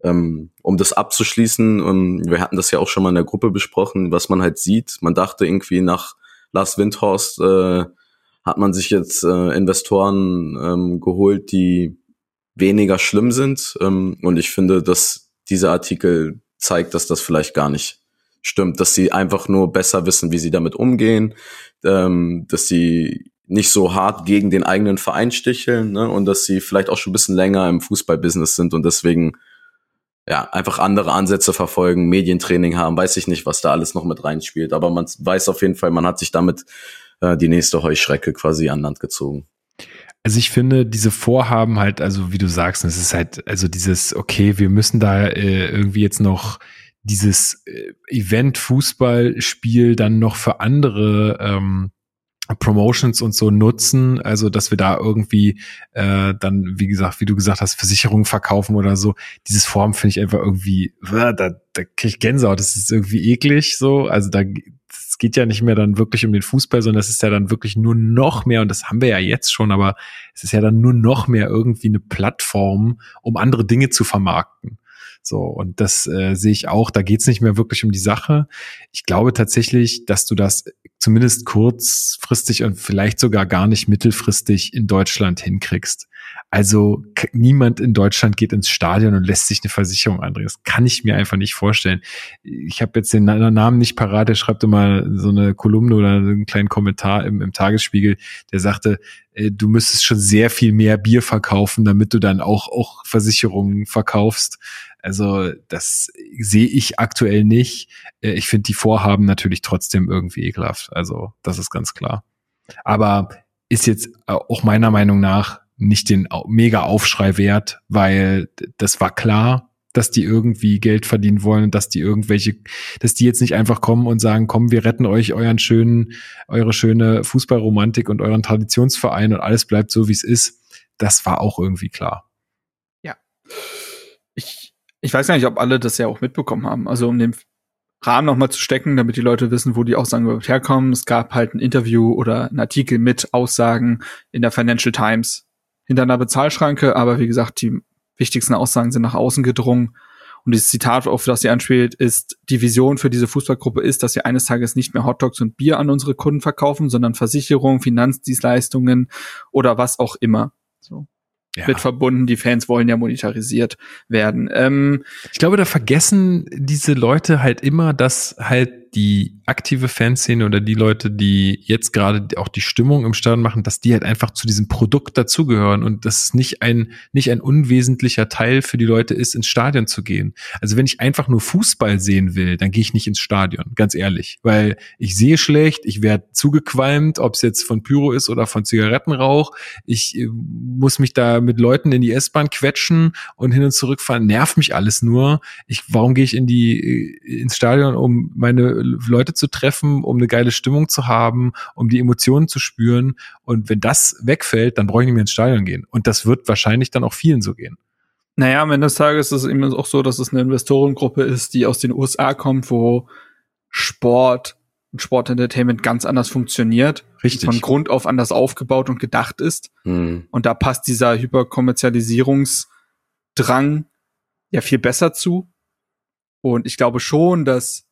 S4: Ähm, um das abzuschließen, ähm, wir hatten das ja auch schon mal in der Gruppe besprochen, was man halt sieht. Man dachte irgendwie nach Lars Windhorst äh, hat man sich jetzt äh, Investoren ähm, geholt, die weniger schlimm sind. Ähm, und ich finde, dass dieser Artikel zeigt, dass das vielleicht gar nicht stimmt, dass sie einfach nur besser wissen, wie sie damit umgehen, dass sie nicht so hart gegen den eigenen Verein sticheln ne? und dass sie vielleicht auch schon ein bisschen länger im Fußballbusiness sind und deswegen ja, einfach andere Ansätze verfolgen, Medientraining haben, weiß ich nicht, was da alles noch mit reinspielt, aber man weiß auf jeden Fall, man hat sich damit äh, die nächste Heuschrecke quasi an Land gezogen.
S1: Also ich finde diese Vorhaben halt, also wie du sagst, es ist halt, also dieses, okay, wir müssen da äh, irgendwie jetzt noch dieses äh, Event-Fußballspiel dann noch für andere ähm, Promotions und so nutzen, also dass wir da irgendwie äh, dann, wie gesagt, wie du gesagt hast, Versicherungen verkaufen oder so. Dieses Form finde ich einfach irgendwie, da, da kriege ich Gänsehaut, das ist irgendwie eklig so. Also da es geht ja nicht mehr dann wirklich um den Fußball, sondern es ist ja dann wirklich nur noch mehr, und das haben wir ja jetzt schon, aber es ist ja dann nur noch mehr irgendwie eine Plattform, um andere Dinge zu vermarkten. So, und das äh, sehe ich auch, da geht es nicht mehr wirklich um die Sache. Ich glaube tatsächlich, dass du das zumindest kurzfristig und vielleicht sogar gar nicht mittelfristig in Deutschland hinkriegst. Also niemand in Deutschland geht ins Stadion und lässt sich eine Versicherung andrehen. Das kann ich mir einfach nicht vorstellen. Ich habe jetzt den Namen nicht parat, der schreibt immer so eine Kolumne oder einen kleinen Kommentar im, im Tagesspiegel, der sagte, äh, du müsstest schon sehr viel mehr Bier verkaufen, damit du dann auch, auch Versicherungen verkaufst. Also das sehe ich aktuell nicht. Äh, ich finde die Vorhaben natürlich trotzdem irgendwie ekelhaft. Also das ist ganz klar. Aber ist jetzt auch meiner Meinung nach nicht den mega Aufschrei wert, weil das war klar, dass die irgendwie Geld verdienen wollen dass die irgendwelche, dass die jetzt nicht einfach kommen und sagen, komm, wir retten euch euren schönen, eure schöne Fußballromantik und euren Traditionsverein und alles bleibt so, wie es ist. Das war auch irgendwie klar.
S3: Ja. Ich weiß gar nicht, ob alle das ja auch mitbekommen haben. Also um den Rahmen nochmal zu stecken, damit die Leute wissen, wo die Aussagen überhaupt herkommen. Es gab halt ein Interview oder ein Artikel mit Aussagen in der Financial Times hinter einer Bezahlschranke, aber wie gesagt, die wichtigsten Aussagen sind nach außen gedrungen. Und dieses Zitat, auf das sie anspielt, ist, die Vision für diese Fußballgruppe ist, dass wir eines Tages nicht mehr Hotdogs und Bier an unsere Kunden verkaufen, sondern Versicherungen, Finanzdienstleistungen oder was auch immer. So ja. mit verbunden. Die Fans wollen ja monetarisiert werden. Ähm,
S1: ich glaube, da vergessen diese Leute halt immer, dass halt die aktive Fanszene oder die Leute, die jetzt gerade auch die Stimmung im Stadion machen, dass die halt einfach zu diesem Produkt dazugehören und dass es nicht ein, nicht ein unwesentlicher Teil für die Leute ist, ins Stadion zu gehen. Also wenn ich einfach nur Fußball sehen will, dann gehe ich nicht ins Stadion, ganz ehrlich, weil ich sehe schlecht, ich werde zugequalmt, ob es jetzt von Pyro ist oder von Zigarettenrauch. Ich äh, muss mich da mit Leuten in die S-Bahn quetschen und hin und zurück fahren, nervt mich alles nur. Ich, warum gehe ich in die, äh, ins Stadion, um meine Leute zu treffen, um eine geile Stimmung zu haben, um die Emotionen zu spüren. Und wenn das wegfällt, dann brauche ich nicht mehr ins Stadion gehen. Und das wird wahrscheinlich dann auch vielen so gehen.
S3: Naja, am Ende des Tages ist es eben auch so, dass es eine Investorengruppe ist, die aus den USA kommt, wo Sport und Sportentertainment ganz anders funktioniert.
S1: Richtig.
S3: Von Grund auf anders aufgebaut und gedacht ist. Mhm. Und da passt dieser Hyperkommerzialisierungsdrang ja viel besser zu. Und ich glaube schon, dass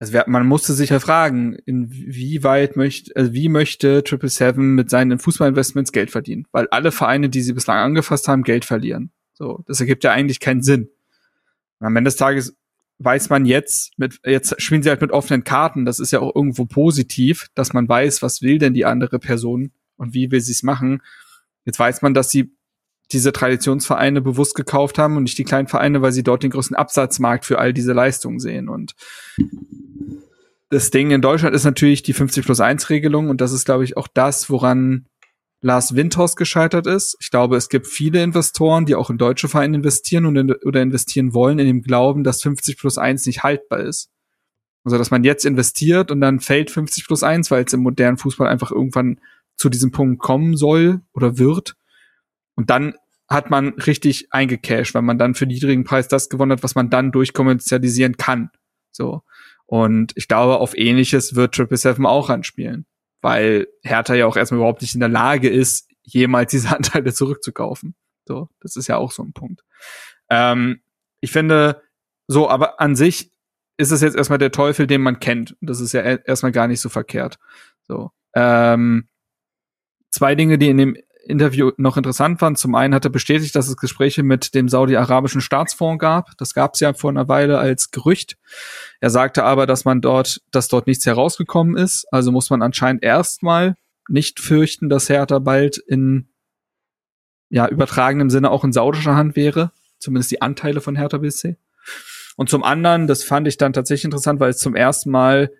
S3: also man musste sich ja fragen, inwieweit möchte, also wie möchte Triple Seven mit seinen Fußballinvestments Geld verdienen? Weil alle Vereine, die sie bislang angefasst haben, Geld verlieren. So, das ergibt ja eigentlich keinen Sinn. Und am Ende des Tages weiß man jetzt, mit, jetzt spielen sie halt mit offenen Karten. Das ist ja auch irgendwo positiv, dass man weiß, was will denn die andere Person und wie will sie es machen. Jetzt weiß man, dass sie diese Traditionsvereine bewusst gekauft haben und nicht die kleinen Vereine, weil sie dort den größten Absatzmarkt für all diese Leistungen sehen. Und das Ding in Deutschland ist natürlich die 50 plus 1 Regelung und das ist, glaube ich, auch das, woran Lars Windhorst gescheitert ist. Ich glaube, es gibt viele Investoren, die auch in deutsche Vereine investieren und in, oder investieren wollen, in dem Glauben, dass 50 plus 1 nicht haltbar ist. Also, dass man jetzt investiert und dann fällt 50 plus 1, weil es im modernen Fußball einfach irgendwann zu diesem Punkt kommen soll oder wird. Und dann hat man richtig eingecashed, weil man dann für niedrigen Preis das gewonnen hat, was man dann durchkommerzialisieren kann. So. Und ich glaube, auf ähnliches wird Triple Seven auch anspielen, weil Hertha ja auch erstmal überhaupt nicht in der Lage ist, jemals diese Anteile zurückzukaufen. So, das ist ja auch so ein Punkt. Ähm, ich finde, so, aber an sich ist es jetzt erstmal der Teufel, den man kennt. Das ist ja erstmal gar nicht so verkehrt. So. Ähm, zwei Dinge, die in dem Interview noch interessant fand. Zum einen hat er bestätigt, dass es Gespräche mit dem saudi-arabischen Staatsfonds gab. Das gab es ja vor einer Weile als Gerücht. Er sagte aber, dass man dort, dass dort nichts herausgekommen ist. Also muss man anscheinend erstmal nicht fürchten, dass Hertha bald in ja übertragenem Sinne auch in saudischer Hand wäre. Zumindest die Anteile von Hertha BSC. Und zum anderen, das fand ich dann tatsächlich interessant, weil es zum ersten Mal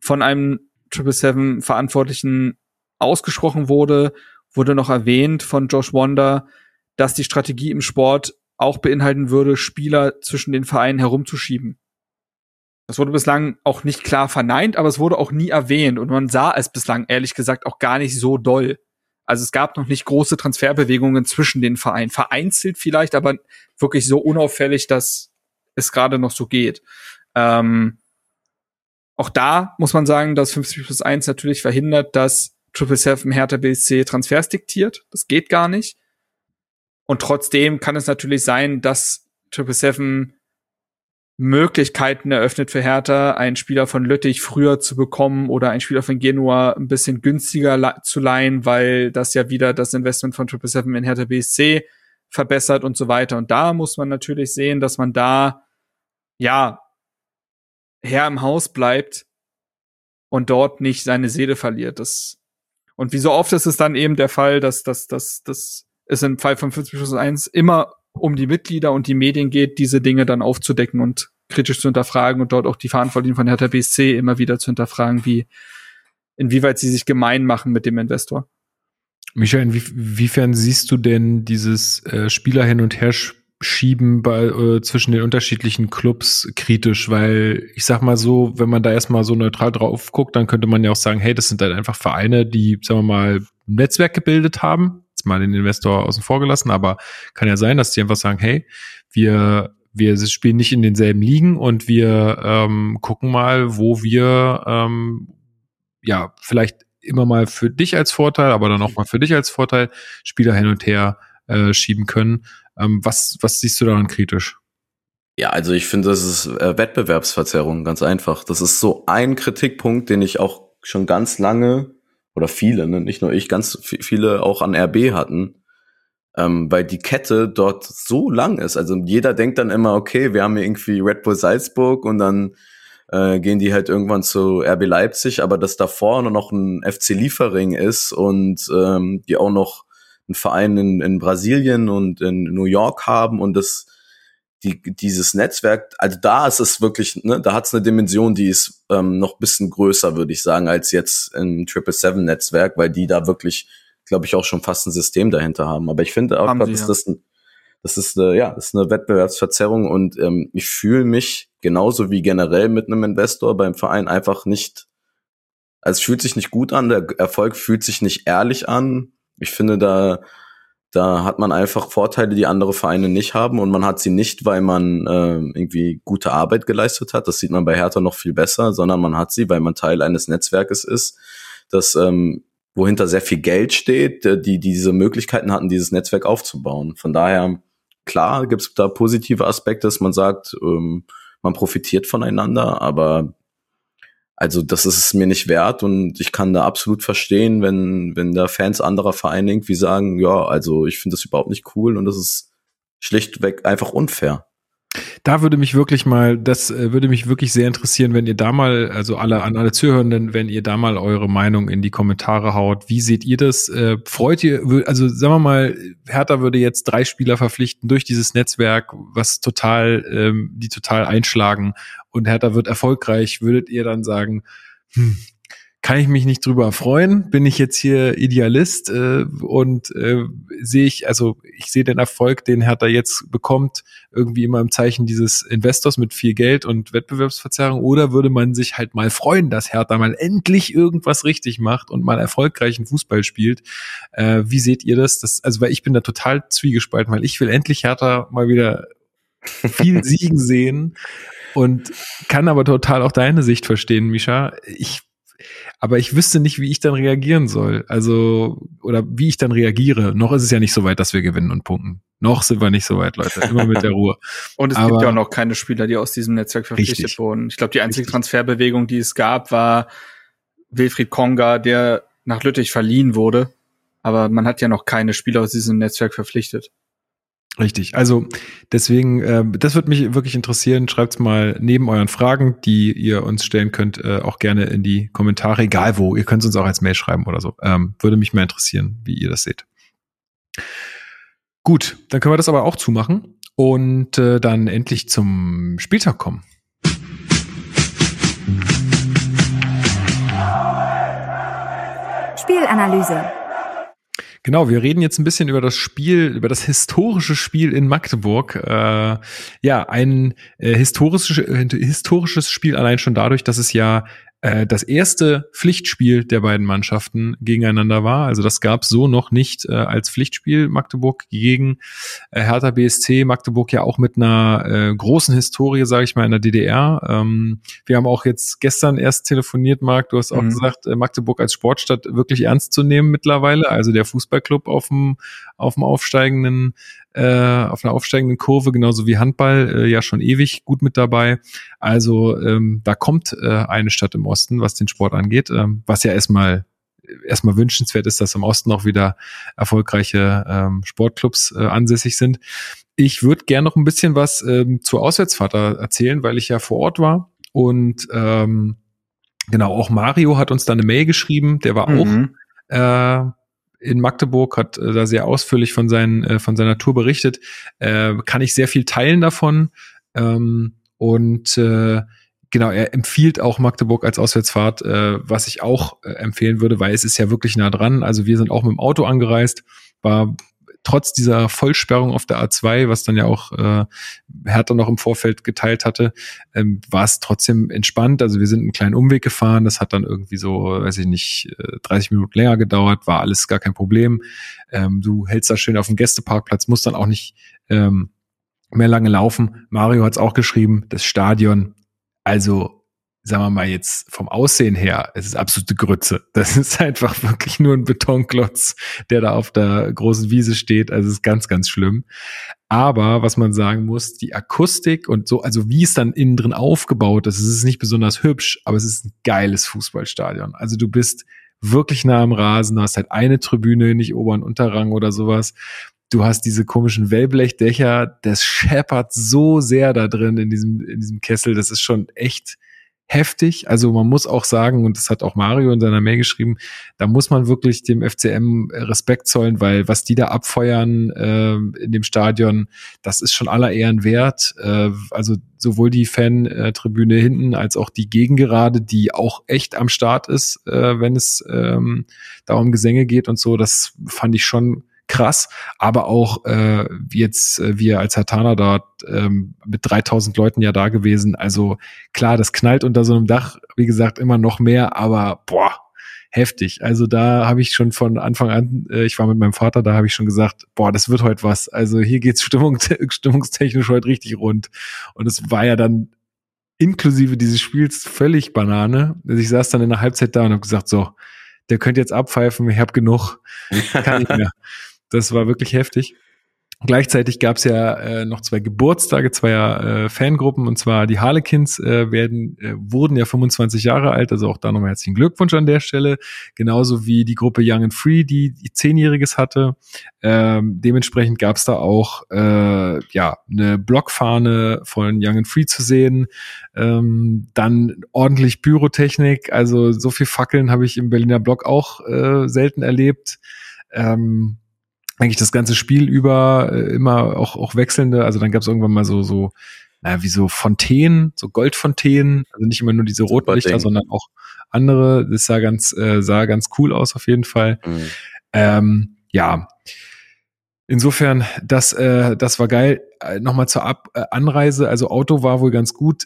S3: von einem Triple Seven Verantwortlichen ausgesprochen wurde, wurde noch erwähnt von Josh Wonder, dass die Strategie im Sport auch beinhalten würde, Spieler zwischen den Vereinen herumzuschieben. Das wurde bislang auch nicht klar verneint, aber es wurde auch nie erwähnt und man sah es bislang ehrlich gesagt auch gar nicht so doll. Also es gab noch nicht große Transferbewegungen zwischen den Vereinen. Vereinzelt vielleicht, aber wirklich so unauffällig, dass es gerade noch so geht. Ähm, auch da muss man sagen, dass 50 plus 1 natürlich verhindert, dass Triple Seven Hertha BSC Transfers diktiert. Das geht gar nicht. Und trotzdem kann es natürlich sein, dass Triple Seven Möglichkeiten eröffnet für Hertha, einen Spieler von Lüttich früher zu bekommen oder einen Spieler von Genua ein bisschen günstiger zu leihen, weil das ja wieder das Investment von Triple Seven in Hertha BSC verbessert und so weiter. Und da muss man natürlich sehen, dass man da, ja, Herr im Haus bleibt und dort nicht seine Seele verliert. Das, und wie so oft ist es dann eben der Fall, dass, dass, dass, dass es im Fall von 50 plus 1 immer um die Mitglieder und die Medien geht, diese Dinge dann aufzudecken und kritisch zu hinterfragen und dort auch die Verantwortlichen von Hertha BSC immer wieder zu hinterfragen, wie, inwieweit sie sich gemein machen mit dem Investor.
S1: Michael, inwiefern siehst du denn dieses äh, Spieler hin und her schieben bei, äh, zwischen den unterschiedlichen Clubs kritisch? Weil ich sag mal so, wenn man da erstmal so neutral drauf guckt, dann könnte man ja auch sagen, hey, das sind halt einfach Vereine, die, sagen wir mal, ein Netzwerk gebildet haben. Jetzt mal den Investor außen vor gelassen, aber kann ja sein, dass die einfach sagen, hey, wir wir spielen nicht in denselben Ligen und wir ähm, gucken mal, wo wir ähm, ja vielleicht immer mal für dich als Vorteil, aber dann auch mal für dich als Vorteil Spieler hin und her äh, schieben können. Ähm, was, was siehst du daran kritisch?
S4: Ja, also ich finde, das ist äh, Wettbewerbsverzerrung, ganz einfach. Das ist so ein Kritikpunkt, den ich auch schon ganz lange oder viele, ne, nicht nur ich, ganz viele auch an RB hatten, ähm, weil die Kette dort so lang ist. Also jeder denkt dann immer, okay, wir haben hier irgendwie Red Bull Salzburg und dann äh, gehen die halt irgendwann zu RB Leipzig, aber dass da vorne noch ein FC Liefering ist und ähm, die auch noch einen Verein in, in Brasilien und in New York haben und das die, dieses Netzwerk, also da ist es wirklich, ne, da hat es eine Dimension, die ist ähm, noch bisschen größer, würde ich sagen, als jetzt im Triple Seven Netzwerk, weil die da wirklich, glaube ich, auch schon fast ein System dahinter haben. Aber ich finde auch, dass ja. das ein, das ist eine, ja, das ist eine Wettbewerbsverzerrung und ähm, ich fühle mich genauso wie generell mit einem Investor beim Verein einfach nicht, also es fühlt sich nicht gut an, der Erfolg fühlt sich nicht ehrlich an. Ich finde, da, da hat man einfach Vorteile, die andere Vereine nicht haben und man hat sie nicht, weil man äh, irgendwie gute Arbeit geleistet hat. Das sieht man bei Hertha noch viel besser, sondern man hat sie, weil man Teil eines Netzwerkes ist, das ähm, wohinter sehr viel Geld steht, die diese Möglichkeiten hatten, dieses Netzwerk aufzubauen. Von daher klar gibt es da positive Aspekte, dass man sagt, ähm, man profitiert voneinander, aber also das ist es mir nicht wert und ich kann da absolut verstehen, wenn, wenn da Fans anderer Vereine irgendwie sagen, ja, also ich finde das überhaupt nicht cool und das ist schlichtweg einfach unfair.
S1: Da würde mich wirklich mal, das äh, würde mich wirklich sehr interessieren, wenn ihr da mal, also alle an alle Zuhörenden, wenn ihr da mal eure Meinung in die Kommentare haut. Wie seht ihr das? Äh, freut ihr, also sagen wir mal, Hertha würde jetzt drei Spieler verpflichten durch dieses Netzwerk, was total, ähm, die total einschlagen und Hertha wird erfolgreich. Würdet ihr dann sagen, hm, kann ich mich nicht drüber freuen. Bin ich jetzt hier Idealist äh, und äh, sehe ich, also ich sehe den Erfolg, den Hertha jetzt bekommt, irgendwie immer im Zeichen dieses Investors mit viel Geld und Wettbewerbsverzerrung. Oder würde man sich halt mal freuen, dass Hertha mal endlich irgendwas richtig macht und mal erfolgreichen Fußball spielt? Äh, wie seht ihr das? das? Also, weil ich bin da total zwiegespalten, weil ich will endlich Hertha mal wieder viel Siegen sehen und kann aber total auch deine Sicht verstehen, Misha. Ich aber ich wüsste nicht, wie ich dann reagieren soll. Also, oder wie ich dann reagiere. Noch ist es ja nicht so weit, dass wir gewinnen und punkten. Noch sind wir nicht so weit, Leute. Immer mit der Ruhe.
S3: und es Aber gibt ja auch noch keine Spieler, die aus diesem Netzwerk verpflichtet richtig. wurden. Ich glaube, die einzige richtig. Transferbewegung, die es gab, war Wilfried Konga, der nach Lüttich verliehen wurde. Aber man hat ja noch keine Spieler aus diesem Netzwerk verpflichtet.
S1: Richtig. Also deswegen, äh, das würde mich wirklich interessieren. Schreibt's mal neben euren Fragen, die ihr uns stellen könnt, äh, auch gerne in die Kommentare, egal wo. Ihr könnt uns auch als Mail schreiben oder so. Ähm, würde mich mal interessieren, wie ihr das seht. Gut, dann können wir das aber auch zumachen und äh, dann endlich zum Spieltag kommen.
S2: Spielanalyse.
S1: Genau, wir reden jetzt ein bisschen über das Spiel, über das historische Spiel in Magdeburg. Äh, ja, ein äh, historisches, äh, historisches Spiel allein schon dadurch, dass es ja äh, das erste Pflichtspiel der beiden Mannschaften gegeneinander war. Also das gab so noch nicht äh, als Pflichtspiel Magdeburg gegen äh, Hertha BSC. Magdeburg ja auch mit einer äh, großen Historie, sage ich mal, in der DDR. Ähm, wir haben auch jetzt gestern erst telefoniert, Marc. Du hast auch mhm. gesagt, äh, Magdeburg als Sportstadt wirklich ernst zu nehmen mittlerweile. Also der Fußballclub auf dem auf dem aufsteigenden äh, auf einer aufsteigenden Kurve, genauso wie Handball, äh, ja schon ewig gut mit dabei. Also ähm, da kommt äh, eine Stadt im Osten, was den Sport angeht, ähm, was ja erstmal erstmal wünschenswert ist, dass im Osten auch wieder erfolgreiche ähm, Sportclubs äh, ansässig sind. Ich würde gerne noch ein bisschen was ähm, zur Auswärtsfahrt erzählen, weil ich ja vor Ort war und ähm, genau auch Mario hat uns da eine Mail geschrieben. Der war mhm. auch äh, in Magdeburg, hat äh, da sehr ausführlich von, seinen, äh, von seiner Tour berichtet. Äh, kann ich sehr viel teilen davon. Ähm, und äh, genau, er empfiehlt auch Magdeburg als Auswärtsfahrt, äh, was ich auch äh, empfehlen würde, weil es ist ja wirklich nah dran. Also wir sind auch mit dem Auto angereist, war trotz dieser Vollsperrung auf der A2, was dann ja auch äh, Hertha noch im Vorfeld geteilt hatte, ähm, war es trotzdem entspannt. Also wir sind einen kleinen Umweg gefahren. Das hat dann irgendwie so, weiß ich nicht, 30 äh, Minuten länger gedauert, war alles gar kein Problem. Ähm, du hältst da schön auf dem Gästeparkplatz, musst dann auch nicht ähm, mehr lange laufen. Mario hat es auch geschrieben, das Stadion, also sagen wir mal jetzt vom Aussehen her, es ist absolute Grütze. Das ist einfach wirklich nur ein Betonklotz, der da auf der großen Wiese steht. Also es ist ganz, ganz schlimm. Aber was man sagen muss, die Akustik und so, also wie es dann innen drin aufgebaut ist, es ist nicht besonders hübsch, aber es ist ein geiles Fußballstadion. Also du bist wirklich nah am Rasen, du hast halt eine Tribüne, nicht Ober- und Unterrang oder sowas. Du hast diese komischen Wellblechdächer, das scheppert so sehr da drin in diesem, in diesem Kessel, das ist schon echt, heftig. Also man muss auch sagen, und das hat auch Mario in seiner Mail geschrieben, da muss man wirklich dem FCM Respekt zollen, weil was die da abfeuern äh, in dem Stadion, das ist schon aller Ehren wert. Äh, also sowohl die Fan-Tribüne hinten als auch die Gegengerade, die auch echt am Start ist, äh, wenn es ähm, da um Gesänge geht und so, das fand ich schon krass, aber auch äh, jetzt äh, wir als Hatana dort ähm, mit 3000 Leuten ja da gewesen. Also klar, das knallt unter so einem Dach, wie gesagt, immer noch mehr, aber boah, heftig. Also da habe ich schon von Anfang an, äh, ich war mit meinem Vater, da habe ich schon gesagt, boah, das wird heute was. Also hier geht's Stimmung, stimmungstechnisch heute richtig rund. Und es war ja dann inklusive dieses Spiels völlig Banane. Also ich saß dann in der Halbzeit da und habe gesagt, so, der könnte jetzt abpfeifen, ich habe genug, kann nicht mehr. Das war wirklich heftig. Gleichzeitig gab es ja äh, noch zwei Geburtstage zweier äh, Fangruppen und zwar die Harlequins äh, werden äh, wurden ja 25 Jahre alt, also auch da nochmal herzlichen Glückwunsch an der Stelle, genauso wie die Gruppe Young and Free, die, zehnjähriges hatte. Ähm, dementsprechend gab es da auch äh, ja eine Blockfahne von Young and Free zu sehen, ähm, dann ordentlich Pyrotechnik, also so viel Fackeln habe ich im Berliner Block auch äh, selten erlebt. Ähm, eigentlich das ganze Spiel über äh, immer auch, auch wechselnde. Also dann gab es irgendwann mal so, so, naja, wie so Fontänen, so Goldfontänen, also nicht immer nur diese Rotlichter, sondern auch andere. Das sah ganz, äh, sah ganz cool aus auf jeden Fall. Mhm. Ähm, ja. Insofern, das, äh, das war geil. Äh, Nochmal zur Ab äh, Anreise. Also Auto war wohl ganz gut.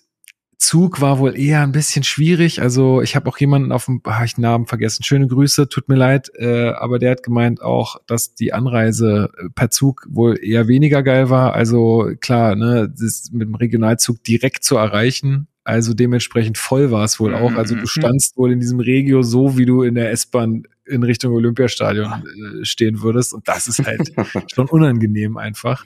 S1: Zug war wohl eher ein bisschen schwierig. Also ich habe auch jemanden auf dem, habe ich den Namen vergessen. Schöne Grüße, tut mir leid, äh, aber der hat gemeint auch, dass die Anreise äh, per Zug wohl eher weniger geil war. Also klar, ne, das mit dem Regionalzug direkt zu erreichen. Also dementsprechend voll war es wohl auch. Also du mhm. standst wohl in diesem Regio so, wie du in der S-Bahn in Richtung Olympiastadion äh, stehen würdest. Und das ist halt schon unangenehm einfach.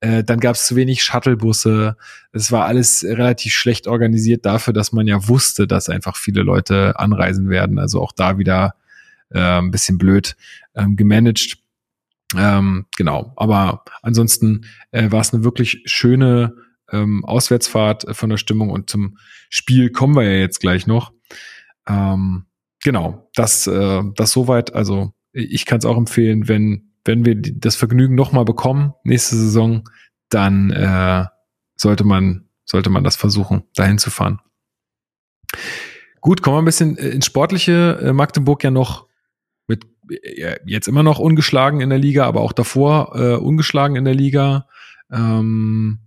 S1: Äh, dann gab es zu wenig Shuttlebusse. Es war alles relativ schlecht organisiert dafür, dass man ja wusste, dass einfach viele Leute anreisen werden. Also auch da wieder äh, ein bisschen blöd ähm, gemanagt. Ähm, genau, aber ansonsten äh, war es eine wirklich schöne ähm, Auswärtsfahrt von der Stimmung und zum Spiel kommen wir ja jetzt gleich noch. Ähm, genau, das, äh, das soweit. Also ich kann es auch empfehlen, wenn wenn wir das Vergnügen nochmal bekommen, nächste Saison, dann äh, sollte man, sollte man das versuchen, dahin zu fahren. Gut, kommen wir ein bisschen äh, ins Sportliche. Äh, Magdeburg ja noch mit äh, jetzt immer noch ungeschlagen in der Liga, aber auch davor äh, ungeschlagen in der Liga. Ähm,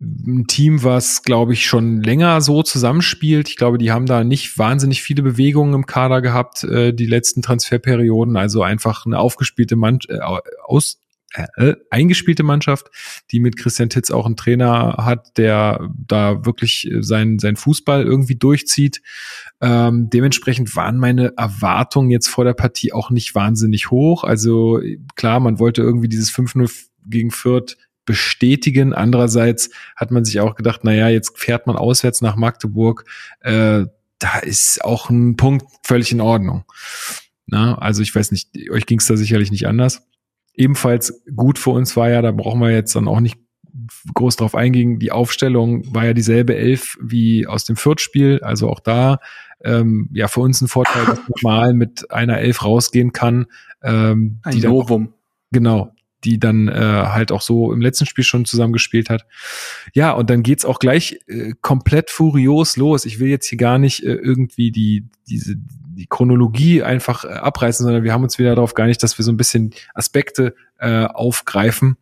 S1: ein Team, was, glaube ich, schon länger so zusammenspielt. Ich glaube, die haben da nicht wahnsinnig viele Bewegungen im Kader gehabt, äh, die letzten Transferperioden. Also einfach eine aufgespielte Mann äh, aus äh, äh, eingespielte Mannschaft, die mit Christian Titz auch einen Trainer hat, der da wirklich sein, sein Fußball irgendwie durchzieht. Ähm, dementsprechend waren meine Erwartungen jetzt vor der Partie auch nicht wahnsinnig hoch. Also klar, man wollte irgendwie dieses 5-0 gegen Fürth bestätigen. Andererseits hat man sich auch gedacht, na ja, jetzt fährt man auswärts nach Magdeburg. Äh, da ist auch ein Punkt völlig in Ordnung. Na, also ich weiß nicht, euch ging es da sicherlich nicht anders. Ebenfalls gut für uns war ja, da brauchen wir jetzt dann auch nicht groß drauf eingehen, die Aufstellung war ja dieselbe Elf wie aus dem Fürth-Spiel, also auch da ähm, ja für uns ein Vorteil, dass man mal mit einer Elf rausgehen kann. Ähm,
S3: ein die Novum.
S1: Dann, genau, die dann äh, halt auch so im letzten Spiel schon zusammengespielt hat. Ja, und dann geht's auch gleich äh, komplett furios los. Ich will jetzt hier gar nicht äh, irgendwie die diese die Chronologie einfach äh, abreißen, sondern wir haben uns wieder darauf geeinigt, dass wir so ein bisschen Aspekte äh, aufgreifen.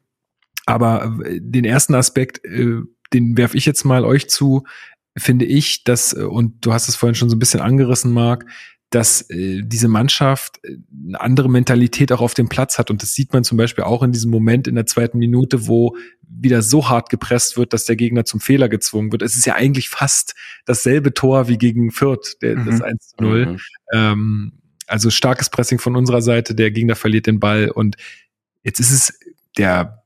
S1: Aber äh, den ersten Aspekt, äh, den werfe ich jetzt mal euch zu, finde ich, dass, äh, und du hast es vorhin schon so ein bisschen angerissen, Marc, dass äh, diese Mannschaft äh, eine andere Mentalität auch auf dem Platz hat. Und das sieht man zum Beispiel auch in diesem Moment in der zweiten Minute, wo wieder so hart gepresst wird, dass der Gegner zum Fehler gezwungen wird. Es ist ja eigentlich fast dasselbe Tor wie gegen Fürth, der, mhm. das 1 zu 0. Mhm. Ähm, also starkes Pressing von unserer Seite, der Gegner verliert den Ball und jetzt ist es der,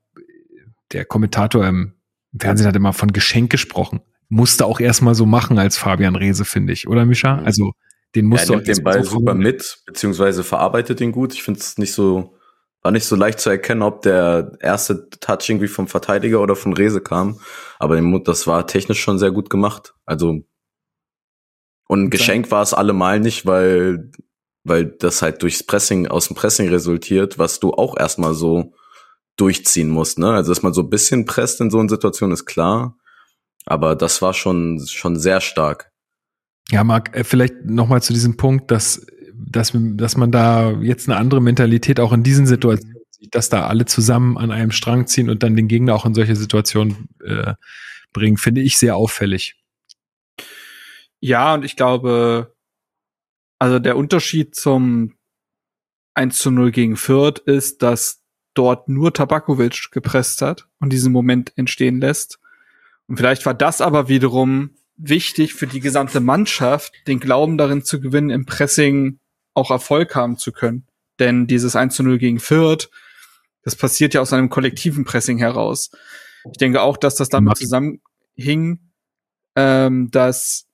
S1: der Kommentator im Fernsehen hat immer von Geschenk gesprochen. Musste auch erstmal so machen als Fabian Rehse, finde ich, oder Mischa? Mhm. Also den musst ja,
S4: er nimmt den Ball super mit, beziehungsweise verarbeitet den gut. Ich finde es nicht so, war nicht so leicht zu erkennen, ob der erste Touch irgendwie vom Verteidiger oder von Rese kam. Aber das war technisch schon sehr gut gemacht. Also, und ein Geschenk war es allemal nicht, weil, weil das halt durchs Pressing, aus dem Pressing resultiert, was du auch erstmal so durchziehen musst, ne? Also, dass man so ein bisschen presst in so einer Situation ist klar. Aber das war schon, schon sehr stark.
S1: Ja, Marc, äh, vielleicht nochmal zu diesem Punkt, dass, dass, dass man da jetzt eine andere Mentalität auch in diesen Situationen sieht, dass da alle zusammen an einem Strang ziehen und dann den Gegner auch in solche Situationen äh, bringen, finde ich sehr auffällig.
S3: Ja, und ich glaube, also der Unterschied zum 1 zu 0 gegen Fürth ist, dass dort nur Tabakovic gepresst hat und diesen Moment entstehen lässt. Und vielleicht war das aber wiederum wichtig für die gesamte Mannschaft, den Glauben darin zu gewinnen, im Pressing auch Erfolg haben zu können. Denn dieses 1 zu 0 gegen Fürth, das passiert ja aus einem kollektiven Pressing heraus. Ich denke auch, dass das damit zusammenhing, ähm, dass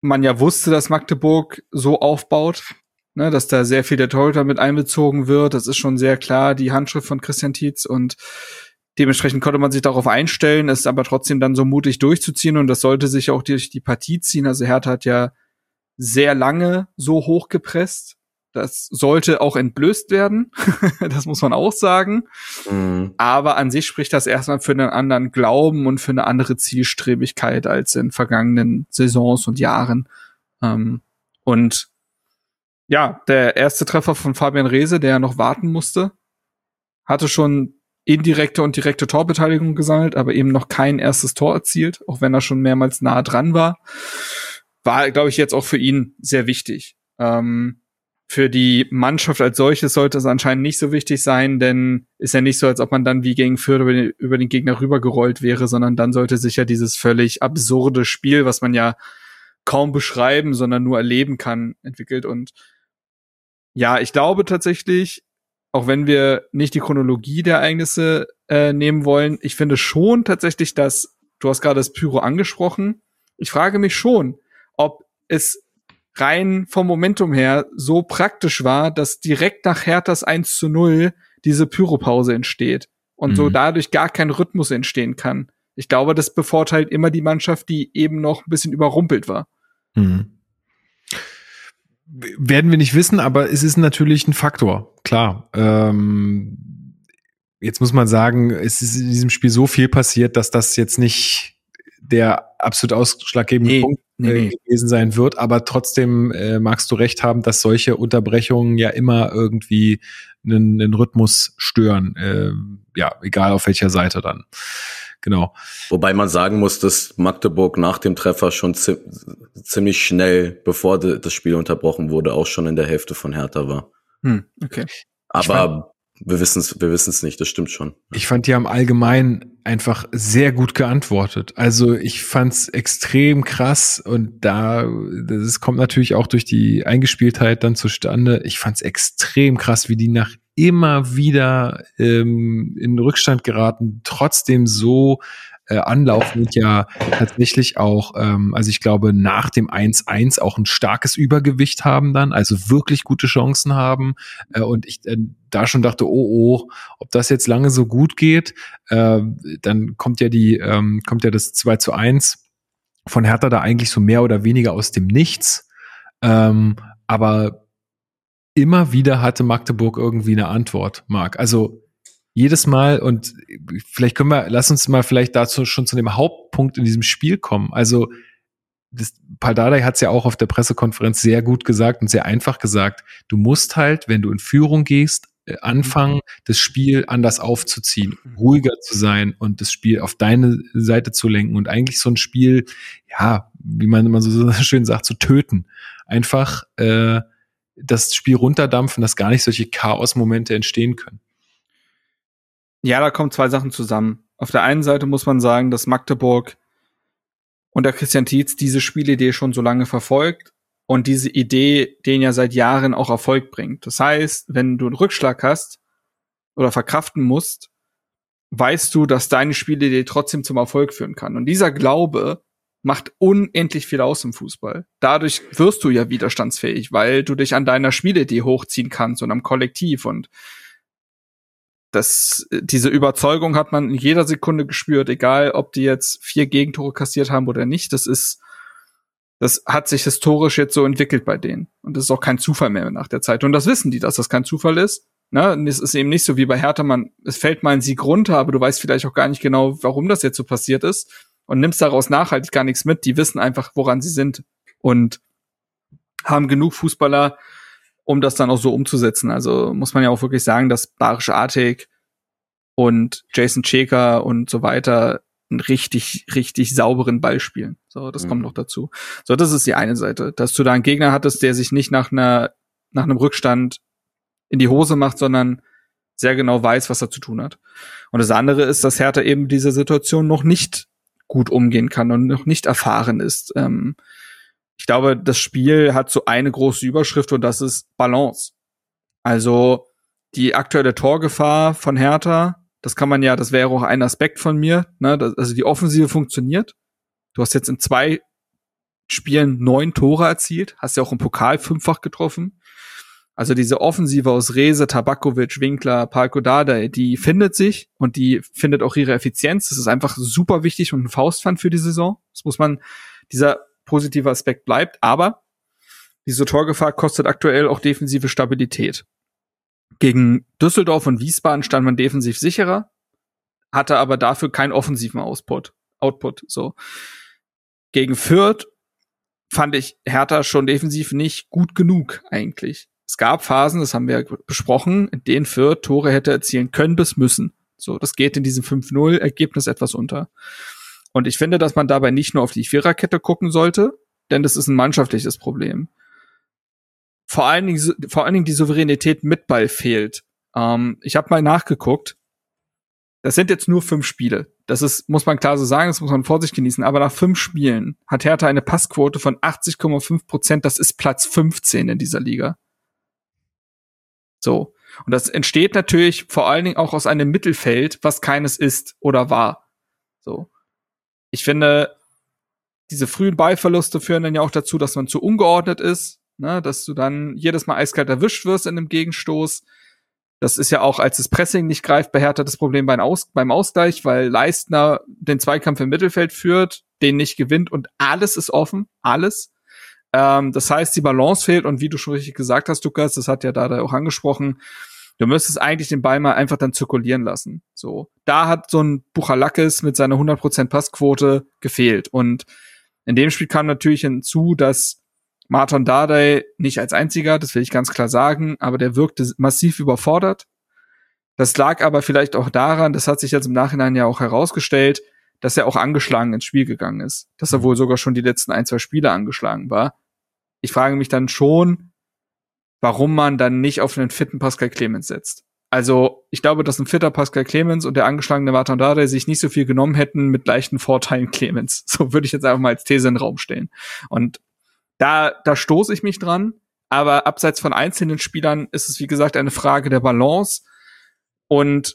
S3: man ja wusste, dass Magdeburg so aufbaut, ne, dass da sehr viel der Torhüter mit einbezogen wird. Das ist schon sehr klar, die Handschrift von Christian Tietz und Dementsprechend konnte man sich darauf einstellen, es aber trotzdem dann so mutig durchzuziehen und das sollte sich auch durch die Partie ziehen. Also Hertha hat ja sehr lange so hoch gepresst. Das sollte auch entblößt werden. das muss man auch sagen. Mhm. Aber an sich spricht das erstmal für einen anderen Glauben und für eine andere Zielstrebigkeit als in vergangenen Saisons und Jahren. Ähm, und ja, der erste Treffer von Fabian Rehse, der noch warten musste, hatte schon indirekte und direkte Torbeteiligung gesammelt, aber eben noch kein erstes Tor erzielt, auch wenn er schon mehrmals nah dran war. War, glaube ich, jetzt auch für ihn sehr wichtig. Ähm, für die Mannschaft als solches sollte es anscheinend nicht so wichtig sein, denn ist ja nicht so, als ob man dann wie gegen Fürth über den, über den Gegner rübergerollt wäre, sondern dann sollte sich ja dieses völlig absurde Spiel, was man ja kaum beschreiben, sondern nur erleben kann, entwickelt. Und ja, ich glaube tatsächlich, auch wenn wir nicht die Chronologie der Ereignisse äh, nehmen wollen, ich finde schon tatsächlich, dass, du hast gerade das Pyro angesprochen, ich frage mich schon, ob es rein vom Momentum her so praktisch war, dass direkt nach Herthas 1 zu 0 diese Pyropause entsteht und mhm. so dadurch gar kein Rhythmus entstehen kann. Ich glaube, das bevorteilt immer die Mannschaft, die eben noch ein bisschen überrumpelt war. Mhm
S1: werden wir nicht wissen, aber es ist natürlich ein Faktor, klar. Ähm, jetzt muss man sagen, es ist in diesem Spiel so viel passiert, dass das jetzt nicht der absolut ausschlaggebende nee, Punkt nee, äh, gewesen sein wird, aber trotzdem äh, magst du recht haben, dass solche Unterbrechungen ja immer irgendwie einen, einen Rhythmus stören, äh, ja, egal auf welcher Seite dann. Genau.
S4: Wobei man sagen muss, dass Magdeburg nach dem Treffer schon zi ziemlich schnell, bevor das Spiel unterbrochen wurde, auch schon in der Hälfte von Hertha war.
S3: Hm, okay.
S4: Aber wir wissen es wir wissen's nicht, das stimmt schon.
S1: Ich fand die haben allgemein einfach sehr gut geantwortet. Also ich fand's extrem krass und da, das kommt natürlich auch durch die Eingespieltheit dann zustande. Ich fand's extrem krass, wie die nach immer wieder ähm, in Rückstand geraten, trotzdem so äh, anlaufen und ja tatsächlich auch, ähm, also ich glaube, nach dem 1-1 auch ein starkes Übergewicht haben dann, also wirklich gute Chancen haben. Äh, und ich äh, da schon dachte, oh, oh, ob das jetzt lange so gut geht, äh, dann kommt ja die, ähm, kommt ja das 2 zu 1 von Hertha da eigentlich so mehr oder weniger aus dem Nichts. Ähm, aber immer wieder hatte Magdeburg irgendwie eine Antwort, Marc. Also jedes Mal und vielleicht können wir, lass uns mal vielleicht dazu schon zu dem Hauptpunkt in diesem Spiel kommen. Also das, Paldadei hat es ja auch auf der Pressekonferenz sehr gut gesagt und sehr einfach gesagt. Du musst halt, wenn du in Führung gehst, äh, anfangen, das Spiel anders aufzuziehen, ruhiger zu sein und das Spiel auf deine Seite zu lenken und eigentlich so ein Spiel, ja, wie man immer so schön sagt, zu töten. Einfach äh, das Spiel runterdampfen, dass gar nicht solche Chaos-Momente entstehen können.
S3: Ja, da kommen zwei Sachen zusammen. Auf der einen Seite muss man sagen, dass Magdeburg unter Christian Tietz diese Spielidee schon so lange verfolgt und diese Idee den ja seit Jahren auch Erfolg bringt. Das heißt, wenn du einen Rückschlag hast oder verkraften musst, weißt du, dass deine Spielidee trotzdem zum Erfolg führen kann. Und dieser Glaube macht unendlich viel aus im Fußball. Dadurch wirst du ja widerstandsfähig, weil du dich an deiner Spielidee hochziehen kannst und am Kollektiv und das, diese Überzeugung hat man in jeder Sekunde gespürt, egal ob die jetzt vier Gegentore kassiert haben oder nicht. Das ist, das hat sich historisch jetzt so entwickelt bei denen. Und das ist auch kein Zufall mehr nach der Zeit. Und das wissen die, dass das kein Zufall ist. Ne? Und es ist eben nicht so wie bei Hertha, man, es fällt mal ein Sieg runter, aber du weißt vielleicht auch gar nicht genau, warum das jetzt so passiert ist und nimmst daraus nachhaltig gar nichts mit. Die wissen einfach, woran sie sind und haben genug Fußballer, um das dann auch so umzusetzen. Also muss man ja auch wirklich sagen, dass Barisch Artig und Jason Checker und so weiter einen richtig, richtig sauberen Ball spielen. So, das mhm. kommt noch dazu. So, das ist die eine Seite. Dass du da einen Gegner hattest, der sich nicht nach einer, nach einem Rückstand in die Hose macht, sondern sehr genau weiß, was er zu tun hat. Und das andere ist, dass Hertha eben diese Situation noch nicht gut umgehen kann und noch nicht erfahren ist. Ähm, ich glaube, das Spiel hat so eine große Überschrift und das ist Balance. Also die aktuelle Torgefahr von Hertha, das kann man ja, das wäre auch ein Aspekt von mir, ne? Das, also die Offensive funktioniert. Du hast jetzt in zwei Spielen neun Tore erzielt, hast ja auch im Pokal fünffach getroffen. Also diese Offensive aus Rese, Tabakovic, Winkler, Palko Dada, die findet sich und die findet auch ihre Effizienz. Das ist einfach super wichtig und ein Faustpfand für die Saison. Das muss man, dieser positiver Aspekt bleibt, aber diese Torgefahr kostet aktuell auch defensive Stabilität. Gegen Düsseldorf und Wiesbaden stand man defensiv sicherer, hatte aber dafür keinen offensiven Output. Output so. Gegen Fürth fand ich Hertha schon defensiv nicht gut genug eigentlich. Es gab Phasen, das haben wir besprochen, in denen Fürth Tore hätte erzielen können bis müssen. So, das geht in diesem 5-0-Ergebnis etwas unter. Und ich finde, dass man dabei nicht nur auf die Viererkette gucken sollte, denn das ist ein mannschaftliches Problem. Vor allen Dingen, vor allen Dingen die Souveränität mit Ball fehlt. Ähm, ich habe mal nachgeguckt. Das sind jetzt nur fünf Spiele. Das ist, muss man klar so sagen, das muss man vor sich genießen. Aber nach fünf Spielen hat Hertha eine Passquote von 80,5 Prozent. Das ist Platz 15 in dieser Liga. So. Und das entsteht natürlich vor allen Dingen auch aus einem Mittelfeld, was keines ist oder war. So ich finde, diese frühen Ballverluste führen dann ja auch dazu, dass man zu ungeordnet ist, ne? dass du dann jedes Mal eiskalt erwischt wirst in einem Gegenstoß. Das ist ja auch, als das Pressing nicht greift, das Problem beim, Aus beim Ausgleich, weil Leistner den Zweikampf im Mittelfeld führt, den nicht gewinnt und alles ist offen, alles. Ähm, das heißt, die Balance fehlt und wie du schon richtig gesagt hast, Lukas, das hat ja da auch angesprochen, Du müsstest eigentlich den Ball mal einfach dann zirkulieren lassen. So. Da hat so ein Buchalakis mit seiner 100% Passquote gefehlt. Und in dem Spiel kam natürlich hinzu, dass Martin Dardai nicht als einziger, das will ich ganz klar sagen, aber der wirkte massiv überfordert. Das lag aber vielleicht auch daran, das hat sich jetzt im Nachhinein ja auch herausgestellt, dass er auch angeschlagen ins Spiel gegangen ist. Dass er wohl sogar schon die letzten ein, zwei Spiele angeschlagen war. Ich frage mich dann schon, warum man dann nicht auf einen fitten Pascal Clemens setzt. Also, ich glaube, dass ein fitter Pascal Clemens und der angeschlagene Watandare sich nicht so viel genommen hätten mit leichten Vorteilen Clemens. So würde ich jetzt einfach mal als These in den Raum stellen. Und da, da stoße ich mich dran. Aber abseits von einzelnen Spielern ist es, wie gesagt, eine Frage der Balance. Und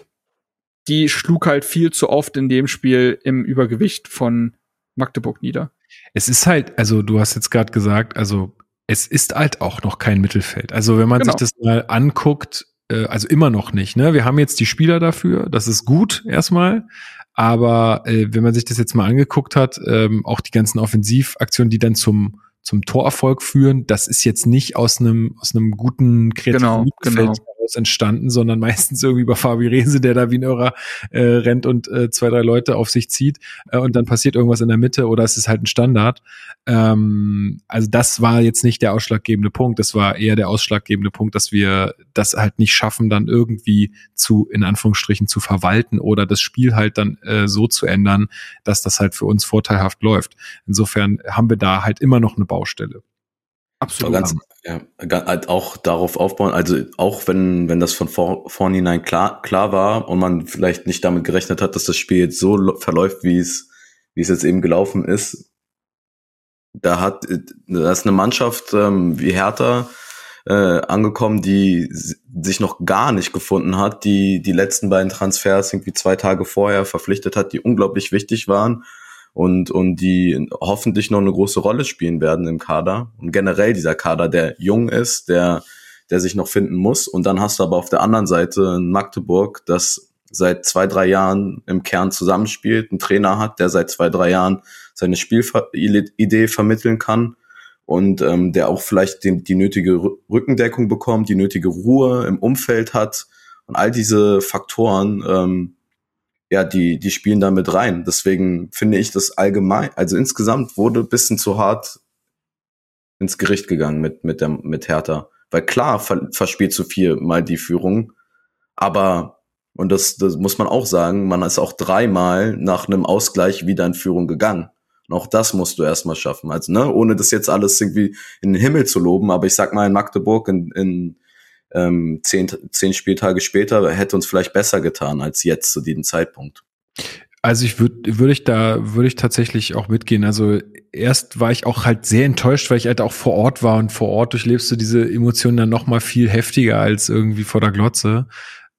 S3: die schlug halt viel zu oft in dem Spiel im Übergewicht von Magdeburg nieder.
S1: Es ist halt, also du hast jetzt gerade gesagt, also es ist halt auch noch kein Mittelfeld. Also wenn man genau. sich das mal anguckt, äh, also immer noch nicht. Ne? Wir haben jetzt die Spieler dafür, das ist gut erstmal. Aber äh, wenn man sich das jetzt mal angeguckt hat, ähm, auch die ganzen Offensivaktionen, die dann zum zum Torerfolg führen, das ist jetzt nicht aus einem aus einem guten kreativen
S3: genau, genau
S1: daraus entstanden, sondern meistens irgendwie über Fabi Rehse, der da wie ein Irrer äh, rennt und äh, zwei, drei Leute auf sich zieht äh, und dann passiert irgendwas in der Mitte oder es ist halt ein Standard. Ähm, also das war jetzt nicht der ausschlaggebende Punkt, das war eher der ausschlaggebende Punkt, dass wir das halt nicht schaffen, dann irgendwie zu, in Anführungsstrichen, zu verwalten oder das Spiel halt dann äh, so zu ändern, dass das halt für uns vorteilhaft läuft. Insofern haben wir da halt immer noch eine Baustelle.
S4: Absolut. Ganz, ja, halt auch darauf aufbauen, also auch wenn, wenn das von vor, vornherein klar, klar war und man vielleicht nicht damit gerechnet hat, dass das Spiel jetzt so verläuft, wie es, wie es jetzt eben gelaufen ist, da hat, da ist eine Mannschaft ähm, wie Hertha äh, angekommen, die sich noch gar nicht gefunden hat, die die letzten beiden Transfers irgendwie zwei Tage vorher verpflichtet hat, die unglaublich wichtig waren und, und die hoffentlich noch eine große Rolle spielen werden im Kader. Und generell dieser Kader, der jung ist, der, der sich noch finden muss. Und dann hast du aber auf der anderen Seite ein Magdeburg, das seit zwei, drei Jahren im Kern zusammenspielt, einen Trainer hat, der seit zwei, drei Jahren seine Spielidee vermitteln kann und ähm, der auch vielleicht die, die nötige Rückendeckung bekommt, die nötige Ruhe im Umfeld hat. Und all diese Faktoren ähm, ja, die, die spielen da mit rein. Deswegen finde ich das allgemein, also insgesamt wurde bisschen zu hart ins Gericht gegangen mit, mit der, mit Hertha. Weil klar ver, verspielt zu viel mal die Führung, aber, und das, das muss man auch sagen, man ist auch dreimal nach einem Ausgleich wieder in Führung gegangen. Und auch das musst du erstmal schaffen. Also, ne, ohne das jetzt alles irgendwie in den Himmel zu loben, aber ich sag mal in Magdeburg in, in ähm, zehn, zehn Spieltage später hätte uns vielleicht besser getan als jetzt zu diesem Zeitpunkt.
S1: Also ich würde würde ich da würde ich tatsächlich auch mitgehen. Also erst war ich auch halt sehr enttäuscht, weil ich halt auch vor Ort war und vor Ort durchlebst du diese Emotionen dann noch mal viel heftiger als irgendwie vor der Glotze.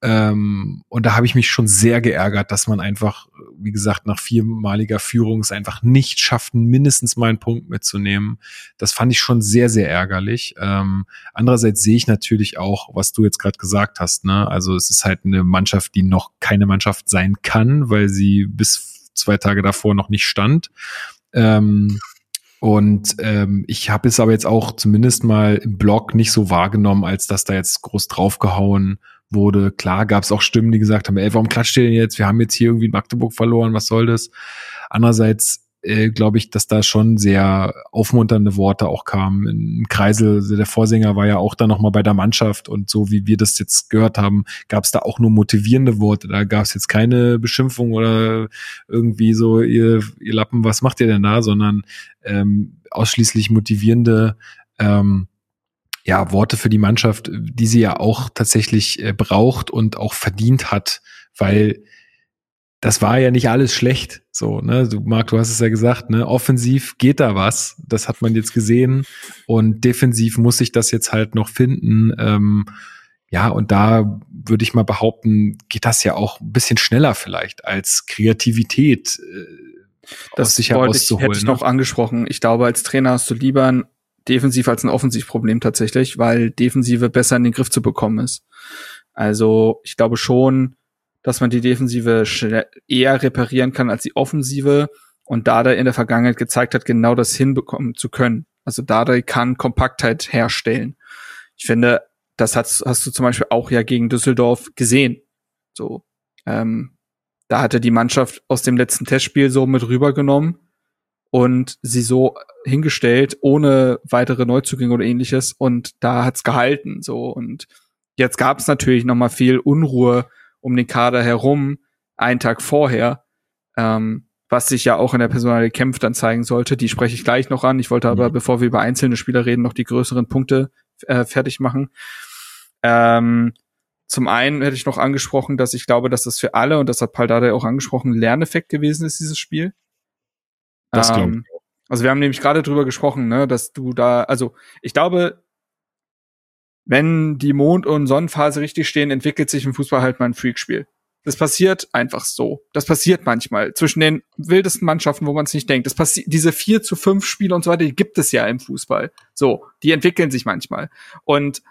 S1: Ähm, und da habe ich mich schon sehr geärgert, dass man einfach, wie gesagt, nach viermaliger Führung es einfach nicht schafft, mindestens mal einen Punkt mitzunehmen. Das fand ich schon sehr, sehr ärgerlich. Ähm, andererseits sehe ich natürlich auch, was du jetzt gerade gesagt hast. Ne? Also es ist halt eine Mannschaft, die noch keine Mannschaft sein kann, weil sie bis zwei Tage davor noch nicht stand. Ähm, und ähm, ich habe es aber jetzt auch zumindest mal im Blog nicht so wahrgenommen, als dass da jetzt groß draufgehauen wurde. Klar gab es auch Stimmen, die gesagt haben, ey, warum klatscht ihr denn jetzt? Wir haben jetzt hier irgendwie Magdeburg verloren, was soll das? Andererseits äh, glaube ich, dass da schon sehr aufmunternde Worte auch kamen. In Kreisel, der Vorsänger war ja auch da nochmal bei der Mannschaft und so wie wir das jetzt gehört haben, gab es da auch nur motivierende Worte. Da gab es jetzt keine Beschimpfung oder irgendwie so, ihr, ihr Lappen, was macht ihr denn da, sondern ähm, ausschließlich motivierende ähm, ja, Worte für die Mannschaft, die sie ja auch tatsächlich äh, braucht und auch verdient hat, weil das war ja nicht alles schlecht. So, ne, du Marc, du hast es ja gesagt, ne, offensiv geht da was. Das hat man jetzt gesehen und defensiv muss sich das jetzt halt noch finden. Ähm, ja, und da würde ich mal behaupten, geht das ja auch ein bisschen schneller vielleicht als Kreativität. Äh,
S3: das sich wollte ich, hätte ich ne? noch angesprochen. Ich glaube, als Trainer hast du lieber ein Defensiv als ein Offensivproblem tatsächlich, weil Defensive besser in den Griff zu bekommen ist. Also ich glaube schon, dass man die Defensive eher reparieren kann als die Offensive und Dada in der Vergangenheit gezeigt hat, genau das hinbekommen zu können. Also Dada kann Kompaktheit herstellen. Ich finde, das hast, hast du zum Beispiel auch ja gegen Düsseldorf gesehen. So, ähm, da hatte die Mannschaft aus dem letzten Testspiel so mit rübergenommen und sie so hingestellt, ohne weitere Neuzugänge oder ähnliches. Und da hat's gehalten. So und jetzt gab es natürlich noch mal viel Unruhe um den Kader herum einen Tag vorher, ähm, was sich ja auch in der Personale Kämpf dann zeigen sollte. Die spreche ich gleich noch an. Ich wollte aber, mhm. bevor wir über einzelne Spieler reden, noch die größeren Punkte äh, fertig machen. Ähm, zum einen hätte ich noch angesprochen, dass ich glaube, dass das für alle, und das hat Paldada auch angesprochen, Lerneffekt gewesen ist, dieses Spiel. Das ähm, also wir haben nämlich gerade drüber gesprochen, ne, dass du da, also ich glaube, wenn die Mond- und Sonnenphase richtig stehen, entwickelt sich im Fußball halt mal ein Freakspiel. Das passiert einfach so. Das passiert manchmal zwischen den wildesten Mannschaften, wo man es nicht denkt. Das passiert, diese vier zu fünf Spiele und so weiter, die gibt es ja im Fußball. So, die entwickeln sich manchmal. Und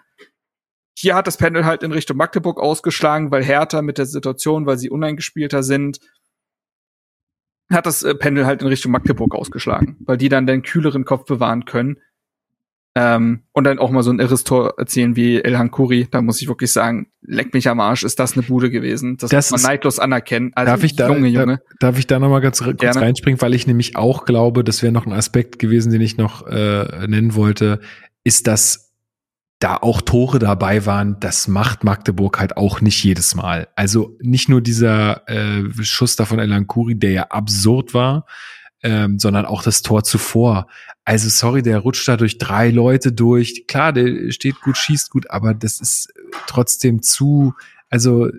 S3: hier hat das Pendel halt in Richtung Magdeburg ausgeschlagen, weil Hertha mit der Situation, weil sie uneingespielter sind, hat das äh, Pendel halt in Richtung Magdeburg ausgeschlagen, weil die dann den kühleren Kopf bewahren können ähm, und dann auch mal so ein irres Tor erzählen wie Elhan Kuri. Da muss ich wirklich sagen, leck mich am Arsch, ist das eine Bude gewesen. Das, das muss man neidlos anerkennen.
S1: Also darf ich da, Junge, Junge. Da, darf ich da noch mal ganz kurz Gerne. reinspringen, weil ich nämlich auch glaube, das wäre noch ein Aspekt gewesen, den ich noch äh, nennen wollte, ist, dass da auch Tore dabei waren, das macht Magdeburg halt auch nicht jedes Mal. Also nicht nur dieser äh, Schuss da von Elan Kuri, der ja absurd war, ähm, sondern auch das Tor zuvor. Also sorry, der rutscht da durch drei Leute durch. Klar, der steht gut, schießt gut, aber das ist trotzdem zu, also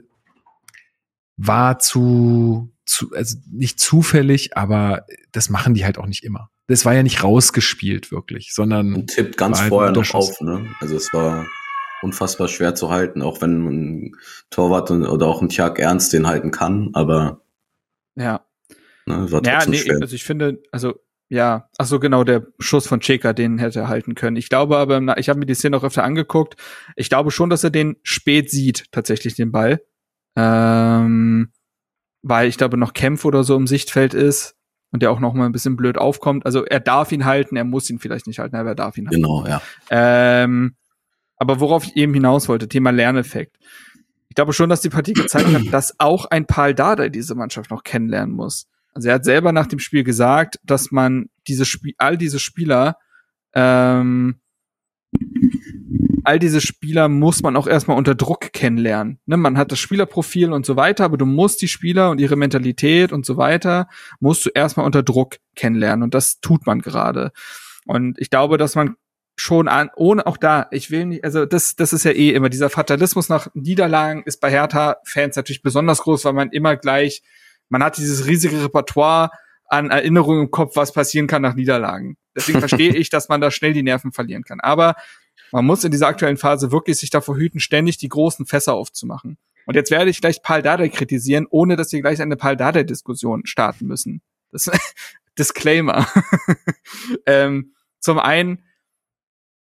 S1: war zu, zu also nicht zufällig, aber das machen die halt auch nicht immer. Das war ja nicht rausgespielt wirklich, sondern
S4: und tippt ganz halt vorher noch auf. Ne? Also es war unfassbar schwer zu halten, auch wenn ein Torwart oder auch ein Tjag Ernst den halten kann, aber
S3: ja. Ne, war ja, nee, schwer. also ich finde, also ja, ach so genau, der Schuss von Cheka, den hätte er halten können. Ich glaube aber, ich habe mir die Szene auch öfter angeguckt. Ich glaube schon, dass er den spät sieht, tatsächlich den Ball. Ähm, weil ich glaube noch Kämpf oder so im Sichtfeld ist und der auch noch mal ein bisschen blöd aufkommt. Also er darf ihn halten, er muss ihn vielleicht nicht halten, aber er darf ihn halten.
S4: Genau, ja.
S3: Ähm, aber worauf ich eben hinaus wollte, Thema Lerneffekt. Ich glaube schon, dass die Partie gezeigt hat, dass auch ein Paul Dardai diese Mannschaft noch kennenlernen muss. Also er hat selber nach dem Spiel gesagt, dass man diese Spiel, all diese Spieler, ähm, all diese Spieler muss man auch erstmal unter Druck kennenlernen. Ne, man hat das Spielerprofil und so weiter, aber du musst die Spieler und ihre Mentalität und so weiter, musst du erstmal unter Druck kennenlernen. Und das tut man gerade. Und ich glaube, dass man schon an, ohne auch da, ich will nicht, also das, das ist ja eh immer, dieser Fatalismus nach Niederlagen ist bei Hertha-Fans natürlich besonders groß, weil man immer gleich man hat dieses riesige Repertoire an Erinnerungen im Kopf, was passieren kann nach Niederlagen. Deswegen verstehe ich, dass man da schnell die Nerven verlieren kann. Aber man muss in dieser aktuellen Phase wirklich sich davor hüten, ständig die großen Fässer aufzumachen. Und jetzt werde ich gleich Paul Dardai kritisieren, ohne dass wir gleich eine Paul Dardai-Diskussion starten müssen. Das Disclaimer. ähm, zum einen,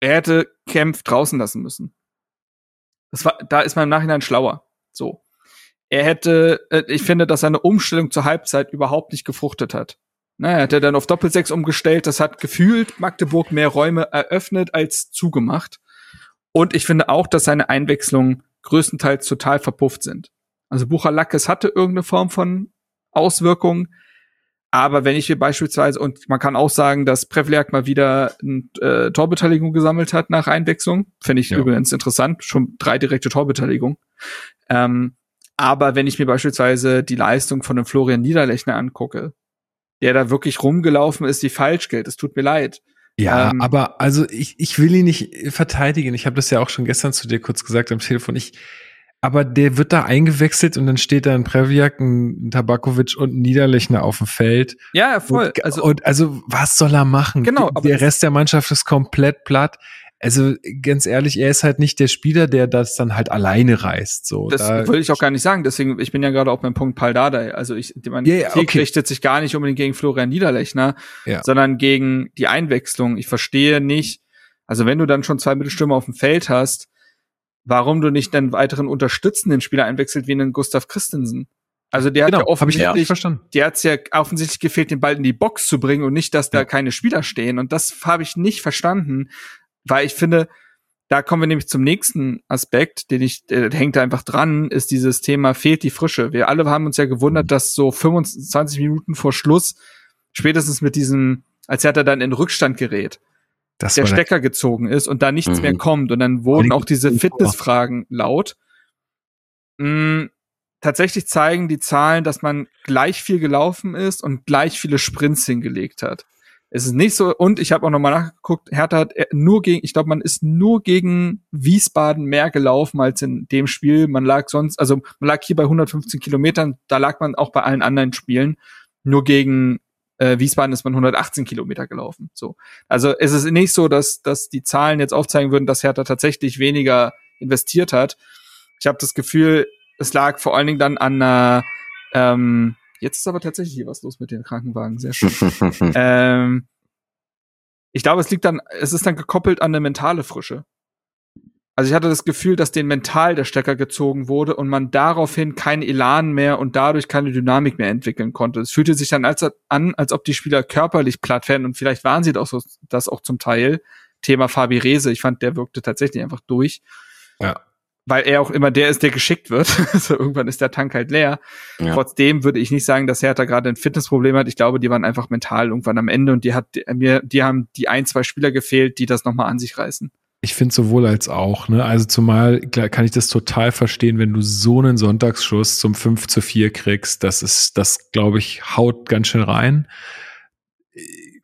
S3: er hätte Kempf draußen lassen müssen. Das war, da ist man im Nachhinein schlauer. So er hätte, äh, ich finde, dass seine Umstellung zur Halbzeit überhaupt nicht gefruchtet hat. Na, er hat er dann auf Doppelsechs umgestellt, das hat gefühlt Magdeburg mehr Räume eröffnet als zugemacht. Und ich finde auch, dass seine Einwechslungen größtenteils total verpufft sind. Also Buchalackes hatte irgendeine Form von Auswirkung, aber wenn ich mir beispielsweise, und man kann auch sagen, dass Prevliak mal wieder eine äh, Torbeteiligung gesammelt hat nach Einwechslung, finde ich ja. übrigens interessant, schon drei direkte Torbeteiligung. Ähm, aber wenn ich mir beispielsweise die Leistung von einem Florian Niederlechner angucke, der da wirklich rumgelaufen ist, die falsch gilt, es tut mir leid.
S1: Ja, ähm, aber also ich, ich will ihn nicht verteidigen. Ich habe das ja auch schon gestern zu dir kurz gesagt am Telefon. Ich, aber der wird da eingewechselt und dann steht da ein Previak, ein Tabakovic und ein Niederlechner auf dem Feld.
S3: Ja, voll.
S1: Und, also, und, also was soll er machen?
S3: Genau.
S1: Der Rest der Mannschaft ist komplett platt also ganz ehrlich, er ist halt nicht der Spieler, der das dann halt alleine reißt. So,
S3: das da will ich auch gar nicht sagen. Deswegen, ich bin ja gerade auch beim Punkt Paldada. Also ich, mein yeah, okay. richtet sich gar nicht unbedingt gegen Florian Niederlechner, ja. sondern gegen die Einwechslung. Ich verstehe nicht, also wenn du dann schon zwei Mittelstürmer auf dem Feld hast, warum du nicht einen weiteren unterstützenden Spieler einwechselt wie einen Gustav Christensen? Also der genau, hat ja offensichtlich, ich verstanden. der hat's ja offensichtlich gefehlt, den Ball in die Box zu bringen und nicht, dass da ja. keine Spieler stehen. Und das habe ich nicht verstanden, weil ich finde, da kommen wir nämlich zum nächsten Aspekt, den ich, der hängt da einfach dran, ist dieses Thema fehlt die Frische. Wir alle haben uns ja gewundert, dass so 25 Minuten vor Schluss, spätestens mit diesem, als hätte er dann in Rückstand gerät, das der Stecker gezogen ist und da nichts mhm. mehr kommt und dann wurden auch diese Fitnessfragen laut. Mm, tatsächlich zeigen die Zahlen, dass man gleich viel gelaufen ist und gleich viele Sprints hingelegt hat. Es ist nicht so, und ich habe auch nochmal nachgeguckt, Hertha hat nur gegen, ich glaube, man ist nur gegen Wiesbaden mehr gelaufen als in dem Spiel. Man lag sonst, also man lag hier bei 115 Kilometern, da lag man auch bei allen anderen Spielen. Nur gegen äh, Wiesbaden ist man 118 Kilometer gelaufen. So. Also es ist nicht so, dass, dass die Zahlen jetzt aufzeigen würden, dass Hertha tatsächlich weniger investiert hat. Ich habe das Gefühl, es lag vor allen Dingen dann an einer, ähm, jetzt ist aber tatsächlich hier was los mit den Krankenwagen, sehr schön. ähm, ich glaube, es liegt dann, es ist dann gekoppelt an eine mentale Frische. Also ich hatte das Gefühl, dass den mental der Stecker gezogen wurde und man daraufhin keinen Elan mehr und dadurch keine Dynamik mehr entwickeln konnte. Es fühlte sich dann als, an, als ob die Spieler körperlich platt werden und vielleicht waren sie das auch, so, das auch zum Teil. Thema Fabi Rese, ich fand, der wirkte tatsächlich einfach durch.
S1: Ja
S3: weil er auch immer der ist, der geschickt wird. also irgendwann ist der Tank halt leer. Ja. Trotzdem würde ich nicht sagen, dass Hertha gerade ein Fitnessproblem hat. Ich glaube, die waren einfach mental irgendwann am Ende und die hat mir, die haben die ein, zwei Spieler gefehlt, die das nochmal an sich reißen.
S1: Ich finde sowohl als auch, ne? Also zumal kann ich das total verstehen, wenn du so einen Sonntagsschuss zum 5 zu 4 kriegst, das ist, das glaube ich, haut ganz schön rein.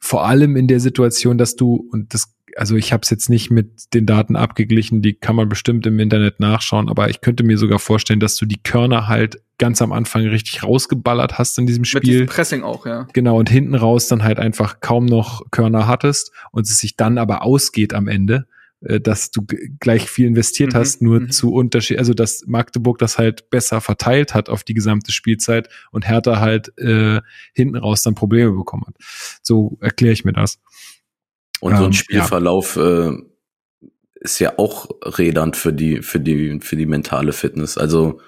S1: Vor allem in der Situation, dass du, und das also ich habe es jetzt nicht mit den Daten abgeglichen, die kann man bestimmt im Internet nachschauen, aber ich könnte mir sogar vorstellen, dass du die Körner halt ganz am Anfang richtig rausgeballert hast in diesem Spiel. Mit
S3: Pressing auch, ja.
S1: Genau, und hinten raus dann halt einfach kaum noch Körner hattest und es sich dann aber ausgeht am Ende, äh, dass du gleich viel investiert mhm, hast, nur mhm. zu Unterschied, also dass Magdeburg das halt besser verteilt hat auf die gesamte Spielzeit und Hertha halt äh, hinten raus dann Probleme bekommen hat. So erkläre ich mir das.
S4: Und ähm, so ein ähm, Spielverlauf ja. äh, ist ja auch rädernd für die, für die, für die mentale Fitness. Also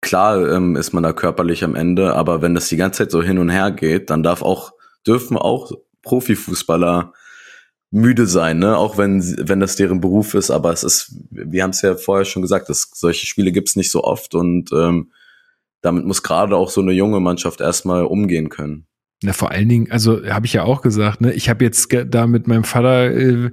S4: klar ähm, ist man da körperlich am Ende, aber wenn das die ganze Zeit so hin und her geht, dann darf auch, dürfen auch Profifußballer müde sein, ne? Auch wenn, wenn das deren Beruf ist, aber es ist, wir haben es ja vorher schon gesagt, dass solche Spiele gibt's nicht so oft und ähm, damit muss gerade auch so eine junge Mannschaft erstmal umgehen können.
S1: Na, vor allen Dingen, also habe ich ja auch gesagt, ne, ich habe jetzt da mit meinem Vater, äh,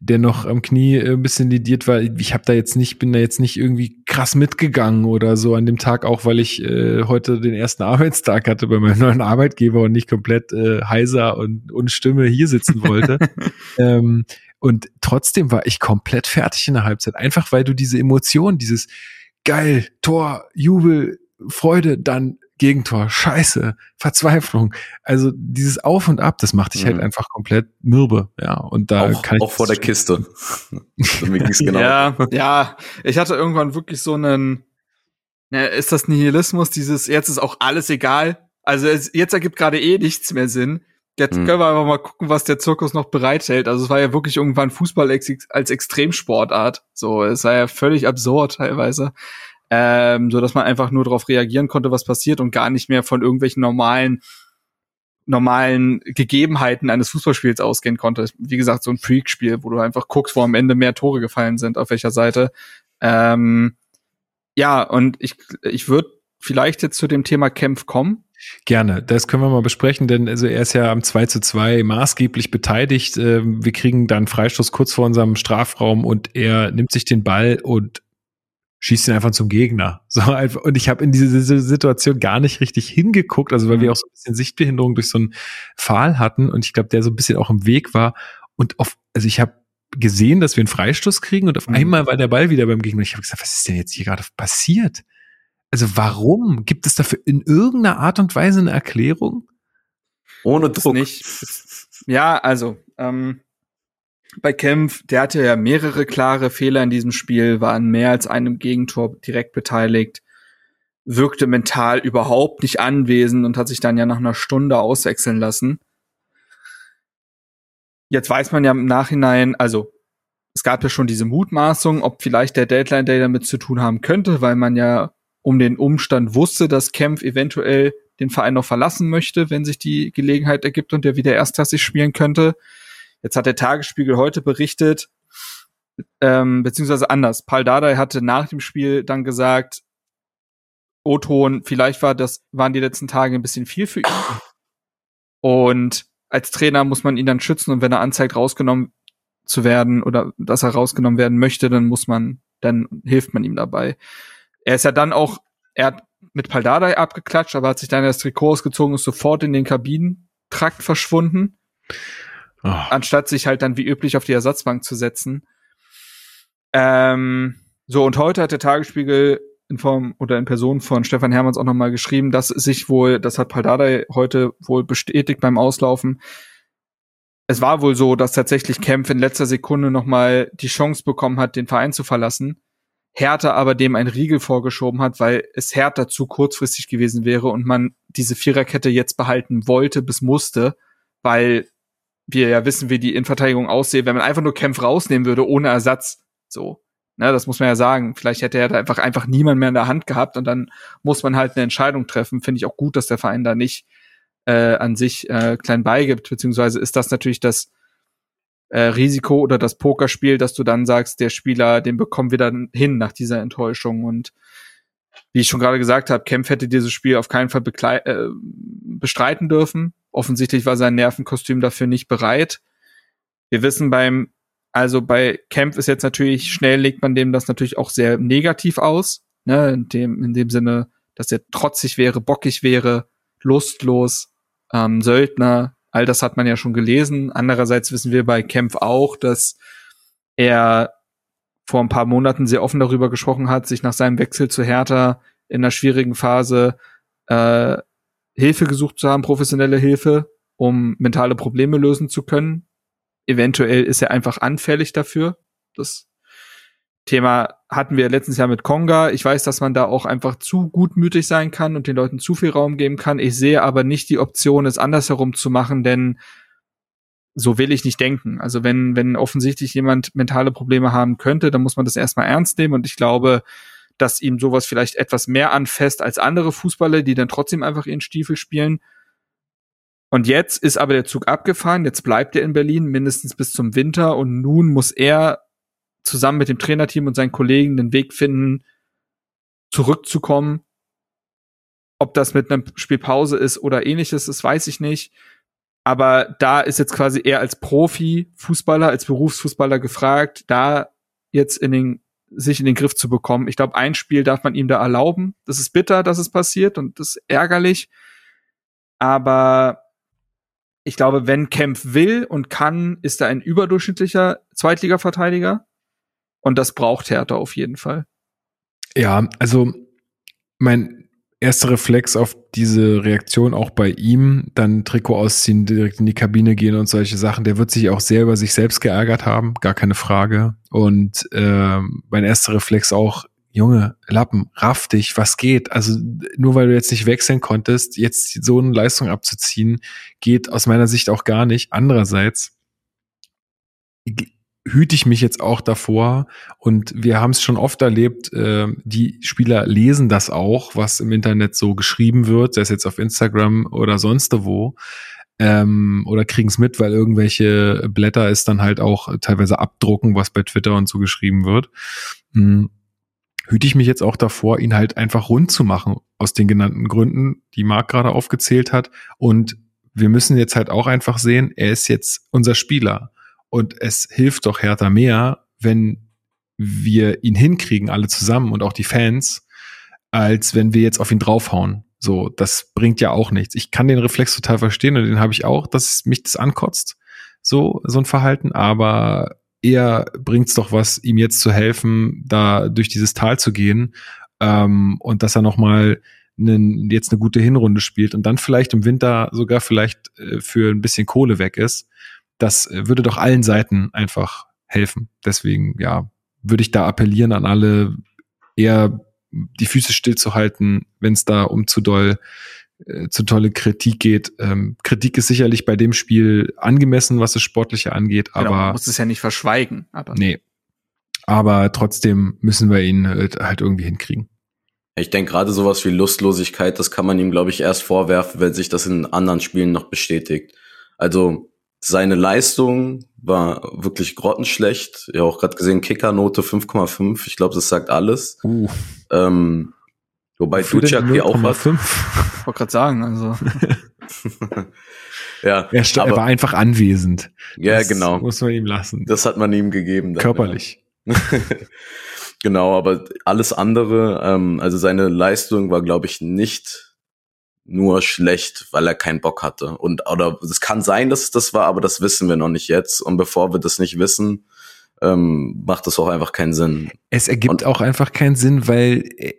S1: der noch am Knie äh, ein bisschen lidiert war, ich habe da jetzt nicht, bin da jetzt nicht irgendwie krass mitgegangen oder so an dem Tag, auch weil ich äh, heute den ersten Arbeitstag hatte bei meinem neuen Arbeitgeber und nicht komplett äh, heiser und ohne Stimme hier sitzen wollte. ähm, und trotzdem war ich komplett fertig in der Halbzeit, einfach weil du diese Emotion, dieses geil, Tor, Jubel, Freude, dann Gegentor, Scheiße, Verzweiflung. Also dieses Auf und Ab, das macht dich halt mhm. halt einfach komplett mürbe, ja. Und da
S4: auch,
S1: kann ich
S4: auch vor der Kiste.
S3: genau. Ja, ja. Ich hatte irgendwann wirklich so einen, ne, ist das Nihilismus? Dieses jetzt ist auch alles egal. Also es, jetzt ergibt gerade eh nichts mehr Sinn. Jetzt mhm. können wir einfach mal gucken, was der Zirkus noch bereithält. Also es war ja wirklich irgendwann Fußball als Extremsportart. So, es war ja völlig absurd teilweise ähm, so dass man einfach nur darauf reagieren konnte, was passiert und gar nicht mehr von irgendwelchen normalen normalen Gegebenheiten eines Fußballspiels ausgehen konnte. Wie gesagt, so ein Freak-Spiel, wo du einfach guckst, wo am Ende mehr Tore gefallen sind, auf welcher Seite. Ähm, ja, und ich, ich würde vielleicht jetzt zu dem Thema Kempf kommen.
S1: Gerne, das können wir mal besprechen, denn also er ist ja am 2 zu 2 maßgeblich beteiligt. Ähm, wir kriegen dann Freistoß kurz vor unserem Strafraum und er nimmt sich den Ball und schießt ihn einfach zum Gegner. So einfach. Und ich habe in diese Situation gar nicht richtig hingeguckt, also weil mhm. wir auch so ein bisschen Sichtbehinderung durch so einen Pfahl hatten und ich glaube, der so ein bisschen auch im Weg war. Und auf, also ich habe gesehen, dass wir einen Freistoß kriegen und auf mhm. einmal war der Ball wieder beim Gegner. Ich habe gesagt, was ist denn jetzt hier gerade passiert? Also warum? Gibt es dafür in irgendeiner Art und Weise eine Erklärung?
S3: Ohne Druck. Nicht. Ja, also ähm, bei Kempf, der hatte ja mehrere klare Fehler in diesem Spiel, war an mehr als einem Gegentor direkt beteiligt, wirkte mental überhaupt nicht anwesend und hat sich dann ja nach einer Stunde auswechseln lassen. Jetzt weiß man ja im Nachhinein, also es gab ja schon diese Mutmaßung, ob vielleicht der Deadline Day damit zu tun haben könnte, weil man ja um den Umstand wusste, dass Kempf eventuell den Verein noch verlassen möchte, wenn sich die Gelegenheit ergibt und der wieder erstklassig spielen könnte. Jetzt hat der Tagesspiegel heute berichtet, ähm, beziehungsweise anders. Paul Dardai hatte nach dem Spiel dann gesagt, O-Ton, vielleicht war das, waren die letzten Tage ein bisschen viel für ihn. Und als Trainer muss man ihn dann schützen und wenn er anzeigt, rausgenommen zu werden oder dass er rausgenommen werden möchte, dann muss man, dann hilft man ihm dabei. Er ist ja dann auch er hat mit Paldadei abgeklatscht, aber hat sich dann das Trikot ausgezogen und ist sofort in den Kabinentrakt verschwunden. Oh. Anstatt sich halt dann wie üblich auf die Ersatzbank zu setzen. Ähm, so, und heute hat der Tagesspiegel in Form oder in Person von Stefan Hermanns auch nochmal geschrieben, dass sich wohl, das hat Paldadei heute wohl bestätigt beim Auslaufen, es war wohl so, dass tatsächlich Kempf in letzter Sekunde nochmal die Chance bekommen hat, den Verein zu verlassen. Hertha aber dem ein Riegel vorgeschoben hat, weil es Hertha zu kurzfristig gewesen wäre und man diese Viererkette jetzt behalten wollte bis musste, weil wir ja wissen, wie die Innenverteidigung aussieht, wenn man einfach nur Kempf rausnehmen würde ohne Ersatz. So. Ne, das muss man ja sagen. Vielleicht hätte er da einfach, einfach niemand mehr in der Hand gehabt und dann muss man halt eine Entscheidung treffen. Finde ich auch gut, dass der Verein da nicht äh, an sich äh, klein beigibt, beziehungsweise ist das natürlich das äh, Risiko oder das Pokerspiel, dass du dann sagst, der Spieler, den bekommen wir dann hin nach dieser Enttäuschung und wie ich schon gerade gesagt habe, Kempf hätte dieses Spiel auf keinen Fall äh, bestreiten dürfen. Offensichtlich war sein Nervenkostüm dafür nicht bereit. Wir wissen beim, also bei Kempf ist jetzt natürlich schnell legt man dem das natürlich auch sehr negativ aus, ne, in dem, in dem Sinne, dass er trotzig wäre, bockig wäre, lustlos, ähm, Söldner, all das hat man ja schon gelesen. Andererseits wissen wir bei Kempf auch, dass er vor ein paar Monaten sehr offen darüber gesprochen hat, sich nach seinem Wechsel zu Hertha in einer schwierigen Phase äh, Hilfe gesucht zu haben, professionelle Hilfe, um mentale Probleme lösen zu können. Eventuell ist er einfach anfällig dafür. Das Thema hatten wir letztes Jahr mit Konga. Ich weiß, dass man da auch einfach zu gutmütig sein kann und den Leuten zu viel Raum geben kann. Ich sehe aber nicht die Option, es andersherum zu machen, denn so will ich nicht denken. Also wenn, wenn offensichtlich jemand mentale Probleme haben könnte, dann muss man das erstmal ernst nehmen und ich glaube, dass ihm sowas vielleicht etwas mehr anfasst als andere Fußballer, die dann trotzdem einfach ihren Stiefel spielen. Und jetzt ist aber der Zug abgefahren, jetzt bleibt er in Berlin mindestens bis zum Winter und nun muss er zusammen mit dem Trainerteam und seinen Kollegen den Weg finden, zurückzukommen. Ob das mit einer Spielpause ist oder ähnliches, das weiß ich nicht. Aber da ist jetzt quasi er als Profi-Fußballer, als Berufsfußballer gefragt, da jetzt in den, sich in den Griff zu bekommen. Ich glaube, ein Spiel darf man ihm da erlauben. Das ist bitter, dass es passiert und das ist ärgerlich. Aber ich glaube, wenn Kempf will und kann, ist er ein überdurchschnittlicher Zweitliga-Verteidiger. Und das braucht Hertha auf jeden Fall.
S1: Ja, also mein erster Reflex auf diese Reaktion auch bei ihm, dann Trikot ausziehen, direkt in die Kabine gehen und solche Sachen, der wird sich auch sehr über sich selbst geärgert haben, gar keine Frage. Und äh, mein erster Reflex auch, Junge, Lappen, raff dich, was geht? Also nur weil du jetzt nicht wechseln konntest, jetzt so eine Leistung abzuziehen, geht aus meiner Sicht auch gar nicht. Andererseits hüte ich mich jetzt auch davor. Und wir haben es schon oft erlebt, äh, die Spieler lesen das auch, was im Internet so geschrieben wird, sei es jetzt auf Instagram oder sonst wo. Ähm, oder kriegen es mit, weil irgendwelche Blätter es dann halt auch teilweise abdrucken, was bei Twitter und so geschrieben wird. Hm. Hüte ich mich jetzt auch davor, ihn halt einfach rund zu machen, aus den genannten Gründen, die Marc gerade aufgezählt hat. Und wir müssen jetzt halt auch einfach sehen, er ist jetzt unser Spieler. Und es hilft doch Hertha mehr, wenn wir ihn hinkriegen, alle zusammen und auch die Fans, als wenn wir jetzt auf ihn draufhauen. So, das bringt ja auch nichts. Ich kann den Reflex total verstehen und den habe ich auch, dass mich das ankotzt, so, so ein Verhalten, aber eher bringt es doch was, ihm jetzt zu helfen, da durch dieses Tal zu gehen ähm, und dass er nochmal jetzt eine gute Hinrunde spielt und dann vielleicht im Winter sogar vielleicht äh, für ein bisschen Kohle weg ist das äh, würde doch allen Seiten einfach helfen. Deswegen, ja, würde ich da appellieren an alle, eher die Füße stillzuhalten, wenn es da um zu doll äh, zu tolle Kritik geht. Ähm, Kritik ist sicherlich bei dem Spiel angemessen, was das Sportliche angeht, genau, aber genau, man
S3: muss es ja nicht verschweigen.
S1: Aber nee, aber trotzdem müssen wir ihn halt, halt irgendwie hinkriegen.
S4: Ich denke gerade sowas wie Lustlosigkeit, das kann man ihm, glaube ich, erst vorwerfen, wenn sich das in anderen Spielen noch bestätigt. Also seine Leistung war wirklich grottenschlecht. Ja, auch gerade gesehen, Kickernote 5,5. Ich glaube, das sagt alles. Uh. Ähm, wobei Duciak hier auch was.
S3: Ich wollte gerade sagen, also.
S1: ja, er, aber, er, war einfach anwesend.
S4: Ja, das genau.
S1: Muss man ihm lassen.
S4: Das hat man ihm gegeben.
S1: Dann, Körperlich.
S4: Ja. Genau, aber alles andere, ähm, also seine Leistung war, glaube ich, nicht nur schlecht, weil er keinen Bock hatte. Und oder es kann sein, dass es das war, aber das wissen wir noch nicht jetzt. Und bevor wir das nicht wissen, ähm, macht das auch einfach keinen Sinn.
S1: Es ergibt und, auch einfach keinen Sinn, weil äh,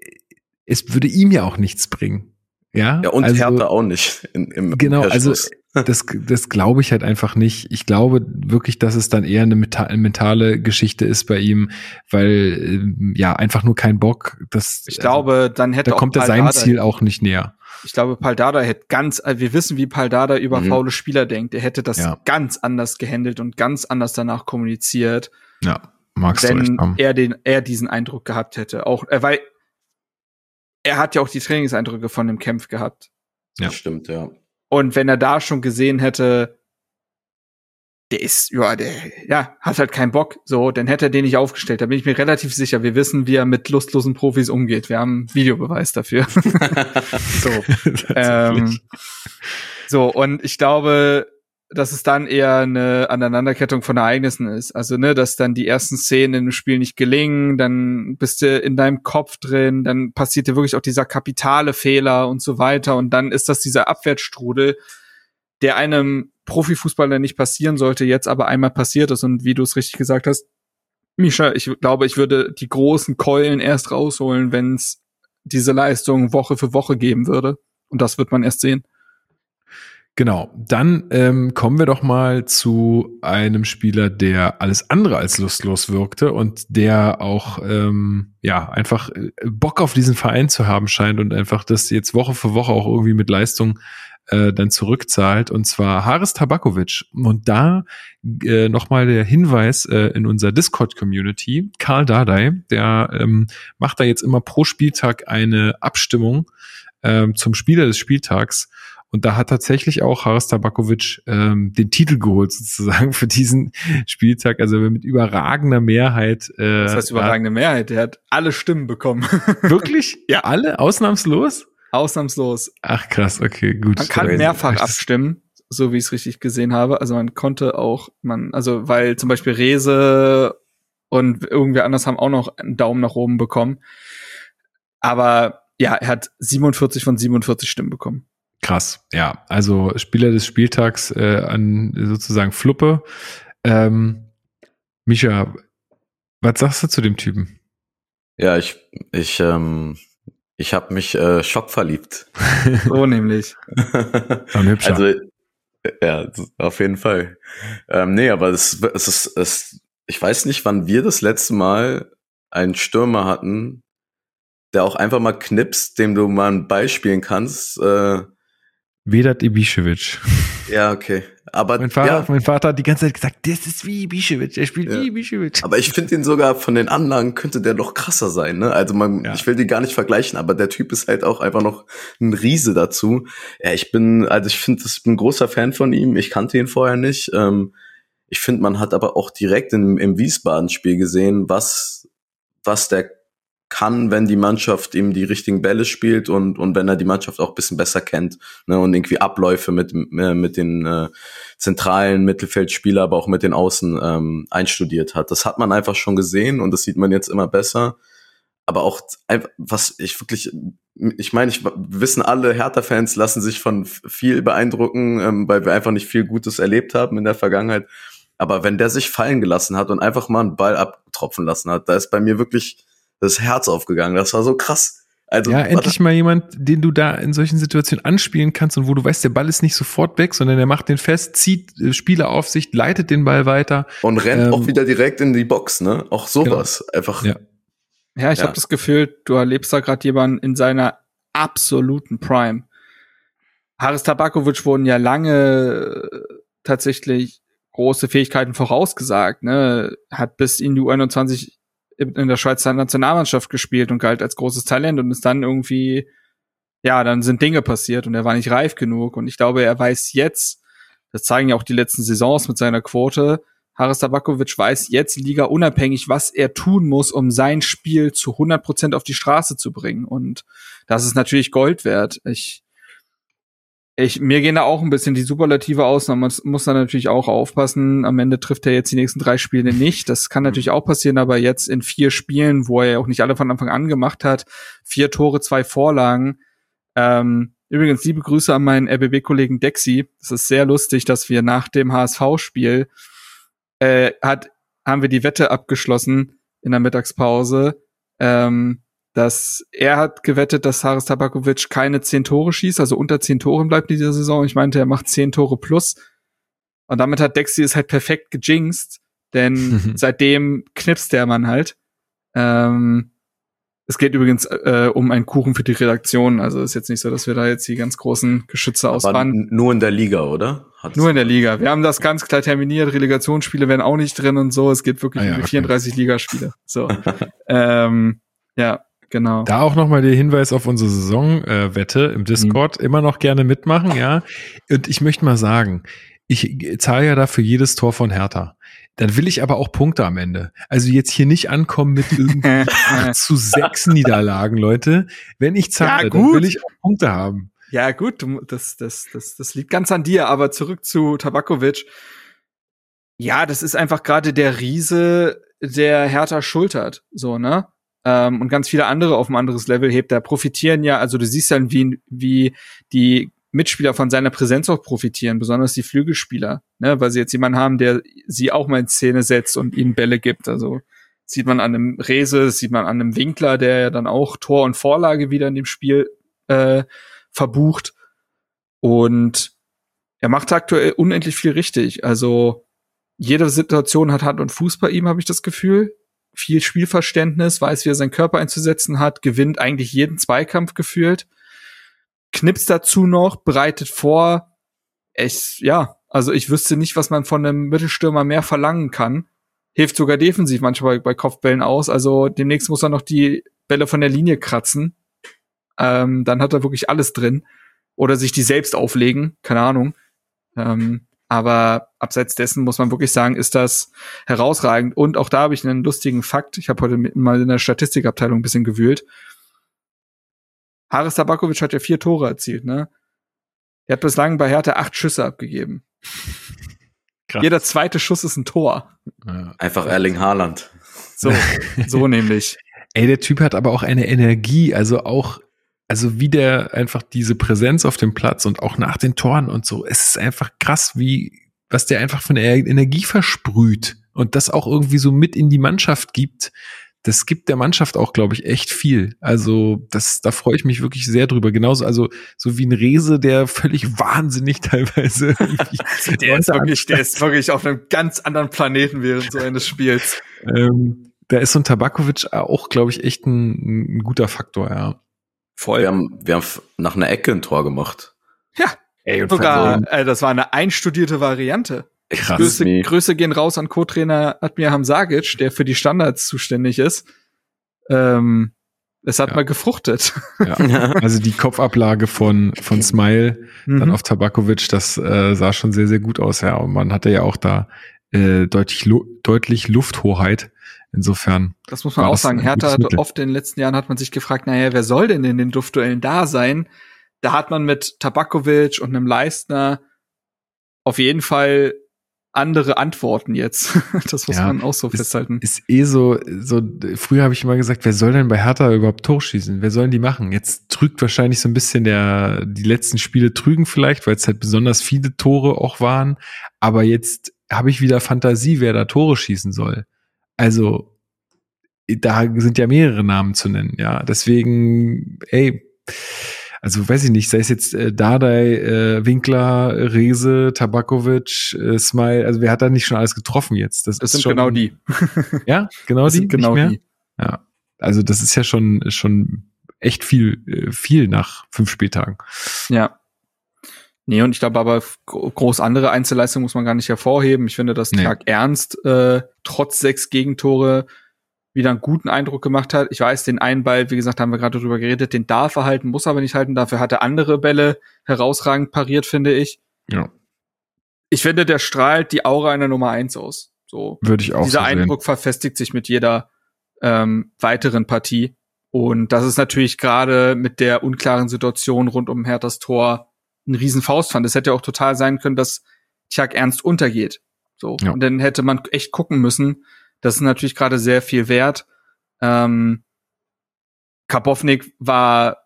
S1: es würde ihm ja auch nichts bringen. Ja,
S4: ja und also, Hertha auch nicht. In,
S1: im genau, also das, das glaube ich halt einfach nicht. Ich glaube wirklich, dass es dann eher eine mentale Geschichte ist bei ihm, weil ähm, ja einfach nur kein Bock. Das,
S3: ich glaube, dann hätte
S1: da kommt er seinem Ziel auch nicht näher.
S3: Ich glaube, Paldada hätte ganz, also wir wissen, wie Paldada über mhm. faule Spieler denkt. Er hätte das ja. ganz anders gehandelt und ganz anders danach kommuniziert.
S1: Ja, magst
S3: wenn du recht haben. er den, er diesen Eindruck gehabt hätte. Auch, äh, weil er hat ja auch die Trainingseindrücke von dem Kampf gehabt.
S4: Ja, stimmt, ja.
S3: Und wenn er da schon gesehen hätte, der ist, ja, der, ja, hat halt keinen Bock, so, dann hätte er den nicht aufgestellt. Da bin ich mir relativ sicher. Wir wissen, wie er mit lustlosen Profis umgeht. Wir haben Videobeweis dafür. so, ähm, so, und ich glaube, dass es dann eher eine Aneinanderkettung von Ereignissen ist. Also, ne, dass dann die ersten Szenen im Spiel nicht gelingen, dann bist du in deinem Kopf drin, dann passiert dir wirklich auch dieser kapitale Fehler und so weiter. Und dann ist das dieser Abwärtsstrudel, der einem Profifußballer nicht passieren sollte, jetzt aber einmal passiert ist. Und wie du es richtig gesagt hast, Misha, ich glaube, ich würde die großen Keulen erst rausholen, wenn es diese Leistung Woche für Woche geben würde. Und das wird man erst sehen.
S1: Genau, dann ähm, kommen wir doch mal zu einem Spieler, der alles andere als lustlos wirkte und der auch ähm, ja einfach äh, Bock auf diesen Verein zu haben scheint und einfach das jetzt Woche für Woche auch irgendwie mit Leistung äh, dann zurückzahlt und zwar Haris Tabakovic und da äh, nochmal der Hinweis äh, in unserer Discord-Community Karl Dardai, der ähm, macht da jetzt immer pro Spieltag eine Abstimmung ähm, zum Spieler des Spieltags und da hat tatsächlich auch Haris Tabakovic ähm, den Titel geholt, sozusagen, für diesen Spieltag. Also mit überragender Mehrheit.
S3: Äh, das heißt überragende Mehrheit, der hat alle Stimmen bekommen.
S1: Wirklich? ja. Alle? Ausnahmslos?
S3: Ausnahmslos.
S1: Ach krass, okay, gut.
S3: Man kann mehrfach abstimmen, so wie ich es richtig gesehen habe. Also man konnte auch, man, also weil zum Beispiel Rese und irgendwer anders haben auch noch einen Daumen nach oben bekommen. Aber ja, er hat 47 von 47 Stimmen bekommen.
S1: Krass, ja. Also Spieler des Spieltags äh, an sozusagen Fluppe. Ähm, Micha, was sagst du zu dem Typen?
S4: Ja, ich, ich, ähm, ich habe mich äh, schockverliebt.
S3: so nämlich.
S4: also, ja, auf jeden Fall. Ähm, nee, aber es, es ist, es, ich weiß nicht, wann wir das letzte Mal einen Stürmer hatten, der auch einfach mal knipst, dem du mal ein Ball spielen kannst, äh,
S1: Vedat Ibišević.
S4: Ja, okay. Aber
S1: mein Vater,
S4: ja.
S1: mein Vater hat die ganze Zeit gesagt, das ist wie Ibišević, er spielt
S4: ja.
S1: wie Ibišević.
S4: Aber ich finde ihn sogar von den Anlagen könnte der noch krasser sein, ne? Also man, ja. ich will die gar nicht vergleichen, aber der Typ ist halt auch einfach noch ein Riese dazu. Ja, ich bin, also ich finde, ich bin ein großer Fan von ihm. Ich kannte ihn vorher nicht. Ähm, ich finde, man hat aber auch direkt im, im Wiesbaden-Spiel gesehen, was, was der kann, wenn die Mannschaft ihm die richtigen Bälle spielt und, und wenn er die Mannschaft auch bisschen besser kennt ne, und irgendwie Abläufe mit, äh, mit den äh, zentralen Mittelfeldspieler, aber auch mit den Außen ähm, einstudiert hat. Das hat man einfach schon gesehen und das sieht man jetzt immer besser. Aber auch, was ich wirklich, ich meine, ich wissen alle, Hertha-Fans lassen sich von viel beeindrucken, ähm, weil wir einfach nicht viel Gutes erlebt haben in der Vergangenheit. Aber wenn der sich fallen gelassen hat und einfach mal einen Ball abtropfen lassen hat, da ist bei mir wirklich das Herz aufgegangen. Das war so krass.
S1: Also, ja, endlich mal jemand, den du da in solchen Situationen anspielen kannst und wo du weißt, der Ball ist nicht sofort weg, sondern er macht den fest, zieht äh, Spieler auf sich, leitet den Ball weiter.
S4: Und rennt ähm, auch wieder direkt in die Box, ne? Auch sowas. Genau. Einfach.
S3: Ja, ja ich ja. habe das Gefühl, du erlebst da gerade jemanden in seiner absoluten Prime. Haris Tabakovic wurden ja lange äh, tatsächlich große Fähigkeiten vorausgesagt, ne? Hat bis in die U21 in der Schweizer Nationalmannschaft gespielt und galt als großes Talent und ist dann irgendwie, ja, dann sind Dinge passiert und er war nicht reif genug. Und ich glaube, er weiß jetzt, das zeigen ja auch die letzten Saisons mit seiner Quote, Haris Tabakovic weiß jetzt Liga unabhängig, was er tun muss, um sein Spiel zu 100 Prozent auf die Straße zu bringen. Und das ist natürlich Gold wert. Ich, Ich, mir gehen da auch ein bisschen die Superlative aus. Man muss da natürlich auch aufpassen. Am Ende trifft er jetzt die nächsten drei Spiele nicht. Das kann natürlich auch passieren, aber jetzt in vier Spielen, wo er auch nicht alle von Anfang an gemacht hat, vier Tore, zwei Vorlagen. Ähm, übrigens, liebe Grüße an meinen RBB-Kollegen Dexi. Es ist sehr lustig, dass wir nach dem HSV-Spiel äh, hat, haben wir die Wette abgeschlossen in der Mittagspause. Ähm, dass er hat gewettet, dass Haris Tabakovic keine zehn Tore schießt, also unter zehn Toren bleibt in dieser Saison. Ich meinte, er macht zehn Tore plus. Und damit hat Dexy es halt perfekt gejinxt, denn seitdem knipst der Mann halt. Ähm, es geht übrigens äh, um einen Kuchen für die Redaktion. Also ist jetzt nicht so, dass wir da jetzt die ganz großen Geschütze ausbannen.
S4: Nur in der Liga, oder?
S3: Hat's nur in der Liga. Wir haben das ganz klar terminiert. Relegationsspiele werden auch nicht drin und so. Es geht wirklich ah, ja, um die okay. 34 Ligaspiele. So. ähm, ja, Genau.
S1: Da auch nochmal der Hinweis auf unsere Saisonwette äh, im Discord. Mhm. Immer noch gerne mitmachen, ja. Und ich möchte mal sagen, ich zahle ja dafür jedes Tor von Hertha. Dann will ich aber auch Punkte am Ende. Also jetzt hier nicht ankommen mit irgendwie 8 zu 6 Niederlagen, Leute. Wenn ich zahle, ja, dann will ich auch Punkte haben.
S3: Ja, gut, das, das, das, das liegt ganz an dir, aber zurück zu Tabakovic. Ja, das ist einfach gerade der Riese, der Hertha schultert, so, ne? Ähm, und ganz viele andere auf ein anderes Level hebt, da profitieren ja, also du siehst dann, wie, wie die Mitspieler von seiner Präsenz auch profitieren, besonders die Flügelspieler, ne, weil sie jetzt jemanden haben, der sie auch mal in Szene setzt und ihnen Bälle gibt. Also sieht man an einem Rese, sieht man an einem Winkler, der ja dann auch Tor und Vorlage wieder in dem Spiel äh, verbucht. Und er macht aktuell unendlich viel richtig. Also jede Situation hat Hand und Fuß bei ihm, habe ich das Gefühl viel Spielverständnis, weiß, wie er seinen Körper einzusetzen hat, gewinnt eigentlich jeden Zweikampf gefühlt, knipst dazu noch, bereitet vor. Ich, ja, also ich wüsste nicht, was man von einem Mittelstürmer mehr verlangen kann. Hilft sogar defensiv manchmal bei Kopfbällen aus. Also demnächst muss er noch die Bälle von der Linie kratzen. Ähm, dann hat er wirklich alles drin. Oder sich die selbst auflegen, keine Ahnung. Ähm, aber abseits dessen muss man wirklich sagen, ist das herausragend. Und auch da habe ich einen lustigen Fakt. Ich habe heute mal in der Statistikabteilung ein bisschen gewühlt. Haris Tabakovic hat ja vier Tore erzielt, ne? Er hat bislang bei Hertha acht Schüsse abgegeben. Krass. Jeder zweite Schuss ist ein Tor.
S4: Einfach Erling Haaland.
S3: So, so nämlich.
S1: Ey, der Typ hat aber auch eine Energie, also auch also wie der einfach diese Präsenz auf dem Platz und auch nach den Toren und so, es ist einfach krass, wie, was der einfach von der Energie versprüht und das auch irgendwie so mit in die Mannschaft gibt. Das gibt der Mannschaft auch, glaube ich, echt viel. Also, das, da freue ich mich wirklich sehr drüber. Genauso, also, so wie ein Rese, der völlig wahnsinnig teilweise.
S3: der, ist wirklich, der ist wirklich auf einem ganz anderen Planeten während so eines Spiels.
S1: Ähm, da ist so ein Tabakovic auch, glaube ich, echt ein, ein guter Faktor, ja.
S4: Voll. Wir haben, wir haben nach einer Ecke ein Tor gemacht.
S3: Ja. Ey, sogar, äh, das war eine einstudierte Variante. Krass. Grüße, Grüße gehen raus an Co-Trainer Admir Hamzagic, der für die Standards zuständig ist. Ähm, es hat ja. mal gefruchtet.
S1: Ja. Also die Kopfablage von, von Smile mhm. dann auf Tabakovic, das äh, sah schon sehr, sehr gut aus. Ja, und man hatte ja auch da äh, deutlich, deutlich Lufthoheit Insofern.
S3: Das muss man auch sagen. Hertha hat oft in den letzten Jahren hat man sich gefragt, naja, wer soll denn in den Duftduellen da sein? Da hat man mit Tabakovic und einem Leistner auf jeden Fall andere Antworten jetzt. das muss ja, man auch so
S1: ist,
S3: festhalten.
S1: Ist eh so, so, früher habe ich immer gesagt, wer soll denn bei Hertha überhaupt Tor schießen? Wer sollen die machen? Jetzt trügt wahrscheinlich so ein bisschen der, die letzten Spiele trügen vielleicht, weil es halt besonders viele Tore auch waren. Aber jetzt habe ich wieder Fantasie, wer da Tore schießen soll. Also, da sind ja mehrere Namen zu nennen, ja. Deswegen, ey, also weiß ich nicht, sei es jetzt äh, Dardai, äh, Winkler, Rese, Tabakovic, äh, Smile, also wer hat da nicht schon alles getroffen jetzt?
S3: Das, das sind schon, genau die.
S1: ja, genau
S3: das
S1: die.
S3: genau die.
S1: Ja, also das ist ja schon schon echt viel, äh, viel nach fünf Spieltagen.
S3: Ja. Nee, und ich glaube aber, groß andere Einzelleistungen muss man gar nicht hervorheben. Ich finde, dass nee. Tag Ernst äh, trotz sechs Gegentore wieder einen guten Eindruck gemacht hat. Ich weiß, den einen Ball, wie gesagt, haben wir gerade drüber geredet, den darf er halten, muss aber nicht halten. Dafür hat er andere Bälle herausragend pariert, finde ich.
S1: Ja.
S3: Ich finde, der strahlt die Aura einer Nummer eins aus. So.
S1: Würde ich auch
S3: Dieser so Eindruck verfestigt sich mit jeder ähm, weiteren Partie. Und das ist natürlich gerade mit der unklaren Situation rund um Herthas Tor ein riesen Faustpfand. Es hätte auch total sein können, dass Chuck Ernst untergeht. So. Ja. Und dann hätte man echt gucken müssen. Das ist natürlich gerade sehr viel wert. Ähm, Kapownik war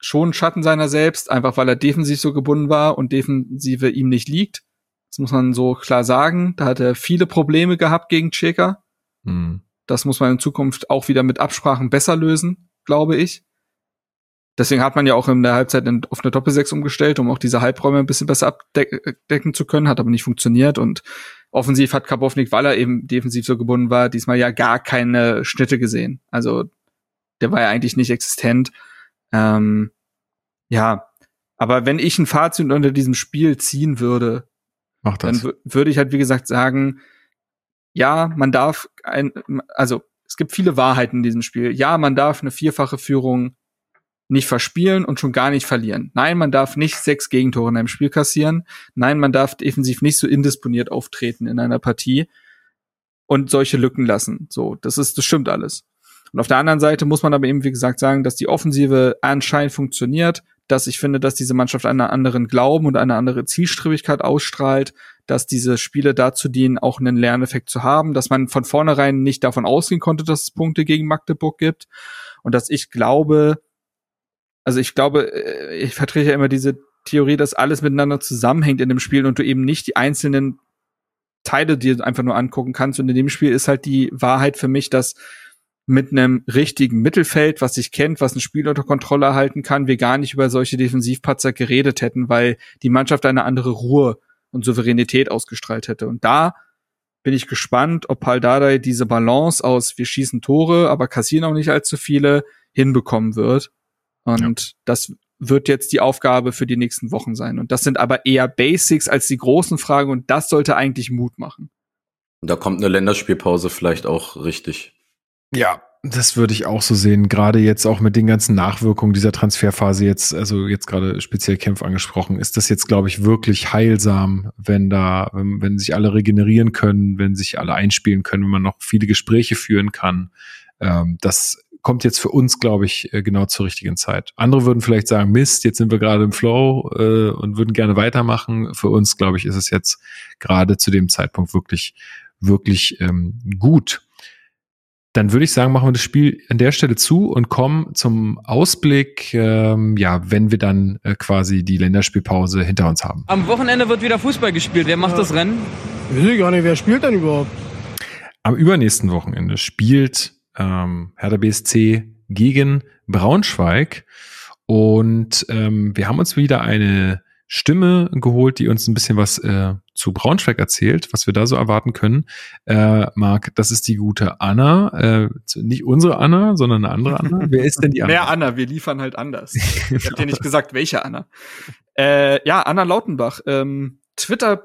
S3: schon Schatten seiner selbst, einfach weil er defensiv so gebunden war und Defensive ihm nicht liegt. Das muss man so klar sagen. Da hat er viele Probleme gehabt gegen Cheka. Hm. Das muss man in Zukunft auch wieder mit Absprachen besser lösen, glaube ich. Deswegen hat man ja auch in der Halbzeit auf eine Doppelsechs umgestellt, um auch diese Halbräume ein bisschen besser abdecken zu können, hat aber nicht funktioniert und offensiv hat Kabownik, weil er eben defensiv so gebunden war, diesmal ja gar keine Schnitte gesehen. Also der war ja eigentlich nicht existent. Ähm, ja, aber wenn ich ein Fazit unter diesem Spiel ziehen würde, dann würde ich halt wie gesagt sagen, ja, man darf ein, also es gibt viele Wahrheiten in diesem Spiel. Ja, man darf eine vierfache Führung nicht verspielen und schon gar nicht verlieren. Nein, man darf nicht sechs Gegentore in einem Spiel kassieren. Nein, man darf defensiv nicht so indisponiert auftreten in einer Partie und solche Lücken lassen. So, das ist, das stimmt alles. Und auf der anderen Seite muss man aber eben, wie gesagt, sagen, dass die Offensive anscheinend funktioniert, dass ich finde, dass diese Mannschaft einen anderen Glauben und eine andere Zielstrebigkeit ausstrahlt, dass diese Spiele dazu dienen, auch einen Lerneffekt zu haben, dass man von vornherein nicht davon ausgehen konnte, dass es Punkte gegen Magdeburg gibt und dass ich glaube, also ich glaube, äh, ich vertrete ja immer diese Theorie, dass alles miteinander zusammenhängt in dem Spiel und du eben nicht die einzelnen Teile dir einfach nur angucken kannst. Und in dem Spiel ist halt die Wahrheit für mich, dass mit einem richtigen Mittelfeld, was sich kennt, was ein Spiel unter Kontrolle halten kann, wir gar nicht über solche Defensivpatzer geredet hätten, weil die Mannschaft eine andere Ruhe und Souveränität ausgestrahlt hätte. Und da bin ich gespannt, ob Paldadei diese Balance aus wir schießen Tore, aber kassieren auch nicht allzu viele hinbekommen wird. Und ja. das wird jetzt die Aufgabe für die nächsten Wochen sein. Und das sind aber eher Basics als die großen Fragen und das sollte eigentlich Mut machen.
S4: Und da kommt eine Länderspielpause vielleicht auch richtig.
S1: Ja, das würde ich auch so sehen. Gerade jetzt auch mit den ganzen Nachwirkungen dieser Transferphase jetzt, also jetzt gerade speziell Kämpf angesprochen, ist das jetzt, glaube ich, wirklich heilsam, wenn da, wenn, wenn sich alle regenerieren können, wenn sich alle einspielen können, wenn man noch viele Gespräche führen kann. Ähm, das kommt jetzt für uns, glaube ich, äh, genau zur richtigen Zeit. Andere würden vielleicht sagen, Mist, jetzt sind wir gerade im Flow äh, und würden gerne weitermachen. Für uns, glaube ich, ist es jetzt gerade zu dem Zeitpunkt wirklich, wirklich ähm, gut. Dann würde ich sagen, machen wir das Spiel an der Stelle zu und kommen zum Ausblick, ähm, ja, wenn wir dann äh, quasi die Länderspielpause hinter uns haben.
S5: Am Wochenende wird wieder Fußball gespielt. Wer macht ja. das Rennen?
S6: Ich weiß gar nicht, wer spielt denn überhaupt?
S1: Am übernächsten Wochenende spielt ähm, Hertha BSC gegen Braunschweig. Und ähm, wir haben uns wieder eine Stimme geholt, die uns ein bisschen was äh, zu Braunschweig erzählt, was wir da so erwarten können. Äh, Marc, das ist die gute Anna. Äh, nicht unsere Anna, sondern eine andere Anna.
S3: Wer ist denn die Anna? Mehr Anna, wir liefern halt anders. Ich hab dir nicht gesagt, welche Anna. Äh, ja, Anna Lautenbach, ähm, Twitter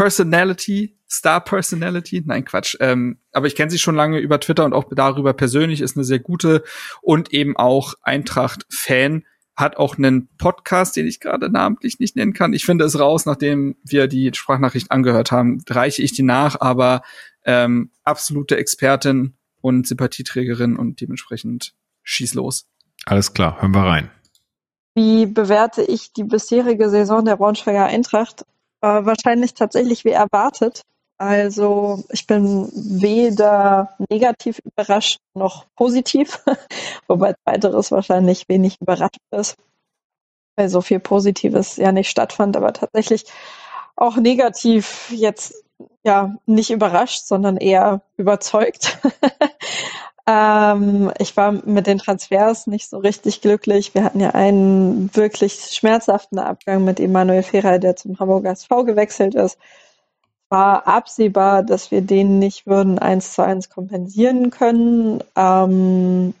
S3: Personality, Star Personality, nein Quatsch. Ähm, aber ich kenne sie schon lange über Twitter und auch darüber persönlich, ist eine sehr gute und eben auch Eintracht-Fan, hat auch einen Podcast, den ich gerade namentlich nicht nennen kann. Ich finde es raus, nachdem wir die Sprachnachricht angehört haben, reiche ich die nach, aber ähm, absolute Expertin und Sympathieträgerin und dementsprechend schieß los.
S1: Alles klar, hören wir rein.
S7: Wie bewerte ich die bisherige Saison der Braunschweiger Eintracht? Äh, wahrscheinlich tatsächlich wie erwartet. Also ich bin weder negativ überrascht noch positiv, wobei weiteres wahrscheinlich wenig überrascht ist, weil so viel Positives ja nicht stattfand, aber tatsächlich auch negativ jetzt ja nicht überrascht, sondern eher überzeugt. ähm, ich war mit den Transfers nicht so richtig glücklich. Wir hatten ja einen wirklich schmerzhaften Abgang mit Emanuel Ferrer, der zum Hamburger SV gewechselt ist war absehbar, dass wir den nicht würden eins zu eins kompensieren können. Ähm,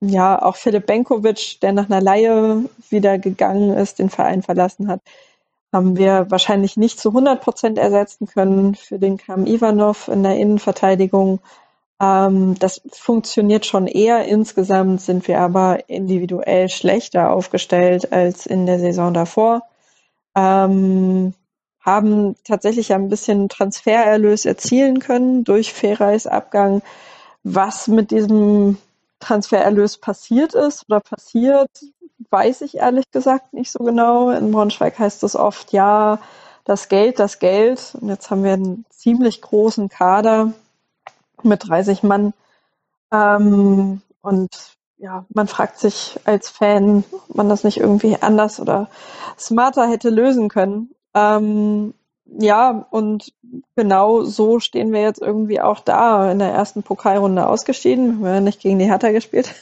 S7: ja, auch Philipp Benkovic, der nach einer Laie wieder gegangen ist, den Verein verlassen hat, haben wir wahrscheinlich nicht zu 100 Prozent ersetzen können. Für den kam Ivanov in der Innenverteidigung. Ähm, das funktioniert schon eher. Insgesamt sind wir aber individuell schlechter aufgestellt als in der Saison davor. Ähm, haben tatsächlich ein bisschen Transfererlös erzielen können durch Ferreis Abgang. Was mit diesem Transfererlös passiert ist oder passiert, weiß ich ehrlich gesagt nicht so genau. In Braunschweig heißt es oft, ja, das Geld, das Geld. Und jetzt haben wir einen ziemlich großen Kader mit 30 Mann. Ähm, und ja, man fragt sich als Fan, ob man das nicht irgendwie anders oder smarter hätte lösen können. Ähm, ja, und genau so stehen wir jetzt irgendwie auch da in der ersten Pokalrunde ausgeschieden. Wir haben nicht gegen die Hertha gespielt.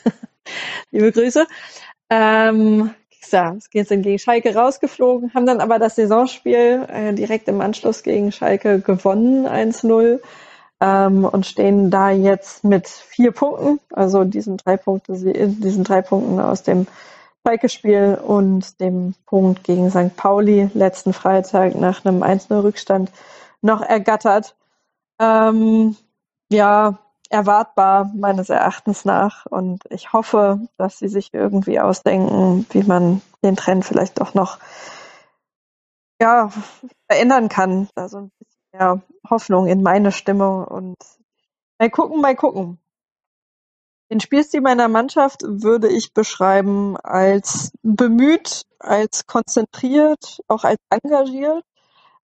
S7: Liebe Grüße. Ähm, ja, sind gegen Schalke rausgeflogen, haben dann aber das Saisonspiel äh, direkt im Anschluss gegen Schalke gewonnen, 1-0, ähm, und stehen da jetzt mit vier Punkten, also diesen drei Punkte, diesen drei Punkten aus dem Schalke-Spiel und dem Punkt gegen St. Pauli letzten Freitag nach einem 1-0-Rückstand noch ergattert. Ähm, ja, erwartbar meines Erachtens nach. Und ich hoffe, dass sie sich irgendwie ausdenken, wie man den Trend vielleicht doch noch ja, verändern kann. Also ein bisschen mehr Hoffnung in meine Stimme und mal gucken, mal gucken. Den Spielstil meiner Mannschaft würde ich beschreiben als bemüht, als konzentriert, auch als engagiert.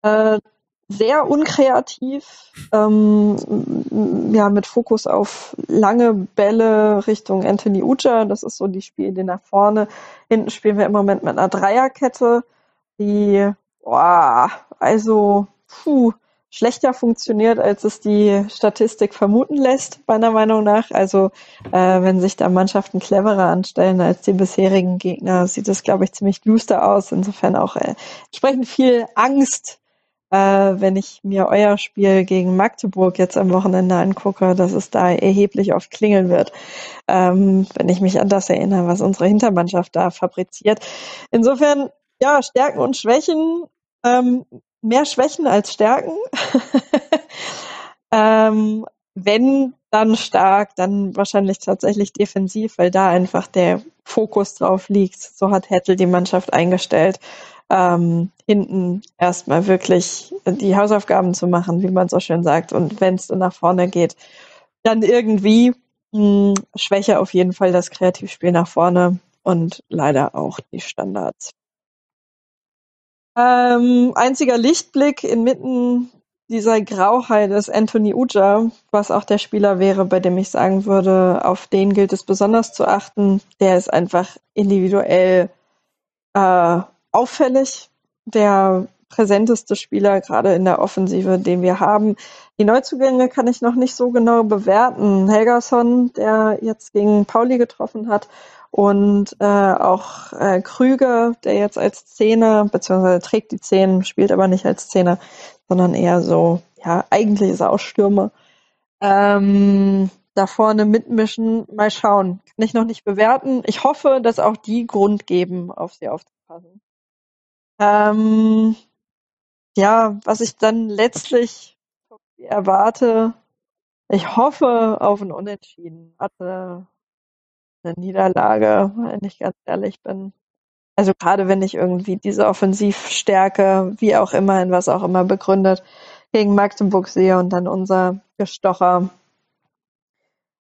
S7: Äh, sehr unkreativ, ähm, ja, mit Fokus auf lange Bälle Richtung Anthony Uja. Das ist so die Spiele nach vorne. Hinten spielen wir im Moment mit einer Dreierkette, die, boah, also, puh, schlechter funktioniert, als es die Statistik vermuten lässt, meiner Meinung nach. Also äh, wenn sich da Mannschaften cleverer anstellen als die bisherigen Gegner, sieht es, glaube ich, ziemlich düster aus. Insofern auch äh, entsprechend viel Angst, äh, wenn ich mir euer Spiel gegen Magdeburg jetzt am Wochenende angucke, dass es da erheblich oft klingeln wird, ähm, wenn ich mich an das erinnere, was unsere Hintermannschaft da fabriziert. Insofern, ja, Stärken und Schwächen. Ähm, mehr Schwächen als Stärken. ähm, wenn dann stark, dann wahrscheinlich tatsächlich defensiv, weil da einfach der Fokus drauf liegt. So hat Hettel die Mannschaft eingestellt, ähm, hinten erstmal wirklich die Hausaufgaben zu machen, wie man so schön sagt. Und wenn es dann nach vorne geht, dann irgendwie mh, hm, Schwäche auf jeden Fall das Kreativspiel nach vorne und leider auch die Standards. Ähm, einziger Lichtblick inmitten dieser Grauheit ist Anthony Uja, was auch der Spieler wäre, bei dem ich sagen würde, auf den gilt es besonders zu achten. Der ist einfach individuell äh, auffällig, der präsenteste Spieler gerade in der Offensive, den wir haben. Die Neuzugänge kann ich noch nicht so genau bewerten. Helgason, der jetzt gegen Pauli getroffen hat, und äh, auch äh, Krüger, der jetzt als Zehner, beziehungsweise trägt die Zehn, spielt aber nicht als Zehner, sondern eher so, ja, eigentlich ist er auch Stürmer. Ähm, da vorne mitmischen, mal schauen. Kann ich noch nicht bewerten. Ich hoffe, dass auch die Grund geben, auf sie aufzupassen. Ähm, ja, was ich dann letztlich erwarte, ich hoffe auf ein Unentschieden. Hatte eine Niederlage, wenn ich ganz ehrlich bin. Also gerade wenn ich irgendwie diese Offensivstärke, wie auch immer, in was auch immer begründet, gegen Magdeburg sehe und dann unser Gestocher,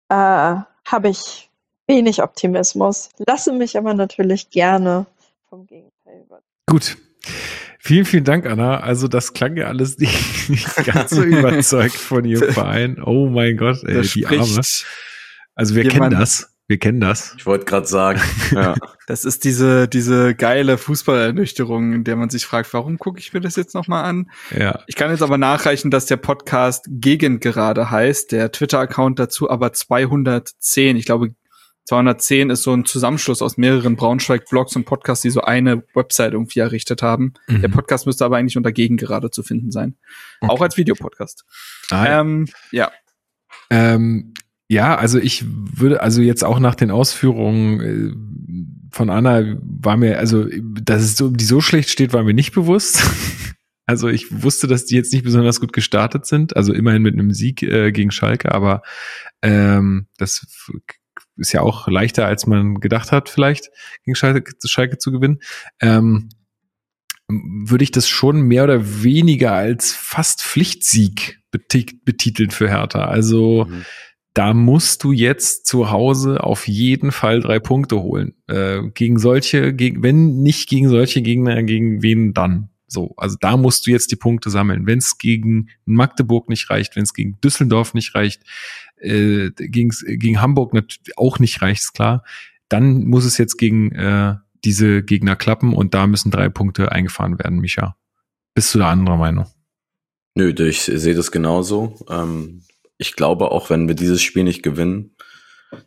S7: äh, habe ich wenig Optimismus. Lasse mich aber natürlich gerne vom Gegenteil über.
S1: Gut. Vielen, vielen Dank, Anna. Also das klang ja alles nicht, nicht ganz so überzeugt von Ihrem Verein. Oh mein Gott, ey, die Arme. Also wir kennen das. Wir kennen das.
S4: Ich wollte gerade sagen. ja.
S3: Das ist diese, diese geile Fußballernüchterung, in der man sich fragt, warum gucke ich mir das jetzt nochmal an?
S1: Ja.
S3: Ich kann jetzt aber nachreichen, dass der Podcast Gegend gerade heißt, der Twitter-Account dazu aber 210. Ich glaube, 210 ist so ein Zusammenschluss aus mehreren Braunschweig-Blogs und Podcasts, die so eine Website irgendwie errichtet haben. Mhm. Der Podcast müsste aber eigentlich unter Gegend gerade zu finden sein. Okay. Auch als Videopodcast.
S1: Ah, ja. Ähm, ja. Ähm, ja, also ich würde, also jetzt auch nach den Ausführungen äh, von Anna war mir, also dass es so, die so schlecht steht, war mir nicht bewusst. Also ich wusste, dass die jetzt nicht besonders gut gestartet sind, also immerhin mit einem Sieg äh, gegen Schalke, aber ähm, das ist ja auch leichter, als man gedacht hat, vielleicht gegen Schalke, Schalke zu gewinnen. Ähm, würde ich das schon mehr oder weniger als fast Pflichtsieg betiteln für Hertha. Also mhm da musst du jetzt zu Hause auf jeden Fall drei Punkte holen. Äh, gegen solche, gegen, wenn nicht gegen solche Gegner, gegen wen dann? So, also da musst du jetzt die Punkte sammeln. Wenn es gegen Magdeburg nicht reicht, wenn es gegen Düsseldorf nicht reicht, äh, gegen, gegen Hamburg auch nicht reicht, ist klar, dann muss es jetzt gegen äh, diese Gegner klappen und da müssen drei Punkte eingefahren werden, Micha. Bist du da anderer Meinung?
S4: Nö, ich sehe das genauso. Ähm, ich glaube, auch wenn wir dieses Spiel nicht gewinnen,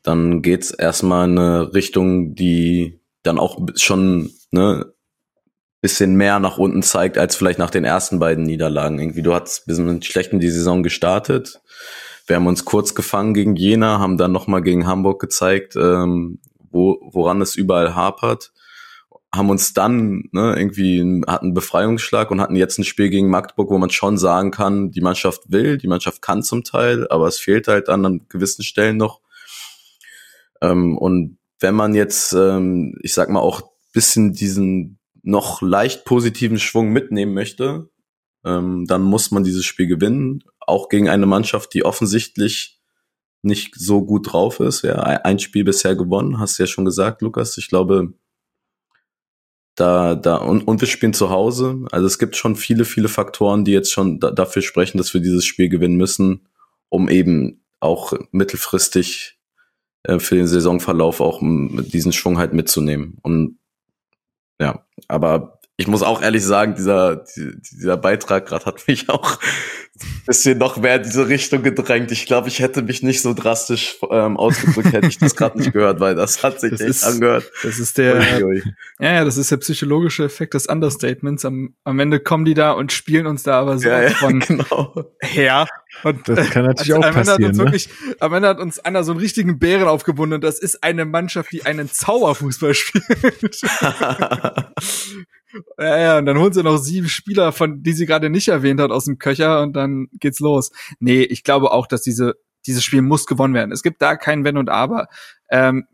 S4: dann geht's erstmal in eine Richtung, die dann auch schon ne, bisschen mehr nach unten zeigt, als vielleicht nach den ersten beiden Niederlagen. Irgendwie, du hast, wir sind schlecht in die Saison gestartet. Wir haben uns kurz gefangen gegen Jena, haben dann nochmal gegen Hamburg gezeigt, ähm, wo, woran es überall hapert haben uns dann ne, irgendwie hatten Befreiungsschlag und hatten jetzt ein Spiel gegen Magdeburg, wo man schon sagen kann, die Mannschaft will, die Mannschaft kann zum Teil, aber es fehlt halt an, an gewissen Stellen noch. Ähm, und wenn man jetzt, ähm, ich sag mal, auch bisschen diesen noch leicht positiven Schwung mitnehmen möchte, ähm, dann muss man dieses Spiel gewinnen, auch gegen eine Mannschaft, die offensichtlich nicht so gut drauf ist. Ja, ein Spiel bisher gewonnen, hast du ja schon gesagt, Lukas. Ich glaube, da, da, und, und wir spielen zu Hause. Also es gibt schon viele, viele Faktoren, die jetzt schon da, dafür sprechen, dass wir dieses Spiel gewinnen müssen, um eben auch mittelfristig äh, für den Saisonverlauf auch diesen Schwung halt mitzunehmen. Und ja, aber ich muss auch ehrlich sagen, dieser, dieser Beitrag gerade hat mich auch ein bisschen noch mehr in diese Richtung gedrängt. Ich glaube, ich hätte mich nicht so drastisch ähm, ausgedrückt, hätte ich das gerade nicht gehört, weil das hat sich das echt ist, angehört.
S3: Das ist der, ja, ja, das ist der psychologische Effekt des Understatements. Am, am Ende kommen die da und spielen uns da aber so ja, ja, von genau. her.
S1: Und das kann natürlich also, auch am passieren.
S3: Ende
S1: ne?
S3: wirklich, am Ende hat uns einer so einen richtigen Bären aufgebunden und das ist eine Mannschaft, die einen Zauberfußball spielt. Ja, ja, und dann holen sie noch sieben Spieler, von die sie gerade nicht erwähnt hat, aus dem Köcher und dann geht's los. Nee, ich glaube auch, dass diese, dieses Spiel muss gewonnen werden. Es gibt da kein Wenn und Aber. Ähm,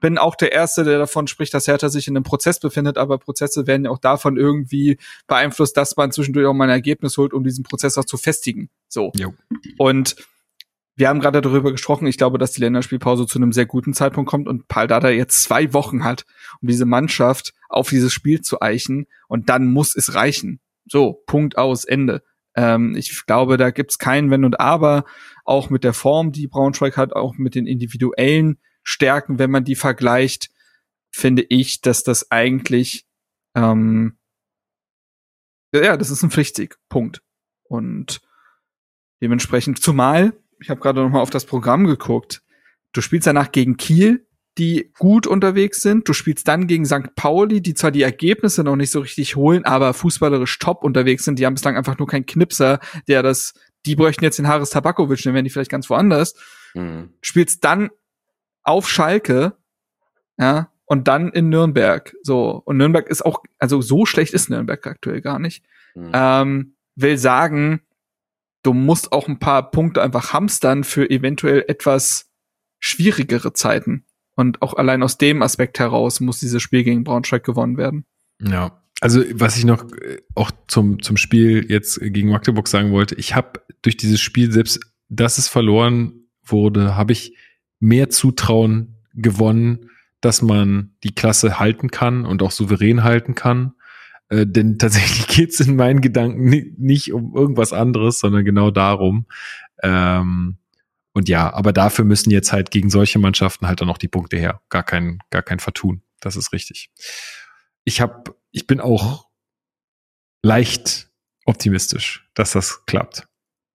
S3: bin auch der Erste, der davon spricht, dass Hertha sich in einem Prozess befindet, aber Prozesse werden ja auch davon irgendwie beeinflusst, dass man zwischendurch auch mal ein Ergebnis holt, um diesen Prozess auch zu festigen. So. Jo. Und wir haben gerade darüber gesprochen, ich glaube, dass die Länderspielpause zu einem sehr guten Zeitpunkt kommt und Paul Dada jetzt zwei Wochen hat, um diese Mannschaft auf dieses Spiel zu eichen und dann muss es reichen. So, Punkt aus, Ende. Ähm, ich glaube, da gibt's kein Wenn und Aber, auch mit der Form, die Braunschweig hat, auch mit den individuellen Stärken, wenn man die vergleicht, finde ich, dass das eigentlich ähm, ja, das ist ein Pflichtsieg. Punkt. Und dementsprechend, zumal ich habe gerade noch mal auf das Programm geguckt. Du spielst danach gegen Kiel, die gut unterwegs sind. Du spielst dann gegen St. Pauli, die zwar die Ergebnisse noch nicht so richtig holen, aber fußballerisch top unterwegs sind. Die haben bislang einfach nur keinen Knipser, der das, die bräuchten jetzt den Haris Tabakovic, dann wären die vielleicht ganz woanders. Mhm. Spielst dann auf Schalke, ja, und dann in Nürnberg. So. Und Nürnberg ist auch, also so schlecht ist Nürnberg aktuell gar nicht. Mhm. Ähm, will sagen, du musst auch ein paar Punkte einfach hamstern für eventuell etwas schwierigere Zeiten. Und auch allein aus dem Aspekt heraus muss dieses Spiel gegen Braunschweig gewonnen werden.
S1: Ja, also was ich noch äh, auch zum, zum Spiel jetzt gegen Magdeburg sagen wollte, ich habe durch dieses Spiel, selbst dass es verloren wurde, habe ich mehr Zutrauen gewonnen, dass man die Klasse halten kann und auch souverän halten kann. Äh, denn tatsächlich geht's in meinen Gedanken nicht um irgendwas anderes, sondern genau darum. Ähm, und ja, aber dafür müssen jetzt halt gegen solche Mannschaften halt dann auch die Punkte her. Gar kein, gar kein Vertun. Das ist richtig. Ich habe, ich bin auch leicht optimistisch, dass das klappt.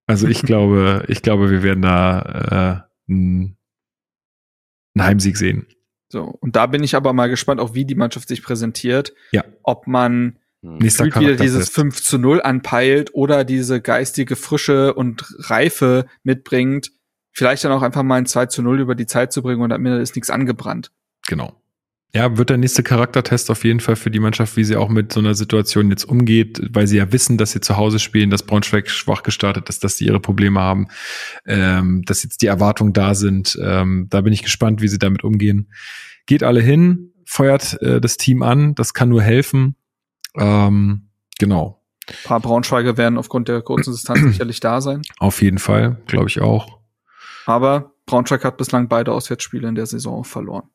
S1: Also ich glaube, ich glaube, wir werden da äh, einen Heimsieg sehen.
S3: So, und da bin ich aber mal gespannt, auch wie die Mannschaft sich präsentiert.
S1: Ja.
S3: Ob man hm. Nächster wieder dieses 5 zu 0 anpeilt oder diese geistige Frische und Reife mitbringt, vielleicht dann auch einfach mal ein 2 zu 0 über die Zeit zu bringen und am Ende ist nichts angebrannt.
S1: Genau. Ja, wird der nächste Charaktertest auf jeden Fall für die Mannschaft, wie sie auch mit so einer Situation jetzt umgeht, weil sie ja wissen, dass sie zu Hause spielen, dass Braunschweig schwach gestartet ist, dass sie ihre Probleme haben, ähm, dass jetzt die Erwartungen da sind. Ähm, da bin ich gespannt, wie sie damit umgehen. Geht alle hin, feuert äh, das Team an, das kann nur helfen. Ähm, genau.
S3: Ein paar Braunschweiger werden aufgrund der kurzen Distanz sicherlich da sein.
S1: Auf jeden Fall, glaube ich auch.
S3: Aber Braunschweig hat bislang beide Auswärtsspiele in der Saison verloren.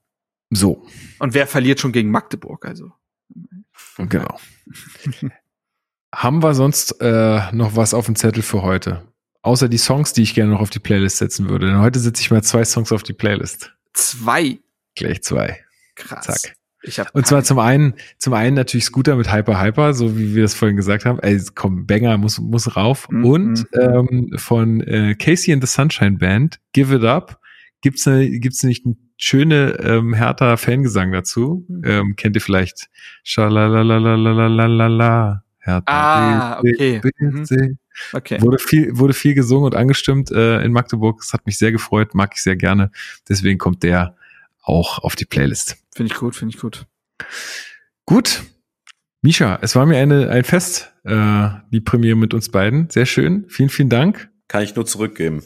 S1: So.
S3: Und wer verliert schon gegen Magdeburg? Also.
S1: Genau. Haben wir sonst äh, noch was auf dem Zettel für heute? Außer die Songs, die ich gerne noch auf die Playlist setzen würde. Denn heute setze ich mal zwei Songs auf die Playlist.
S3: Zwei.
S1: Gleich zwei.
S3: Krass.
S1: Zack und zwar zum einen, zum einen natürlich Scooter mit Hyper Hyper, so wie wir das vorhin gesagt haben. Ey, komm, Banger muss, muss rauf.
S3: Mhm.
S1: Und ähm, von äh, Casey and the Sunshine Band, Give It Up, gibt's ne, gibt's nicht eine schöne ähm, härter Fangesang dazu.
S3: Mhm.
S1: Ähm, kennt ihr vielleicht? Schalalalalalala. Hertha.
S3: Ah, okay. Okay.
S1: Wurde viel, wurde viel gesungen und angestimmt äh, in Magdeburg. Das hat mich sehr gefreut, mag ich sehr gerne. Deswegen kommt der auch auf die Playlist.
S3: Finde ich gut, finde ich gut.
S1: Gut. Misha, es war mir eine, ein Fest, äh, die Premiere mit uns beiden. Sehr schön. Vielen, vielen Dank.
S4: Kann ich nur zurückgeben.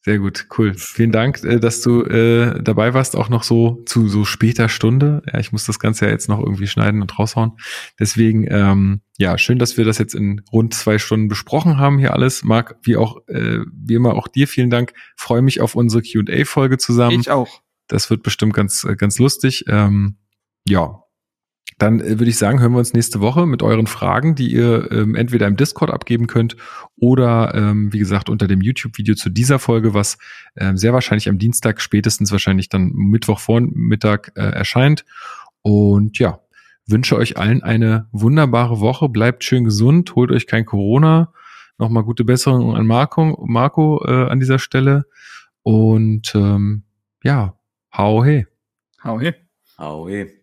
S1: Sehr gut, cool. Vielen Dank, äh, dass du äh, dabei warst, auch noch so zu so später Stunde. Ja, ich muss das Ganze ja jetzt noch irgendwie schneiden und raushauen. Deswegen, ähm, ja, schön, dass wir das jetzt in rund zwei Stunden besprochen haben hier alles. Marc, wie auch, äh, wie immer auch dir vielen Dank. Freue mich auf unsere Q&A-Folge zusammen.
S3: Ich auch.
S1: Das wird bestimmt ganz, äh, ganz lustig. Ähm, ja, dann äh, würde ich sagen, hören wir uns nächste Woche mit euren Fragen, die ihr ähm, entweder im Discord abgeben könnt oder, ähm, wie gesagt, unter dem YouTube-Video zu dieser Folge, was ähm, sehr wahrscheinlich am Dienstag, spätestens wahrscheinlich dann Mittwoch Vormittag äh, erscheint. Und ja, wünsche euch allen eine wunderbare Woche. Bleibt schön gesund, holt euch kein Corona. Nochmal gute Besserung an Marco, Marco äh, an dieser Stelle. Und ähm, ja,
S3: Hái. Hái.
S4: Hái.